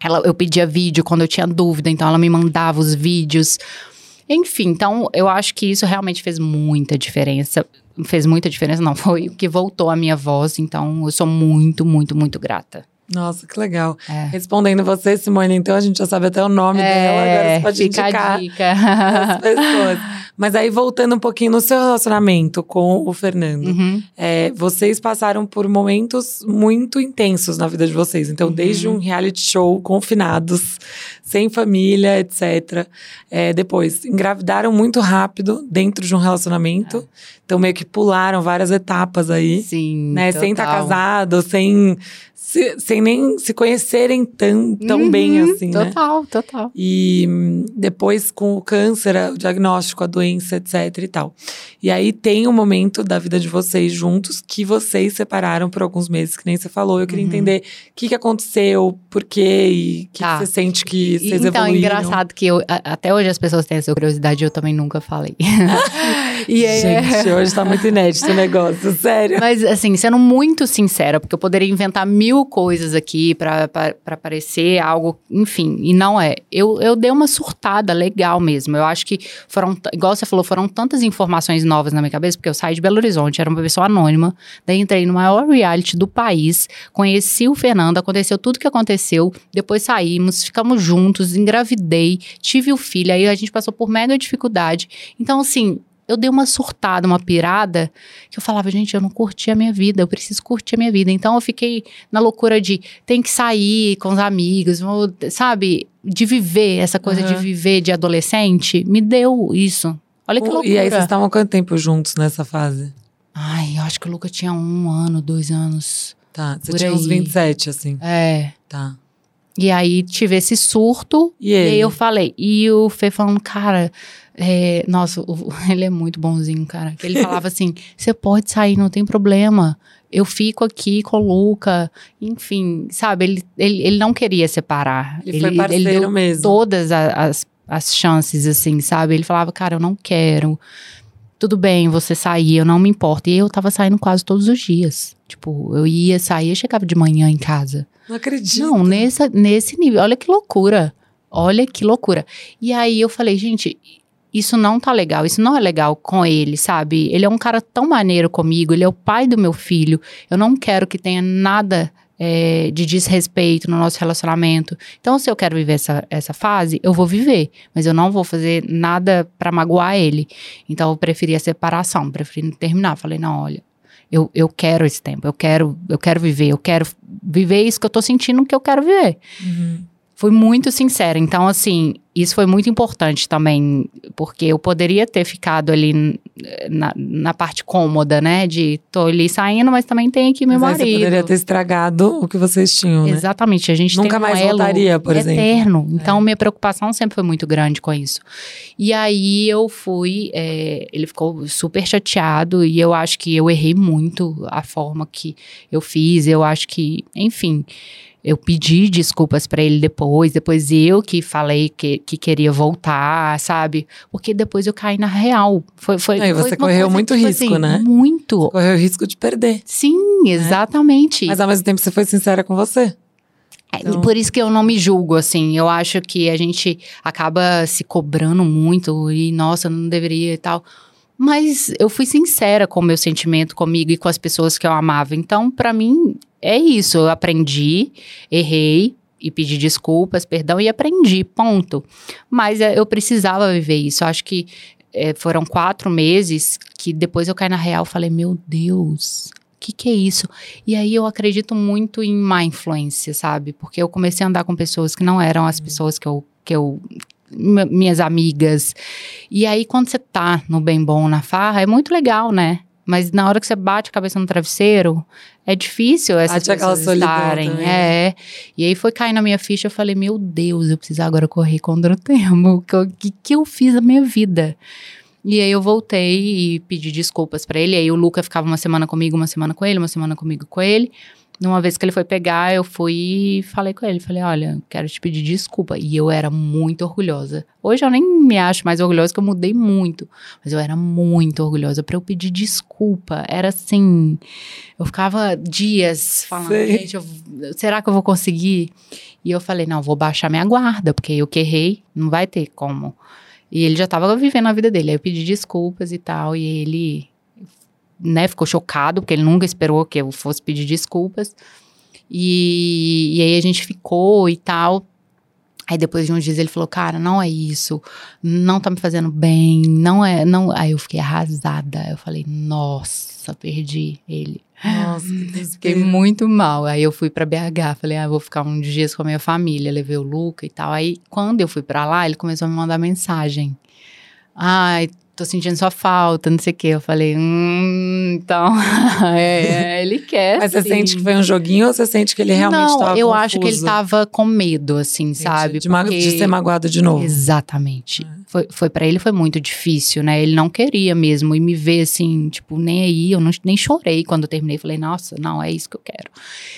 [SPEAKER 2] ela, eu pedia vídeo quando eu tinha dúvida, então ela me mandava os vídeos. Enfim, então eu acho que isso realmente fez muita diferença. Fez muita diferença, não, foi o que voltou a minha voz, então eu sou muito, muito, muito grata.
[SPEAKER 1] Nossa, que legal. É. Respondendo você, Simone, então a gente já sabe até o nome é, dela, agora você pode
[SPEAKER 2] fica
[SPEAKER 1] indicar
[SPEAKER 2] a dica.
[SPEAKER 1] as pessoas. Mas aí, voltando um pouquinho no seu relacionamento com o Fernando, uhum. é, vocês passaram por momentos muito intensos na vida de vocês. Então, uhum. desde um reality show, confinados, sem família, etc. É, depois, engravidaram muito rápido dentro de um relacionamento. É. Então, meio que pularam várias etapas aí.
[SPEAKER 2] Sim.
[SPEAKER 1] Né? Sem estar tá casado, sem se, sem nem se conhecerem tão, tão uhum, bem assim,
[SPEAKER 2] total, né? Total.
[SPEAKER 1] E depois com o câncer, o diagnóstico, a doença, etc e tal. E aí tem um momento da vida de vocês juntos que vocês separaram por alguns meses, que nem você falou. Eu queria uhum. entender o que, que aconteceu, por quê e o que, tá. que, você sente que vocês
[SPEAKER 2] então,
[SPEAKER 1] evoluíram.
[SPEAKER 2] Então, engraçado que eu, até hoje as pessoas têm essa curiosidade, eu também nunca falei.
[SPEAKER 1] e é... Gente, hoje tá muito inédito o negócio, sério.
[SPEAKER 2] Mas assim, sendo muito sincera, porque eu poderia inventar mil mil coisas aqui para parecer algo, enfim, e não é. Eu, eu dei uma surtada legal mesmo. Eu acho que foram, igual você falou, foram tantas informações novas na minha cabeça, porque eu saí de Belo Horizonte, era uma pessoa anônima, daí entrei no maior reality do país, conheci o Fernando, aconteceu tudo que aconteceu, depois saímos, ficamos juntos, engravidei, tive o filho, aí a gente passou por mega dificuldade. Então, assim, eu dei uma surtada, uma pirada, que eu falava, gente, eu não curti a minha vida, eu preciso curtir a minha vida. Então eu fiquei na loucura de tem que sair com os amigos, sabe? De viver, essa coisa uhum. de viver de adolescente, me deu isso. Olha que loucura.
[SPEAKER 1] E aí vocês estavam quanto tempo juntos nessa fase?
[SPEAKER 2] Ai, eu acho que o Luca tinha um ano, dois anos.
[SPEAKER 1] Tá, você tinha aí. uns 27, assim.
[SPEAKER 2] É.
[SPEAKER 1] Tá.
[SPEAKER 2] E aí tive esse surto.
[SPEAKER 1] E, e aí
[SPEAKER 2] eu falei. E o Fê falando, cara, é, nossa, o, ele é muito bonzinho, cara. Ele falava assim: você pode sair, não tem problema. Eu fico aqui com o Luca. Enfim, sabe? Ele, ele, ele não queria separar.
[SPEAKER 1] Ele, ele foi parceiro
[SPEAKER 2] ele deu
[SPEAKER 1] mesmo.
[SPEAKER 2] Todas as, as chances, assim, sabe? Ele falava, cara, eu não quero. Tudo bem você sair, eu não me importo. E eu tava saindo quase todos os dias. Tipo, eu ia sair, eu chegava de manhã em casa.
[SPEAKER 1] Não acredito.
[SPEAKER 2] Não, nesse, nesse nível. Olha que loucura. Olha que loucura. E aí eu falei, gente, isso não tá legal, isso não é legal com ele, sabe? Ele é um cara tão maneiro comigo, ele é o pai do meu filho. Eu não quero que tenha nada é, de desrespeito no nosso relacionamento. Então, se eu quero viver essa, essa fase, eu vou viver, mas eu não vou fazer nada para magoar ele. Então, eu preferi a separação, preferi terminar. Falei, não, olha, eu, eu quero esse tempo, eu quero, eu quero viver, eu quero viver isso que eu tô sentindo que eu quero viver. Uhum. Fui muito sincera. Então, assim, isso foi muito importante também, porque eu poderia ter ficado ali na, na parte cômoda, né? De tô ali saindo, mas também tem aqui meu mas marido. Você
[SPEAKER 1] poderia ter estragado o que vocês tinham, né?
[SPEAKER 2] Exatamente. A gente
[SPEAKER 1] Nunca
[SPEAKER 2] um
[SPEAKER 1] mais voltaria, por
[SPEAKER 2] eterno.
[SPEAKER 1] exemplo.
[SPEAKER 2] Então, é. minha preocupação sempre foi muito grande com isso. E aí eu fui, é, ele ficou super chateado e eu acho que eu errei muito a forma que eu fiz. Eu acho que, enfim eu pedi desculpas para ele depois, depois eu que falei que, que queria voltar, sabe? Porque depois eu caí na real. Foi, foi,
[SPEAKER 1] Aí você
[SPEAKER 2] foi
[SPEAKER 1] correu muito
[SPEAKER 2] tipo
[SPEAKER 1] risco,
[SPEAKER 2] assim,
[SPEAKER 1] né?
[SPEAKER 2] Muito.
[SPEAKER 1] Você correu risco de perder.
[SPEAKER 2] Sim, exatamente.
[SPEAKER 1] Mas ao mesmo tempo você foi sincera com você.
[SPEAKER 2] É, então... Por isso que eu não me julgo, assim. Eu acho que a gente acaba se cobrando muito e, nossa, não deveria e tal. Mas eu fui sincera com o meu sentimento comigo e com as pessoas que eu amava. Então, para mim, é isso. Eu aprendi, errei e pedi desculpas, perdão e aprendi, ponto. Mas é, eu precisava viver isso. Eu acho que é, foram quatro meses que depois eu caí na real e falei: meu Deus. O que, que é isso? E aí eu acredito muito em má influência, sabe? Porque eu comecei a andar com pessoas que não eram as pessoas que eu, que eu minhas amigas. E aí, quando você tá no bem bom, na farra, é muito legal, né? Mas na hora que você bate a cabeça no travesseiro, é difícil essas
[SPEAKER 1] Bate aquela
[SPEAKER 2] pessoas estarem.
[SPEAKER 1] também.
[SPEAKER 2] É. E aí foi cair na minha ficha, eu falei, meu Deus, eu preciso agora correr contra o tempo. O que, eu- que, eu fiz na minha vida? E aí eu voltei e pedi desculpas pra ele. Aí o Luca ficava uma semana comigo, uma semana com ele, uma semana comigo com ele. Uma vez que ele foi pegar, eu fui e falei com ele. Falei, olha, quero te pedir desculpa. E eu era muito orgulhosa. Hoje eu nem me acho mais orgulhosa, que eu mudei muito. Mas eu era muito orgulhosa pra eu pedir desculpa. Era assim, eu ficava dias falando,
[SPEAKER 1] Sei.
[SPEAKER 2] gente, eu- será que eu vou conseguir? E eu falei, não, vou baixar minha guarda, porque eu que errei, não vai ter como. E ele já tava vivendo a vida dele. Aí eu pedi desculpas e tal, e ele, né, ficou chocado, porque ele nunca esperou que eu fosse pedir desculpas. E, e aí a gente ficou e tal. Aí depois de uns dias ele falou, cara, não é isso, não tá me fazendo bem, não é, não. Aí eu fiquei arrasada. Eu falei, nossa, perdi ele.
[SPEAKER 1] Nossa, que
[SPEAKER 2] Fiquei muito mal. Aí eu fui pra BH, falei, ah, vou ficar uns dias com a minha família, levei o Luca e tal. Aí quando eu fui pra lá, ele começou a me mandar mensagem. Ai, tô sentindo sua falta, não sei o quê. Eu falei, hum, então, é, ele quer.
[SPEAKER 1] Mas você
[SPEAKER 2] sim.
[SPEAKER 1] sente que foi um joguinho ou você sente que ele realmente
[SPEAKER 2] Não,
[SPEAKER 1] tava
[SPEAKER 2] eu
[SPEAKER 1] confuso?
[SPEAKER 2] acho que ele tava com medo, assim,
[SPEAKER 1] Entendi.
[SPEAKER 2] sabe?
[SPEAKER 1] De, ma- de
[SPEAKER 2] Porque-
[SPEAKER 1] ser magoado de novo.
[SPEAKER 2] Exatamente. Foi, foi para ele foi muito difícil, né? Ele não queria mesmo e me ver assim, tipo, nem aí, eu não, nem chorei quando eu terminei. Falei, nossa, não, é isso que eu quero.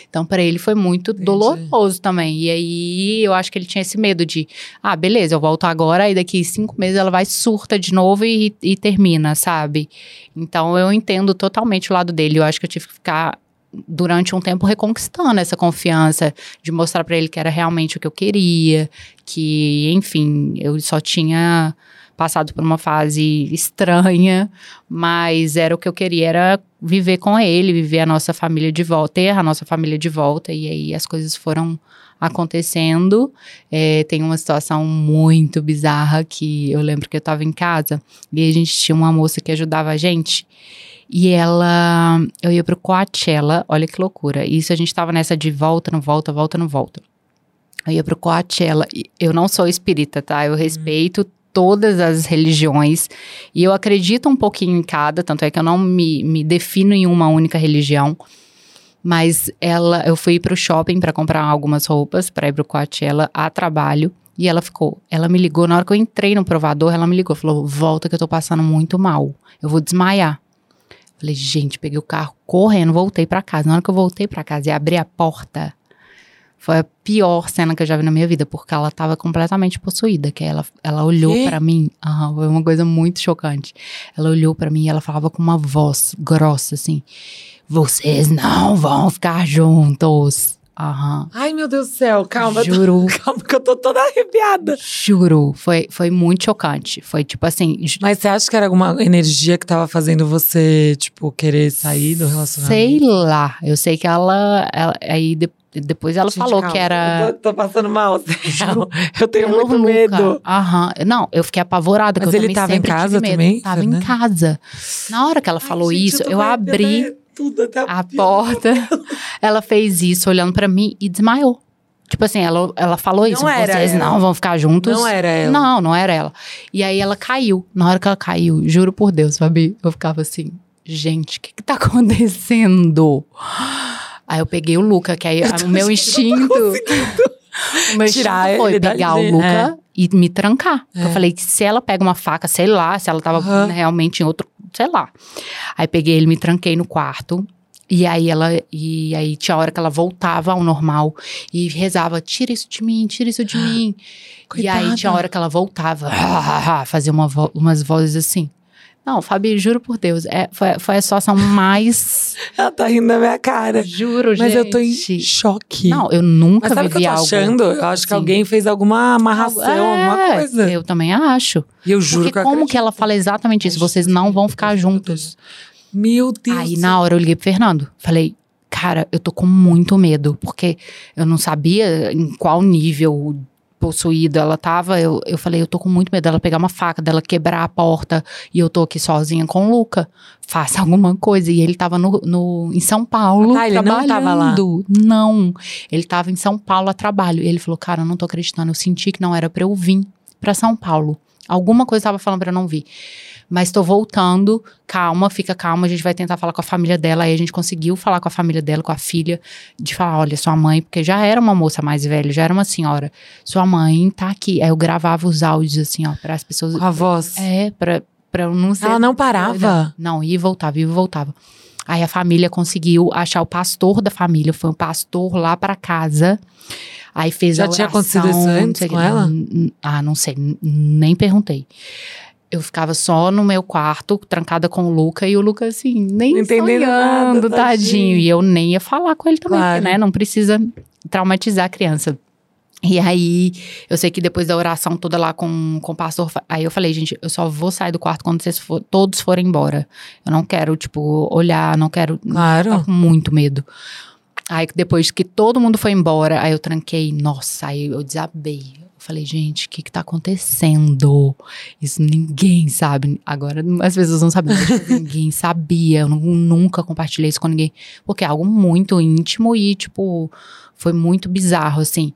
[SPEAKER 2] Então, para ele foi muito
[SPEAKER 1] Entendi.
[SPEAKER 2] doloroso também. E aí, eu acho que ele tinha esse medo de, ah, beleza, eu volto agora, e daqui cinco meses ela vai surta de novo e, e termina, sabe? Então, eu entendo totalmente o lado dele. Eu acho que eu tive que ficar durante um tempo reconquistando essa confiança de mostrar pra ele que era realmente o que eu queria, que, enfim, eu só tinha passado por uma fase estranha, mas era o que eu queria, era viver com ele, viver a nossa família de volta, ter a nossa família de volta, e aí as coisas foram acontecendo. É, tem uma situação muito bizarra que eu lembro que eu tava em casa e a gente tinha uma moça que ajudava a gente. E ela, eu ia pro Coachella, olha que loucura. Isso a gente tava nessa de volta, não volta, volta, não volta. Eu ia pro Coachella. e Eu não sou espírita, tá? Eu respeito todas as religiões e eu acredito um pouquinho em cada, tanto é que eu não me, me defino em uma única religião. Mas ela, eu fui pro shopping para comprar algumas roupas para ir pro Coachella a trabalho. E ela ficou, ela me ligou, na hora que eu entrei no provador, ela me ligou, falou: volta que eu tô passando muito mal, eu vou desmaiar. Falei, gente, peguei o carro correndo, voltei pra casa. Na hora que eu voltei pra casa e abri a porta, foi a pior cena que eu já vi na minha vida, porque ela tava completamente possuída, que ela, ela olhou pra mim, aham, foi uma coisa muito chocante. Ela olhou pra mim e ela falava com uma voz grossa assim: "Vocês não vão ficar juntos". Aham.
[SPEAKER 1] Ai, meu Deus do céu, calma. eu tô-
[SPEAKER 2] Juro.
[SPEAKER 1] Calma que eu tô toda arrepiada.
[SPEAKER 2] Juro, foi, foi muito chocante. Foi tipo assim,
[SPEAKER 1] Mas você acha que era alguma energia que tava fazendo você, tipo, querer sair do relacionamento?
[SPEAKER 2] sei lá. Eu sei que ela, ela- aí de- depois ela
[SPEAKER 1] Gente,
[SPEAKER 2] falou
[SPEAKER 1] calma,
[SPEAKER 2] que era
[SPEAKER 1] Eu tô, tô passando mal. sério. Eu tenho
[SPEAKER 2] Pelo
[SPEAKER 1] muito medo.
[SPEAKER 2] Aham. Não, eu fiquei apavorada.
[SPEAKER 1] Mas
[SPEAKER 2] eu
[SPEAKER 1] ele tava em casa também,
[SPEAKER 2] Tava
[SPEAKER 1] Fernanda?
[SPEAKER 2] em casa. Na hora que ela falou
[SPEAKER 1] Ai, gente,
[SPEAKER 2] isso, eu
[SPEAKER 1] arrepio
[SPEAKER 2] abri
[SPEAKER 1] até tudo, até
[SPEAKER 2] a porta. ela fez isso olhando pra mim e desmaiou. Tipo assim, ela, ela falou isso.
[SPEAKER 1] era
[SPEAKER 2] Vocês
[SPEAKER 1] ela.
[SPEAKER 2] não vão ficar juntos.
[SPEAKER 1] Não era ela.
[SPEAKER 2] Não, não era ela. E aí ela caiu. Na hora que ela caiu, juro por Deus, Fabi, eu ficava assim, gente, o que que tá acontecendo? Aí eu peguei o Luca, que aí o meu instinto. O meu
[SPEAKER 1] Tirar
[SPEAKER 2] foi pegar
[SPEAKER 1] dali,
[SPEAKER 2] o Luca
[SPEAKER 1] é.
[SPEAKER 2] e me trancar.
[SPEAKER 1] É.
[SPEAKER 2] Eu falei que se ela pega uma faca, sei lá, se ela tava
[SPEAKER 1] Aham.
[SPEAKER 2] realmente em outro, sei lá. Aí peguei ele, me tranquei no quarto. E aí ela, e aí tinha hora que ela voltava ao normal e rezava, tira isso de mim, tira isso de mim. E aí
[SPEAKER 1] Coitada.
[SPEAKER 2] tinha hora que ela voltava, fazia uma vo- umas vozes assim. Não, Fabi, juro por Deus, é, foi, foi a situação mais.
[SPEAKER 1] Ela tá rindo da minha cara.
[SPEAKER 2] Juro,
[SPEAKER 1] Mas
[SPEAKER 2] gente.
[SPEAKER 1] eu tô em choque.
[SPEAKER 2] Não, eu nunca
[SPEAKER 1] Mas sabe o que
[SPEAKER 2] vivi
[SPEAKER 1] eu tô
[SPEAKER 2] algo.
[SPEAKER 1] achando? Eu acho que
[SPEAKER 2] assim.
[SPEAKER 1] alguém fez alguma amarração,
[SPEAKER 2] É,
[SPEAKER 1] alguma coisa.
[SPEAKER 2] Eu também acho.
[SPEAKER 1] E eu juro
[SPEAKER 2] Porque
[SPEAKER 1] que eu
[SPEAKER 2] como
[SPEAKER 1] acredito.
[SPEAKER 2] que ela fala exatamente isso? Vocês não vão ficar juntos.
[SPEAKER 1] Meu Deus.
[SPEAKER 2] Aí na hora eu liguei pro Fernando. Falei, cara, eu tô com muito medo. Porque eu não sabia em qual nível possuída ela tava. Eu, eu falei, eu tô com muito medo dela pegar uma faca, dela quebrar a porta. E eu tô aqui sozinha com o Luca. Faça alguma coisa. E ele tava no, no, em São Paulo.
[SPEAKER 1] Ah, tá, ele não tava lá.
[SPEAKER 2] Não. Ele tava em São Paulo a trabalho. E ele falou, cara, eu não tô acreditando. Eu senti que não era pra eu vir pra São Paulo. Alguma coisa estava falando para não vir. Mas tô voltando, calma, fica calma, a gente vai tentar falar com a família dela. Aí a gente conseguiu falar com a família dela, com a filha, de falar: olha, sua mãe, porque já era uma moça mais velha, já era uma senhora. Sua mãe tá aqui. Aí eu gravava os áudios assim, ó, para as pessoas.
[SPEAKER 1] Com a voz.
[SPEAKER 2] É, pra, pra eu não ser.
[SPEAKER 1] Ela não parava.
[SPEAKER 2] Não, ia e voltava, ia e voltava. Aí a família conseguiu achar o pastor da família, foi um pastor lá para casa. Aí fez
[SPEAKER 1] Já
[SPEAKER 2] a oração,
[SPEAKER 1] tinha acontecido isso antes com ela?
[SPEAKER 2] Ah, não sei, nem perguntei. Eu ficava só no meu quarto, trancada com o Luca, e o Luca, assim, nem
[SPEAKER 1] entendendo
[SPEAKER 2] sonhando,
[SPEAKER 1] nada,
[SPEAKER 2] tadinho. E eu nem ia falar com ele também,
[SPEAKER 1] Claro.
[SPEAKER 2] porque, né? Não precisa traumatizar a criança. E aí, eu sei que depois da oração toda lá com, com o pastor, aí eu falei, gente, eu só vou sair do quarto quando vocês for- todos forem embora. Eu não quero, tipo, olhar, não quero.
[SPEAKER 1] Claro.
[SPEAKER 2] Tava com muito medo. Aí depois que todo mundo foi embora, aí eu tranquei, nossa, aí eu desabei. Eu falei, gente, o que que tá acontecendo? Isso ninguém sabe. Agora as pessoas não sabem, tipo, ninguém sabia. Eu nu- nunca compartilhei isso com ninguém. Porque é algo muito íntimo e, tipo, foi muito bizarro, assim.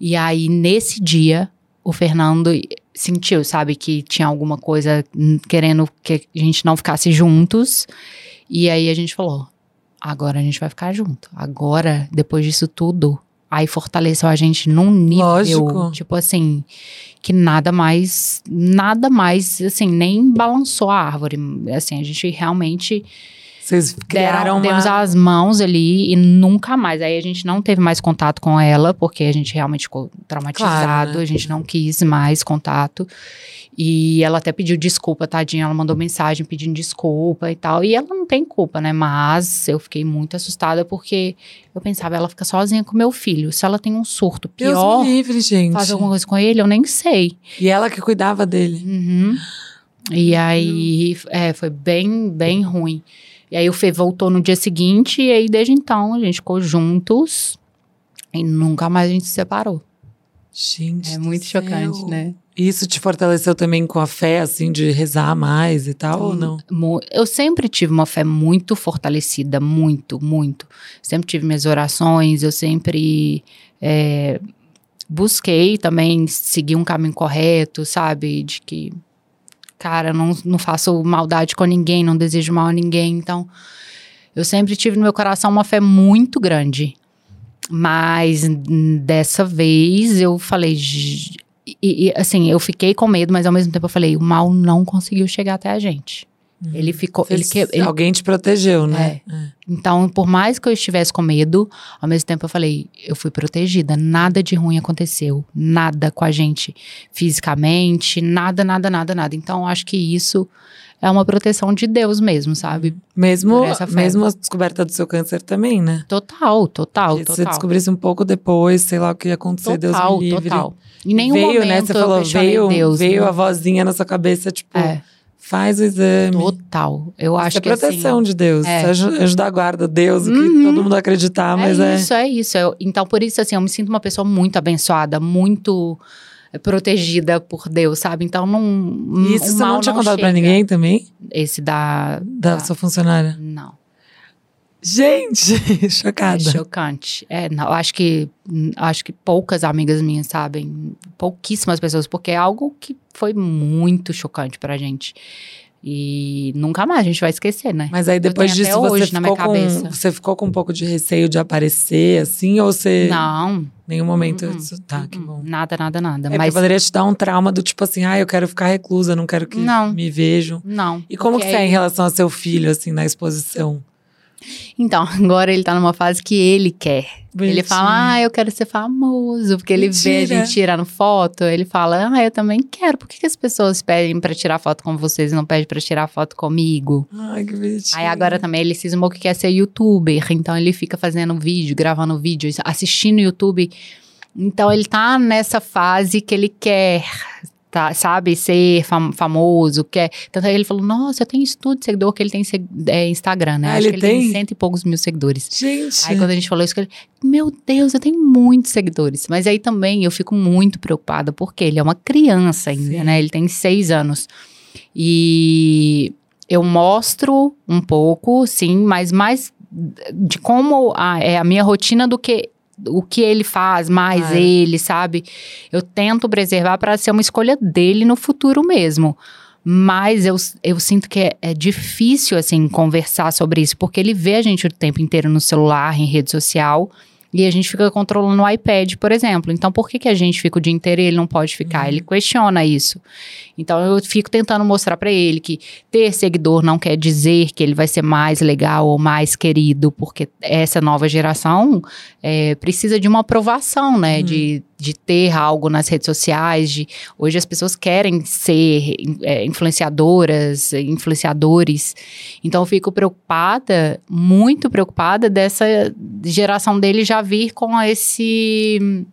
[SPEAKER 2] E aí, nesse dia, o Fernando sentiu, sabe, que tinha alguma coisa querendo que a gente não ficasse juntos. E aí a gente falou: agora a gente vai ficar junto. Agora, depois disso tudo, aí fortaleceu a gente num nível,
[SPEAKER 1] Lógico.
[SPEAKER 2] tipo assim, que nada mais, nada mais, assim, nem balançou a árvore. Assim, a gente realmente
[SPEAKER 1] Vocês criaram
[SPEAKER 2] deram,
[SPEAKER 1] uma...
[SPEAKER 2] demos as mãos ali e nunca mais. Aí a gente não teve mais contato com ela, porque a gente realmente ficou traumatizado,
[SPEAKER 1] Claro, né?
[SPEAKER 2] a gente não quis mais contato. E ela até pediu desculpa, tadinha. Ela mandou mensagem pedindo desculpa e tal. E ela não tem culpa, né? Mas eu fiquei muito assustada porque eu pensava, ela fica sozinha com meu filho. Se ela tem um surto
[SPEAKER 1] Deus
[SPEAKER 2] pior,
[SPEAKER 1] me livre, gente.
[SPEAKER 2] fazer alguma coisa com ele, eu nem sei.
[SPEAKER 1] E ela que cuidava dele.
[SPEAKER 2] Uhum. E aí, é, foi bem, bem ruim. E aí o Fê voltou no dia seguinte, e aí desde então a gente ficou juntos e nunca mais a gente se separou.
[SPEAKER 1] Gente.
[SPEAKER 2] É muito
[SPEAKER 1] céu.
[SPEAKER 2] chocante, né?
[SPEAKER 1] Isso te fortaleceu também com a fé, assim, de rezar mais e tal, ou não?
[SPEAKER 2] Eu sempre tive uma fé muito fortalecida, muito, muito. Sempre tive minhas orações, eu sempre é, busquei também seguir um caminho correto, sabe? De que, cara, não, não faço maldade com ninguém, não desejo mal a ninguém. Então, eu sempre tive no meu coração uma fé muito grande. Mas dessa vez eu falei. "J- E, e, assim, eu fiquei com medo, mas ao mesmo tempo eu falei: o mal não conseguiu chegar até a gente. Ele ficou. Ele, que- ele-
[SPEAKER 1] Alguém te protegeu, né?
[SPEAKER 2] então, por mais que eu estivesse com medo, ao mesmo tempo eu falei, eu fui protegida, nada de ruim aconteceu, nada com a gente fisicamente, nada, nada, nada, nada. Então, eu acho que isso é uma proteção de Deus mesmo, sabe?
[SPEAKER 1] Mesmo, mesmo a descoberta do seu câncer também, né?
[SPEAKER 2] Total, total,
[SPEAKER 1] Se você
[SPEAKER 2] total.
[SPEAKER 1] descobrisse um pouco depois, sei lá o que ia acontecer,
[SPEAKER 2] Total,
[SPEAKER 1] Deus me livre.
[SPEAKER 2] total. Em nenhum
[SPEAKER 1] veio,
[SPEAKER 2] momento
[SPEAKER 1] né? Você falou, veio,
[SPEAKER 2] Deus.
[SPEAKER 1] veio
[SPEAKER 2] né?
[SPEAKER 1] a vozinha na sua cabeça, tipo,
[SPEAKER 2] É,
[SPEAKER 1] faz o exame.
[SPEAKER 2] total. Eu
[SPEAKER 1] Isso
[SPEAKER 2] acho
[SPEAKER 1] é
[SPEAKER 2] que
[SPEAKER 1] proteção
[SPEAKER 2] assim,
[SPEAKER 1] de Deus.
[SPEAKER 2] é.
[SPEAKER 1] É a guarda, Deus, o que
[SPEAKER 2] Uhum.
[SPEAKER 1] todo mundo acreditar, mas
[SPEAKER 2] é
[SPEAKER 1] é.
[SPEAKER 2] isso, é isso. Eu- então, por isso, assim, eu me sinto uma pessoa muito abençoada, muito protegida por Deus, sabe? Então, não.
[SPEAKER 1] E isso você não tinha contado pra
[SPEAKER 2] chega.
[SPEAKER 1] ninguém também?
[SPEAKER 2] Esse da.
[SPEAKER 1] Da
[SPEAKER 2] Tá.
[SPEAKER 1] sua funcionária?
[SPEAKER 2] Não.
[SPEAKER 1] Gente,
[SPEAKER 2] É
[SPEAKER 1] chocada.
[SPEAKER 2] chocante. É, não, acho que acho que poucas amigas minhas sabem, pouquíssimas pessoas, porque é algo que foi muito chocante pra gente. E nunca mais a gente vai esquecer, né?
[SPEAKER 1] Mas aí depois disso você ficou, com, você ficou com um pouco de receio de aparecer, assim, ou você.
[SPEAKER 2] Não.
[SPEAKER 1] Nenhum momento.
[SPEAKER 2] Uhum.
[SPEAKER 1] isso- tá, que bom.
[SPEAKER 2] Nada, nada, nada.
[SPEAKER 1] É,
[SPEAKER 2] Mas
[SPEAKER 1] poderia te dar um trauma do tipo assim, ah, eu quero ficar reclusa, não quero que
[SPEAKER 2] Não.
[SPEAKER 1] me vejam.
[SPEAKER 2] não.
[SPEAKER 1] E como que você é em relação a seu filho, assim, na exposição?
[SPEAKER 2] Então, agora ele tá numa fase que ele quer. Ele
[SPEAKER 1] Bonitinho.
[SPEAKER 2] fala, ah, eu quero ser famoso. Porque ele vê a
[SPEAKER 1] Mentira.
[SPEAKER 2] gente tirando foto. Ele fala, ah, eu também quero. Por que, que as pessoas pedem pra tirar foto com vocês e não pedem pra tirar foto comigo?
[SPEAKER 1] Ai, que bonitinho.
[SPEAKER 2] Aí agora também ele cismou que quer ser youtuber. Então ele fica fazendo vídeo, gravando vídeo, assistindo YouTube. Então ele tá nessa fase que ele quer. Tá, sabe, ser fam- famoso, quer. Tanto é que ele falou: Nossa, eu tenho estudo de seguidor que ele tem é, Instagram, né?
[SPEAKER 1] Ah,
[SPEAKER 2] Acho
[SPEAKER 1] ele
[SPEAKER 2] que ele tem
[SPEAKER 1] tem?
[SPEAKER 2] cento e poucos mil seguidores.
[SPEAKER 1] Gente.
[SPEAKER 2] Aí quando a gente falou isso, ele, meu Deus, eu tenho muitos seguidores. Mas aí também eu fico muito preocupada, porque ele é uma criança ainda,
[SPEAKER 1] Sim.
[SPEAKER 2] né? Ele tem seis anos. E eu mostro um pouco, sim, mas mais de como a- é a minha rotina do que o que ele faz, mais é. ele, sabe? Eu tento preservar para ser uma escolha dele no futuro mesmo. Mas eu, eu sinto que é, é, difícil, assim, conversar sobre isso, porque ele vê a gente o tempo inteiro no celular, em rede social. E a gente fica controlando o iPad, por exemplo. Então, por que, que a gente fica o dia inteiro e ele não pode ficar? Uhum. Ele questiona isso. Então, eu fico tentando mostrar para ele que ter seguidor não quer dizer que ele vai ser mais legal ou mais querido, porque essa nova geração é, precisa de uma aprovação, né? Uhum. De de ter algo nas redes sociais, de hoje as pessoas querem ser é, influenciadoras, influenciadores. Então eu fico preocupada, muito preocupada dessa geração dele já vir com esse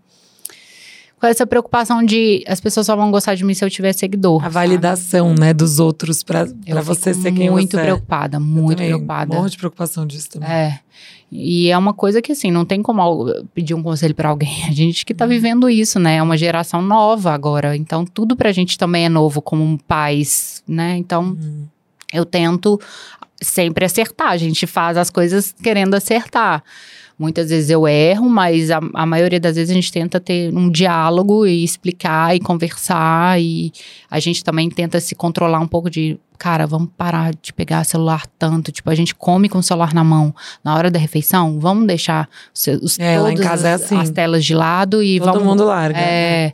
[SPEAKER 2] com essa preocupação de as pessoas só vão gostar de mim se eu tiver seguidor.
[SPEAKER 1] A validação, sabe? né, dos outros para você ser quem você é.
[SPEAKER 2] Muito preocupada, muito preocupada.
[SPEAKER 1] Um monte de preocupação disso também.
[SPEAKER 2] É. E é uma coisa que, assim, não tem como pedir um conselho para alguém. A gente que tá vivendo isso, né? É uma geração nova agora. Então, tudo pra gente também é novo como pais, né? Então, uhum. eu tento sempre acertar. A gente faz as coisas querendo acertar. Muitas vezes eu erro, mas a, a, maioria das vezes a gente tenta ter um diálogo e explicar e conversar. E a gente também tenta se controlar um pouco de, cara, vamos parar de pegar celular tanto. Tipo, a gente come com o celular na mão na hora da refeição. Vamos deixar os, os
[SPEAKER 1] é, lá em casa é assim.
[SPEAKER 2] as telas de lado e
[SPEAKER 1] Todo
[SPEAKER 2] vamos.
[SPEAKER 1] mundo larga.
[SPEAKER 2] É.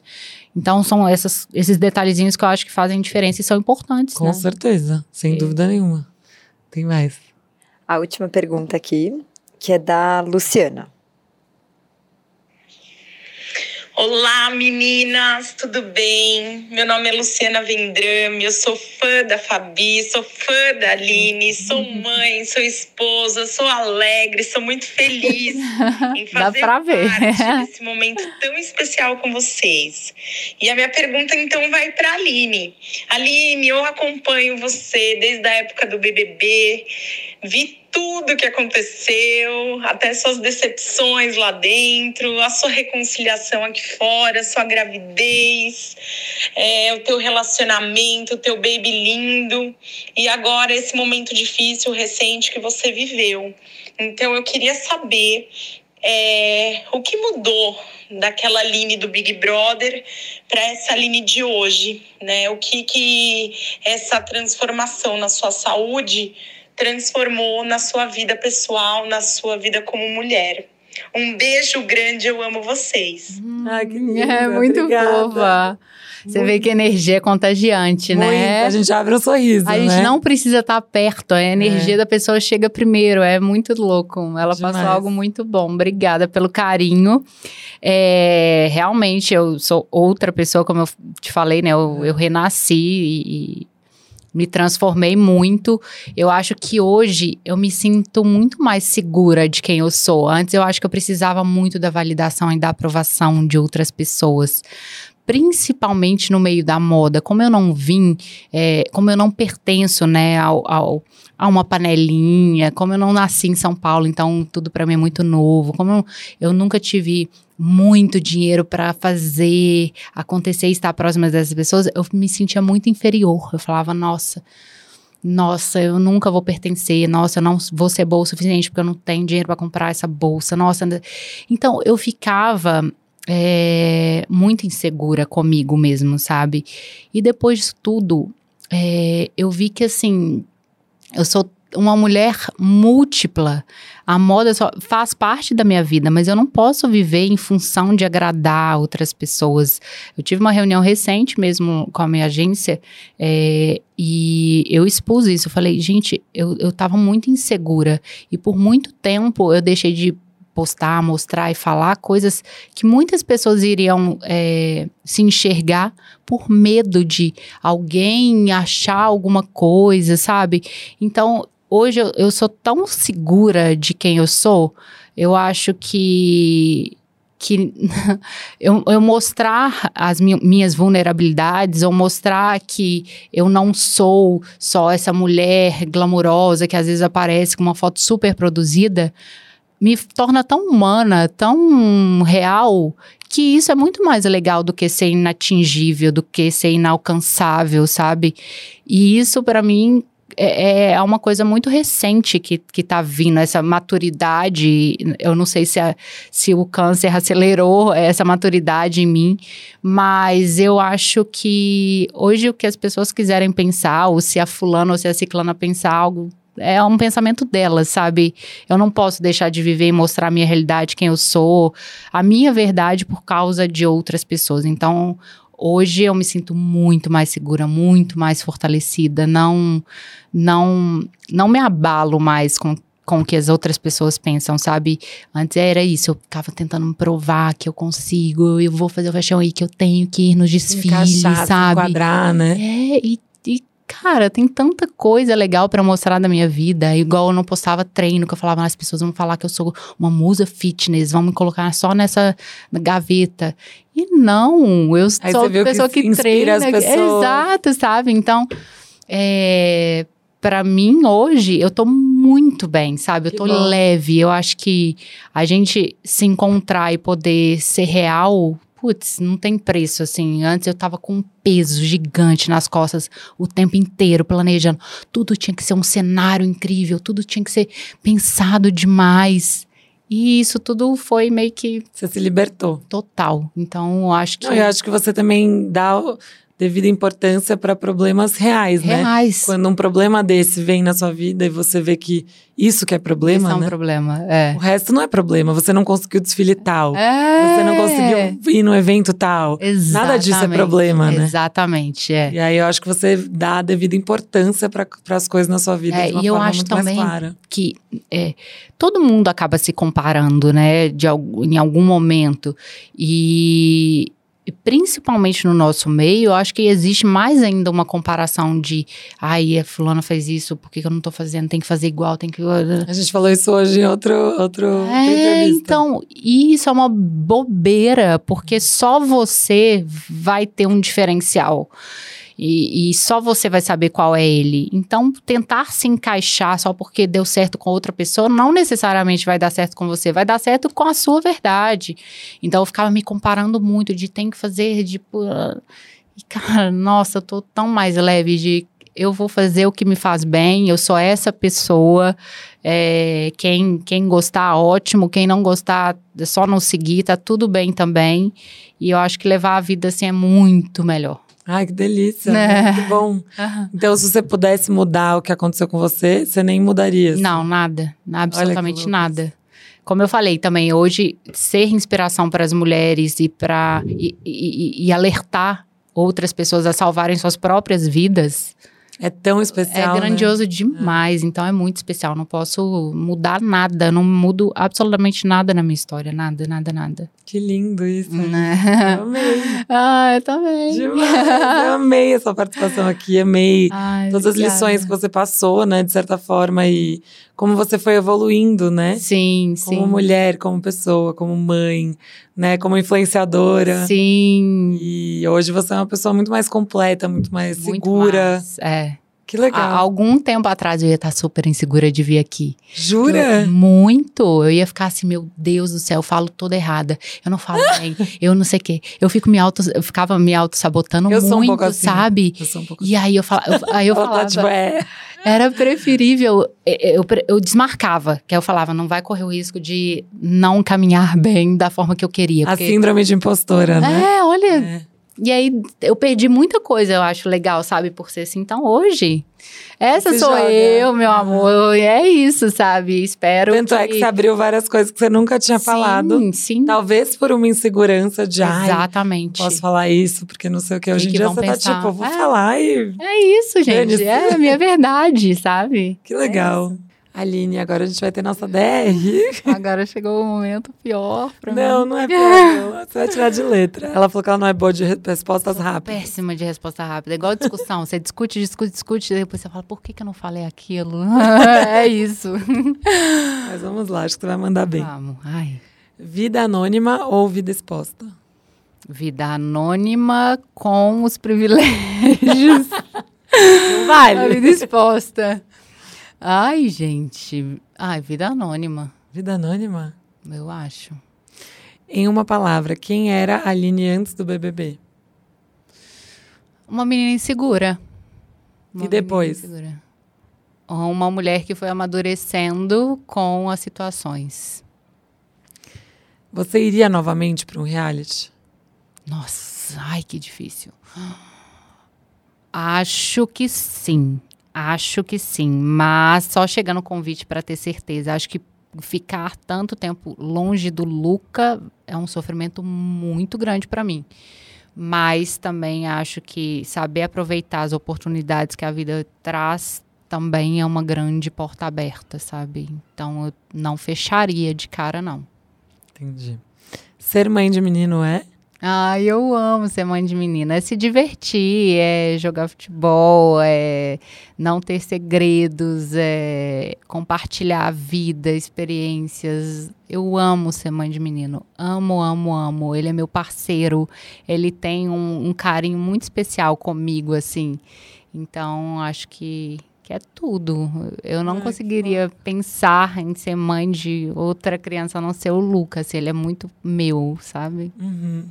[SPEAKER 2] Então são essas, esses detalhezinhos que eu acho que fazem diferença e são importantes.
[SPEAKER 1] Com
[SPEAKER 2] né?
[SPEAKER 1] certeza, sem é. dúvida nenhuma. Tem mais.
[SPEAKER 3] A última pergunta aqui que é da Luciana.
[SPEAKER 7] Olá, meninas, tudo bem? Meu nome é Luciana Vendrame, eu sou fã da Fabi, sou fã da Aline, sou mãe, sou esposa, sou alegre, sou muito feliz em fazer parte desse momento tão especial com vocês. E a minha pergunta então vai para Aline. Aline, eu acompanho você desde a época do BBB, vi tudo que aconteceu, até suas decepções lá dentro, a sua reconciliação aqui fora, sua gravidez, é, o teu relacionamento, o teu baby lindo e agora esse momento difícil, recente que você viveu. Então eu queria saber é, o que mudou daquela Aline do Big Brother para essa Aline de hoje, né? O que que essa transformação na sua saúde transformou na sua vida pessoal, na sua vida como mulher. Um beijo grande, eu amo vocês.
[SPEAKER 2] Hum, ah, que linda, é muito obrigada. fofa. Você muito. vê que a energia é contagiante,
[SPEAKER 1] muito.
[SPEAKER 2] né?
[SPEAKER 1] A gente abre um sorriso.
[SPEAKER 2] A
[SPEAKER 1] né?
[SPEAKER 2] gente não precisa estar perto, a energia é. da pessoa chega primeiro. É muito louco. Ela Demais. passou algo muito bom. Obrigada pelo carinho. É, realmente, eu sou outra pessoa, como eu te falei, né? Eu, eu renasci e, me transformei muito. Eu acho que hoje eu me sinto muito mais segura de quem eu sou. Antes eu acho que eu precisava muito da validação e da aprovação de outras pessoas. Principalmente no meio da moda, como eu não vim, é, como eu não pertenço, né, ao, ao, a uma panelinha, como eu não nasci em São Paulo, então tudo para mim é muito novo, como eu, eu nunca tive muito dinheiro para fazer acontecer e estar próxima dessas pessoas, eu me sentia muito inferior. Eu falava, nossa, nossa, eu nunca vou pertencer, nossa, eu não vou ser boa o suficiente porque eu não tenho dinheiro para comprar essa bolsa, nossa. Então eu ficava é, muito insegura comigo mesmo, sabe? E depois disso tudo, é, eu vi que assim, eu sou uma mulher múltipla. A moda só faz parte da minha vida, mas eu não posso viver em função de agradar outras pessoas. Eu tive uma reunião recente mesmo com a minha agência é, e eu expus isso. Eu falei, gente, eu, eu tava muito insegura e por muito tempo eu deixei de postar, mostrar e falar coisas que muitas pessoas iriam é, se enxergar por medo de alguém achar alguma coisa, sabe? Então hoje eu, eu sou tão segura de quem eu sou, eu acho que que eu, eu, mostrar as mi minhas vulnerabilidades, ou mostrar que eu não sou só essa mulher glamurosa que às vezes aparece com uma foto super produzida, me torna tão humana, tão real, que isso é muito mais legal do que ser inatingível, do que ser inalcançável, sabe? E isso para mim é, é uma coisa muito recente que, que tá vindo, essa maturidade. Eu não sei se, a, se o câncer acelerou essa maturidade em mim, mas eu acho que hoje o que as pessoas quiserem pensar, ou se a fulana ou se a ciclana pensar algo é um pensamento delas, sabe? Eu não posso deixar de viver e mostrar a minha realidade, quem eu sou, a minha verdade por causa de outras pessoas. Então, hoje eu me sinto muito mais segura, muito mais fortalecida, não não não me abalo mais com com o que as outras pessoas pensam, sabe? Antes era isso, eu ficava tentando me provar que eu consigo, eu vou fazer o fashion week, eu tenho que ir nos desfiles,
[SPEAKER 1] Encaixar,
[SPEAKER 2] sabe?
[SPEAKER 1] Enquadrar, né?
[SPEAKER 2] É, e, e cara, tem tanta coisa legal para mostrar da minha vida. Igual eu não postava treino, que eu falava, ah, as pessoas vão falar que eu sou uma musa fitness, vão me colocar só nessa gaveta. E não, eu
[SPEAKER 1] Aí
[SPEAKER 2] sou a pessoa
[SPEAKER 1] que
[SPEAKER 2] que, treina.
[SPEAKER 1] as pessoas.
[SPEAKER 2] Exato, sabe? Então, é, para mim, hoje, eu tô muito bem, sabe? Eu
[SPEAKER 1] Que
[SPEAKER 2] tô
[SPEAKER 1] bom.
[SPEAKER 2] leve. Eu acho que a gente se encontrar e poder ser real, putz, não tem preço, assim. Antes eu tava com um peso gigante nas costas o tempo inteiro, planejando. Tudo tinha que ser um cenário incrível, tudo tinha que ser pensado demais. E isso tudo foi meio que
[SPEAKER 1] Você se libertou.
[SPEAKER 2] total. Então, eu acho que.
[SPEAKER 1] Não, eu acho que você também dá devida importância para problemas reais, né?
[SPEAKER 2] reais.
[SPEAKER 1] Quando um problema desse vem na sua vida e você vê que isso que é problema,
[SPEAKER 2] Isso é um
[SPEAKER 1] né?
[SPEAKER 2] problema. É.
[SPEAKER 1] O resto não é problema. Você não conseguiu desfile tal.
[SPEAKER 2] É.
[SPEAKER 1] Você não conseguiu ir no evento tal. Nada disso é
[SPEAKER 2] Exatamente.
[SPEAKER 1] problema, né?
[SPEAKER 2] Exatamente, é.
[SPEAKER 1] E aí eu acho que você dá a devida importância para as coisas na sua vida
[SPEAKER 2] É,
[SPEAKER 1] de uma
[SPEAKER 2] e eu
[SPEAKER 1] forma
[SPEAKER 2] acho
[SPEAKER 1] muito
[SPEAKER 2] também
[SPEAKER 1] mais clara.
[SPEAKER 2] que é, todo mundo acaba se comparando, né, de, em algum momento. E, e principalmente no nosso meio, eu acho que existe mais ainda uma comparação de ai, a fulana fez isso, por que eu não tô fazendo? Tem que fazer igual, tem que.
[SPEAKER 1] A gente falou isso hoje em outro, outro
[SPEAKER 2] É, então, isso é uma bobeira, porque só você vai ter um diferencial. E, e só você vai saber qual é ele. Então, tentar se encaixar só porque deu certo com outra pessoa não necessariamente vai dar certo com você, vai dar certo com a sua verdade. Então, eu ficava me comparando muito de tem que fazer, tipo. E, cara, nossa, eu tô tão mais leve de. Eu vou fazer o que me faz bem, eu sou essa pessoa. É, quem, quem gostar, ótimo. Quem não gostar, é só não seguir, tá tudo bem também. E eu acho que levar a vida assim é muito melhor.
[SPEAKER 1] Ai, que delícia.
[SPEAKER 2] Né?
[SPEAKER 1] Muito bom. Então, se você pudesse mudar o que aconteceu com você, você nem mudaria. assim.
[SPEAKER 2] Não, nada. Absolutamente nada. Como eu falei também, hoje, ser inspiração para as mulheres e para e, e- e alertar outras pessoas a salvarem suas próprias vidas
[SPEAKER 1] É tão especial.
[SPEAKER 2] é
[SPEAKER 1] né?
[SPEAKER 2] grandioso demais. Então é muito especial. Não posso mudar nada. Não mudo absolutamente nada na minha história. Nada, nada, nada.
[SPEAKER 1] Que lindo isso.
[SPEAKER 2] Né?
[SPEAKER 1] Eu amei.
[SPEAKER 2] ah, eu também.
[SPEAKER 1] Demais. Eu amei a sua participação aqui. Amei
[SPEAKER 2] Ai,
[SPEAKER 1] todas as
[SPEAKER 2] obrigada.
[SPEAKER 1] lições que você passou, né? De certa forma. E como você foi evoluindo, né?
[SPEAKER 2] Sim, sim.
[SPEAKER 1] Como mulher, como pessoa, como mãe, né? Como influenciadora.
[SPEAKER 2] Sim.
[SPEAKER 1] E hoje você é uma pessoa muito mais completa, muito mais
[SPEAKER 2] muito
[SPEAKER 1] segura.
[SPEAKER 2] mais, É.
[SPEAKER 1] Que
[SPEAKER 2] Há
[SPEAKER 1] legal.
[SPEAKER 2] algum tempo atrás eu ia estar super insegura de vir aqui.
[SPEAKER 1] Jura?
[SPEAKER 2] Eu- muito. Eu ia ficar assim, meu Deus do céu, eu falo toda errada. Eu não falo bem, eu não sei o quê. Eu fico me auto, eu ficava me auto-sabotando
[SPEAKER 1] Eu
[SPEAKER 2] muito,
[SPEAKER 1] sou um pouco assim.
[SPEAKER 2] sabe?
[SPEAKER 1] Eu sou um pouco
[SPEAKER 2] E aí eu, fala, eu- aí eu
[SPEAKER 1] Ela
[SPEAKER 2] falava,
[SPEAKER 1] tá, tipo, é.
[SPEAKER 2] era preferível, eu, eu, eu desmarcava, que aí eu falava, não vai correr o risco de não caminhar bem da forma que eu queria.
[SPEAKER 1] A
[SPEAKER 2] porque-
[SPEAKER 1] síndrome de impostora, né?
[SPEAKER 2] é, olha,
[SPEAKER 1] É.
[SPEAKER 2] e aí eu perdi muita coisa, eu acho legal, sabe, por ser assim. Então hoje, essa
[SPEAKER 1] Se
[SPEAKER 2] sou
[SPEAKER 1] joga.
[SPEAKER 2] eu, meu amor. E é isso, sabe? Espero
[SPEAKER 1] Tanto é que você abriu várias coisas que você nunca tinha falado.
[SPEAKER 2] Sim, sim.
[SPEAKER 1] Talvez por uma insegurança de, ai,
[SPEAKER 2] Exatamente.
[SPEAKER 1] posso falar isso, porque não sei o que. Hoje
[SPEAKER 2] Que
[SPEAKER 1] em
[SPEAKER 2] que
[SPEAKER 1] dia você tá
[SPEAKER 2] pensar?
[SPEAKER 1] tipo, eu vou
[SPEAKER 2] É.
[SPEAKER 1] falar e.
[SPEAKER 2] É isso, gente. É a minha verdade, sabe?
[SPEAKER 1] Que legal. Aline, agora a gente vai ter nossa DR.
[SPEAKER 2] Agora chegou o momento pior pra
[SPEAKER 1] Não,
[SPEAKER 2] mim.
[SPEAKER 1] não é pior, não. Você vai tirar de letra. Ela falou que ela não é boa de re- respostas rápidas.
[SPEAKER 2] Péssima de resposta rápida. É igual discussão. Você discute, discute, discute, e depois você fala, por que, que eu não falei aquilo? é isso.
[SPEAKER 1] Mas vamos lá, acho que você vai mandar bem.
[SPEAKER 2] Vamos. Ai.
[SPEAKER 1] Vida anônima ou vida exposta?
[SPEAKER 2] Vida anônima com os privilégios.
[SPEAKER 1] Não
[SPEAKER 2] A vida exposta. Ai, gente. Ai, vida anônima,
[SPEAKER 1] Vida anônima?
[SPEAKER 2] eu acho.
[SPEAKER 1] Em uma palavra, quem era a Aline antes do BBB?
[SPEAKER 2] Uma menina insegura. Uma
[SPEAKER 1] E depois?
[SPEAKER 2] insegura. Uma mulher que foi amadurecendo com as situações.
[SPEAKER 1] Você iria novamente para um reality?
[SPEAKER 2] Nossa, ai que difícil. Acho que sim. Acho que sim, mas só chegando o convite para ter certeza. Acho que ficar tanto tempo longe do Luca é um sofrimento muito grande para mim. Mas também acho que saber aproveitar as oportunidades que a vida traz também é uma grande porta aberta, sabe? Então eu não fecharia de cara, não.
[SPEAKER 1] Entendi. Ser mãe de menino é?
[SPEAKER 2] Ah, eu amo ser mãe de menina. É se divertir, é jogar futebol, é não ter segredos, é compartilhar a vida, experiências. Eu amo ser mãe de menino. Amo, amo, amo. Ele é meu parceiro. Ele tem um, um carinho muito especial comigo, assim. Então, acho que que é tudo. Eu não conseguiria pensar em ser mãe de outra criança a não ser o Lucas. Ele é muito meu, sabe?
[SPEAKER 1] Uhum.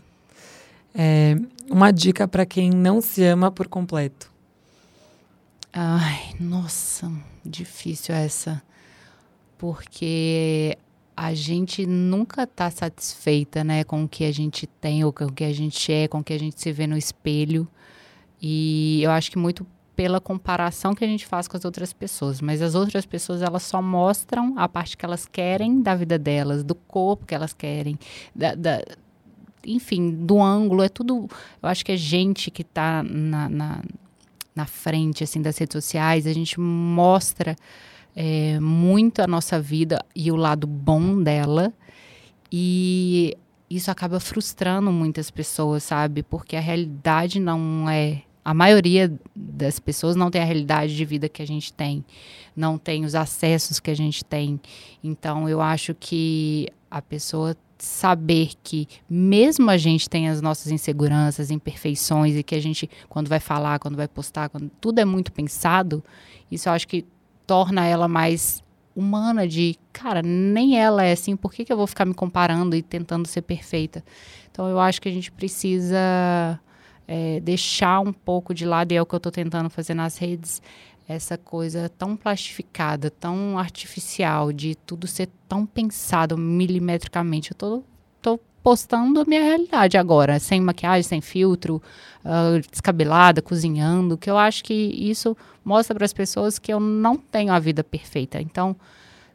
[SPEAKER 1] É, uma dica para quem não se ama por completo.
[SPEAKER 2] Ai, nossa, difícil essa. Porque a gente nunca está satisfeita, né, com o que a gente tem, ou com o que a gente é, com o que a gente se vê no espelho. E eu acho que muito pela comparação que a gente faz com as outras pessoas, mas as outras pessoas elas só mostram a parte que elas querem da vida delas, do corpo que elas querem, da, da enfim, do ângulo, é tudo. Eu acho que é gente que está na, na, na, frente assim das redes sociais, a gente mostra é, muito a nossa vida e o lado bom dela. E isso acaba frustrando muitas pessoas, sabe? Porque a realidade não é. A maioria das pessoas não tem a realidade de vida que a gente tem, não tem os acessos que a gente tem. Então, eu acho que a pessoa saber que mesmo a gente tem as nossas inseguranças, imperfeições e que a gente quando vai falar, quando vai postar, quando tudo é muito pensado, isso eu acho que torna ela mais humana de, cara, nem ela é assim, por que, que eu vou ficar me comparando e tentando ser perfeita? Então eu acho que a gente precisa é, deixar um pouco de lado, e é o que eu estou tentando fazer nas redes, essa coisa tão plastificada, tão artificial, de tudo ser tão pensado milimetricamente. Eu tô, tô postando a minha realidade agora, sem maquiagem, sem filtro, uh, descabelada, cozinhando, que eu acho que isso mostra para as pessoas que eu não tenho a vida perfeita. Então,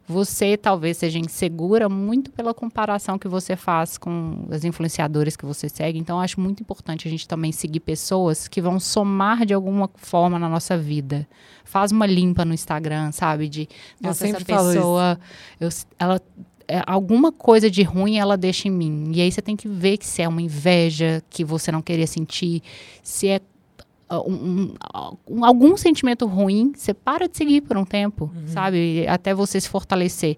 [SPEAKER 2] você talvez seja insegura muito pela comparação que você faz com as influenciadoras que você segue. Então, acho muito importante a gente também seguir pessoas que vão somar de alguma forma na nossa vida. Faz uma limpa no Instagram, sabe? De, nossa, essa pessoa, eu, ela é, alguma coisa de ruim ela deixa em mim. E aí você tem que ver que se é uma inveja que você não queria sentir, se é um, um, algum sentimento ruim, você para de seguir por um tempo, uhum. sabe? Até você se fortalecer.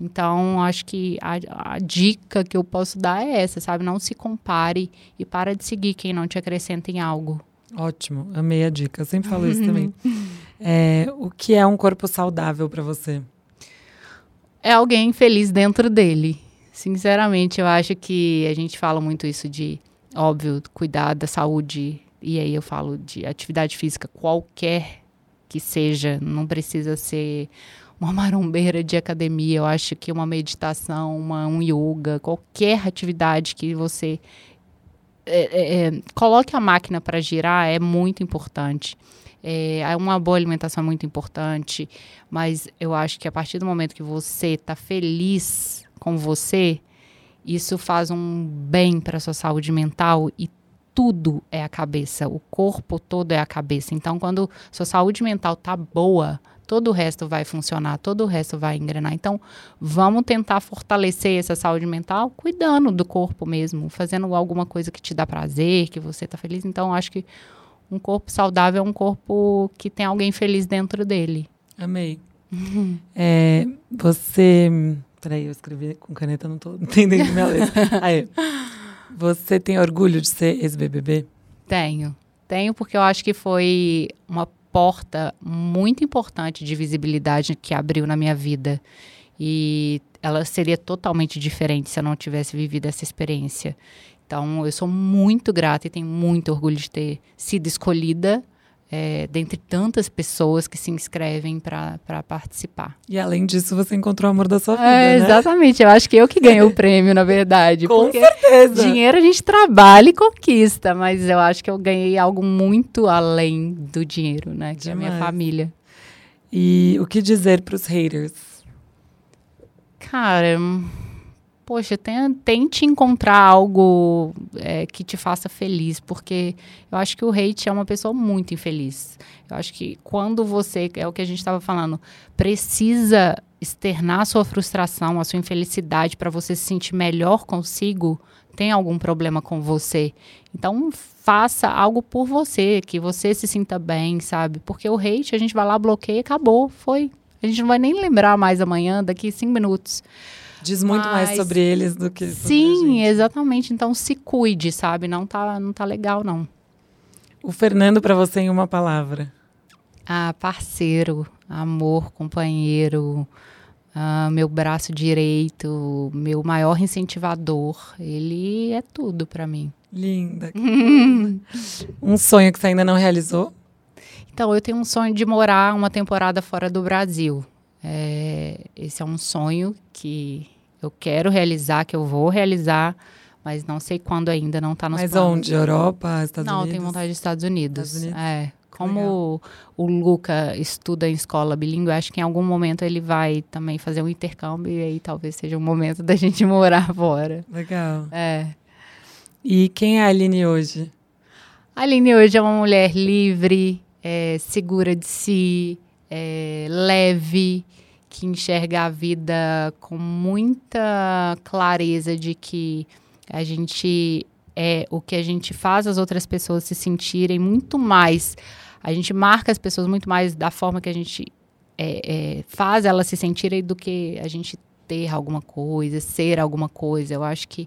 [SPEAKER 2] Então, acho que a, a, dica que eu posso dar é essa, sabe? Não se compare e para de seguir quem não te acrescenta em algo.
[SPEAKER 1] Ótimo, amei a dica. Eu sempre falo isso também. É, o que é um corpo saudável para você?
[SPEAKER 2] É alguém feliz dentro dele. Sinceramente, eu acho que a gente fala muito isso de, óbvio, cuidar da saúde e aí eu falo de atividade física qualquer que seja, não precisa ser uma marombeira de academia, eu acho que uma meditação, uma, um yoga, qualquer atividade que você é, é, é coloque a máquina para girar é muito importante. É, uma boa alimentação é muito importante, mas eu acho que a partir do momento que você está feliz com você, isso faz um bem para sua saúde mental e tudo é a cabeça, o corpo todo é a cabeça. Então, quando sua saúde mental tá boa, todo o resto vai funcionar, todo o resto vai engrenar. Então, vamos tentar fortalecer essa saúde mental cuidando do corpo mesmo, fazendo alguma coisa que te dá prazer, que você tá feliz. Então, acho que um corpo saudável é um corpo que tem alguém feliz dentro dele.
[SPEAKER 1] Amei. Uhum. É, você. Peraí, eu escrevi com caneta, não tô entendendo minha letra. Aí. Você tem orgulho de ser ex-BBB?
[SPEAKER 2] Tenho. Tenho porque eu acho que foi uma porta muito importante de visibilidade que abriu na minha vida. E ela seria totalmente diferente se eu não tivesse vivido essa experiência. Então, eu sou muito grata e tenho muito orgulho de ter sido escolhida é, dentre tantas pessoas que se inscrevem para participar.
[SPEAKER 1] E além disso, você encontrou o amor da sua vida,
[SPEAKER 2] é,
[SPEAKER 1] né?
[SPEAKER 2] Exatamente, eu acho que eu que ganhei o prêmio, na verdade.
[SPEAKER 1] Com certeza.
[SPEAKER 2] Dinheiro a gente trabalha e conquista, mas eu acho que eu ganhei algo muito além do dinheiro, né? Que Demais. é a minha família.
[SPEAKER 1] E o que dizer para os haters?
[SPEAKER 2] Cara, poxa, tente encontrar algo é, que te faça feliz, porque eu acho que o hate é uma pessoa muito infeliz. Eu acho que quando você, é o que a gente estava falando, precisa externar a sua frustração, a sua infelicidade para você se sentir melhor consigo, tem algum problema com você. Então, faça algo por você, que você se sinta bem, sabe? Porque o hate, a gente vai lá, bloqueia, acabou, foi. A gente não vai nem lembrar mais amanhã, daqui cinco minutos.
[SPEAKER 1] Diz muito Mas, mais sobre eles do que sobre
[SPEAKER 2] Sim, exatamente. Então se cuide, sabe? Não tá, não tá legal, não.
[SPEAKER 1] O Fernando, para você, em uma palavra.
[SPEAKER 2] Ah, parceiro, amor, companheiro, ah, meu braço direito, meu maior incentivador. Ele é tudo para mim.
[SPEAKER 1] Linda. um sonho que você ainda não realizou?
[SPEAKER 2] Então, eu tenho um sonho de morar uma temporada fora do Brasil. É, esse é um sonho que eu quero realizar, que eu vou realizar, mas não sei quando ainda, não está nos
[SPEAKER 1] Mas
[SPEAKER 2] planos.
[SPEAKER 1] onde? Europa, Estados
[SPEAKER 2] não,
[SPEAKER 1] Unidos?
[SPEAKER 2] Não, tenho vontade de Estados Unidos. Estados Unidos? É. Como o, o Luca estuda em escola bilíngue, acho que em algum momento ele vai também fazer um intercâmbio e aí talvez seja o momento da gente morar fora.
[SPEAKER 1] Legal.
[SPEAKER 2] É.
[SPEAKER 1] E quem é a Aline hoje?
[SPEAKER 2] A Aline hoje é uma mulher livre, é, segura de si, é, leve, que enxerga a vida com muita clareza de que a gente é o que a gente faz as outras pessoas se sentirem muito mais. A gente marca as pessoas muito mais da forma que a gente é, é, faz elas se sentirem do que a gente ter alguma coisa, ser alguma coisa. Eu acho que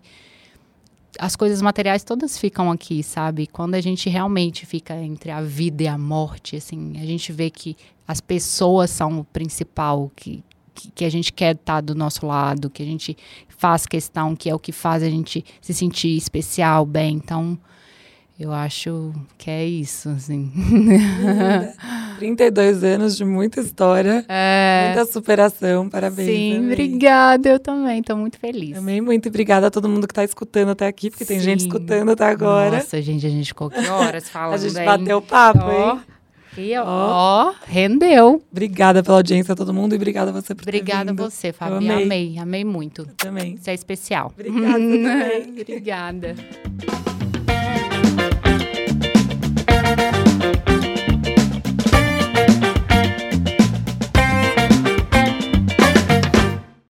[SPEAKER 2] as coisas materiais todas ficam aqui, sabe? Quando a gente realmente fica entre a vida e a morte, assim, a gente vê que as pessoas são o principal, que, que, que a gente quer estar do nosso lado, que a gente faz questão, que é o que faz a gente se sentir especial, bem. Então, eu acho que é isso, assim.
[SPEAKER 1] 32 anos de muita história, é... muita superação, parabéns.
[SPEAKER 2] Sim, obrigada, eu também, estou muito feliz.
[SPEAKER 1] Amei muito, obrigada a todo mundo que está escutando até aqui, porque Sim. tem gente escutando até agora.
[SPEAKER 2] Nossa, gente, a gente ficou que horas falando, A
[SPEAKER 1] gente bateu papo, oh. hein?
[SPEAKER 2] E ó, oh, rendeu.
[SPEAKER 1] Obrigada pela audiência a todo mundo e obrigada a você por
[SPEAKER 2] Obrigada
[SPEAKER 1] a
[SPEAKER 2] você, Fabi. Amei. amei, amei muito.
[SPEAKER 1] Eu também.
[SPEAKER 2] Você é especial.
[SPEAKER 1] Obrigada também.
[SPEAKER 2] obrigada.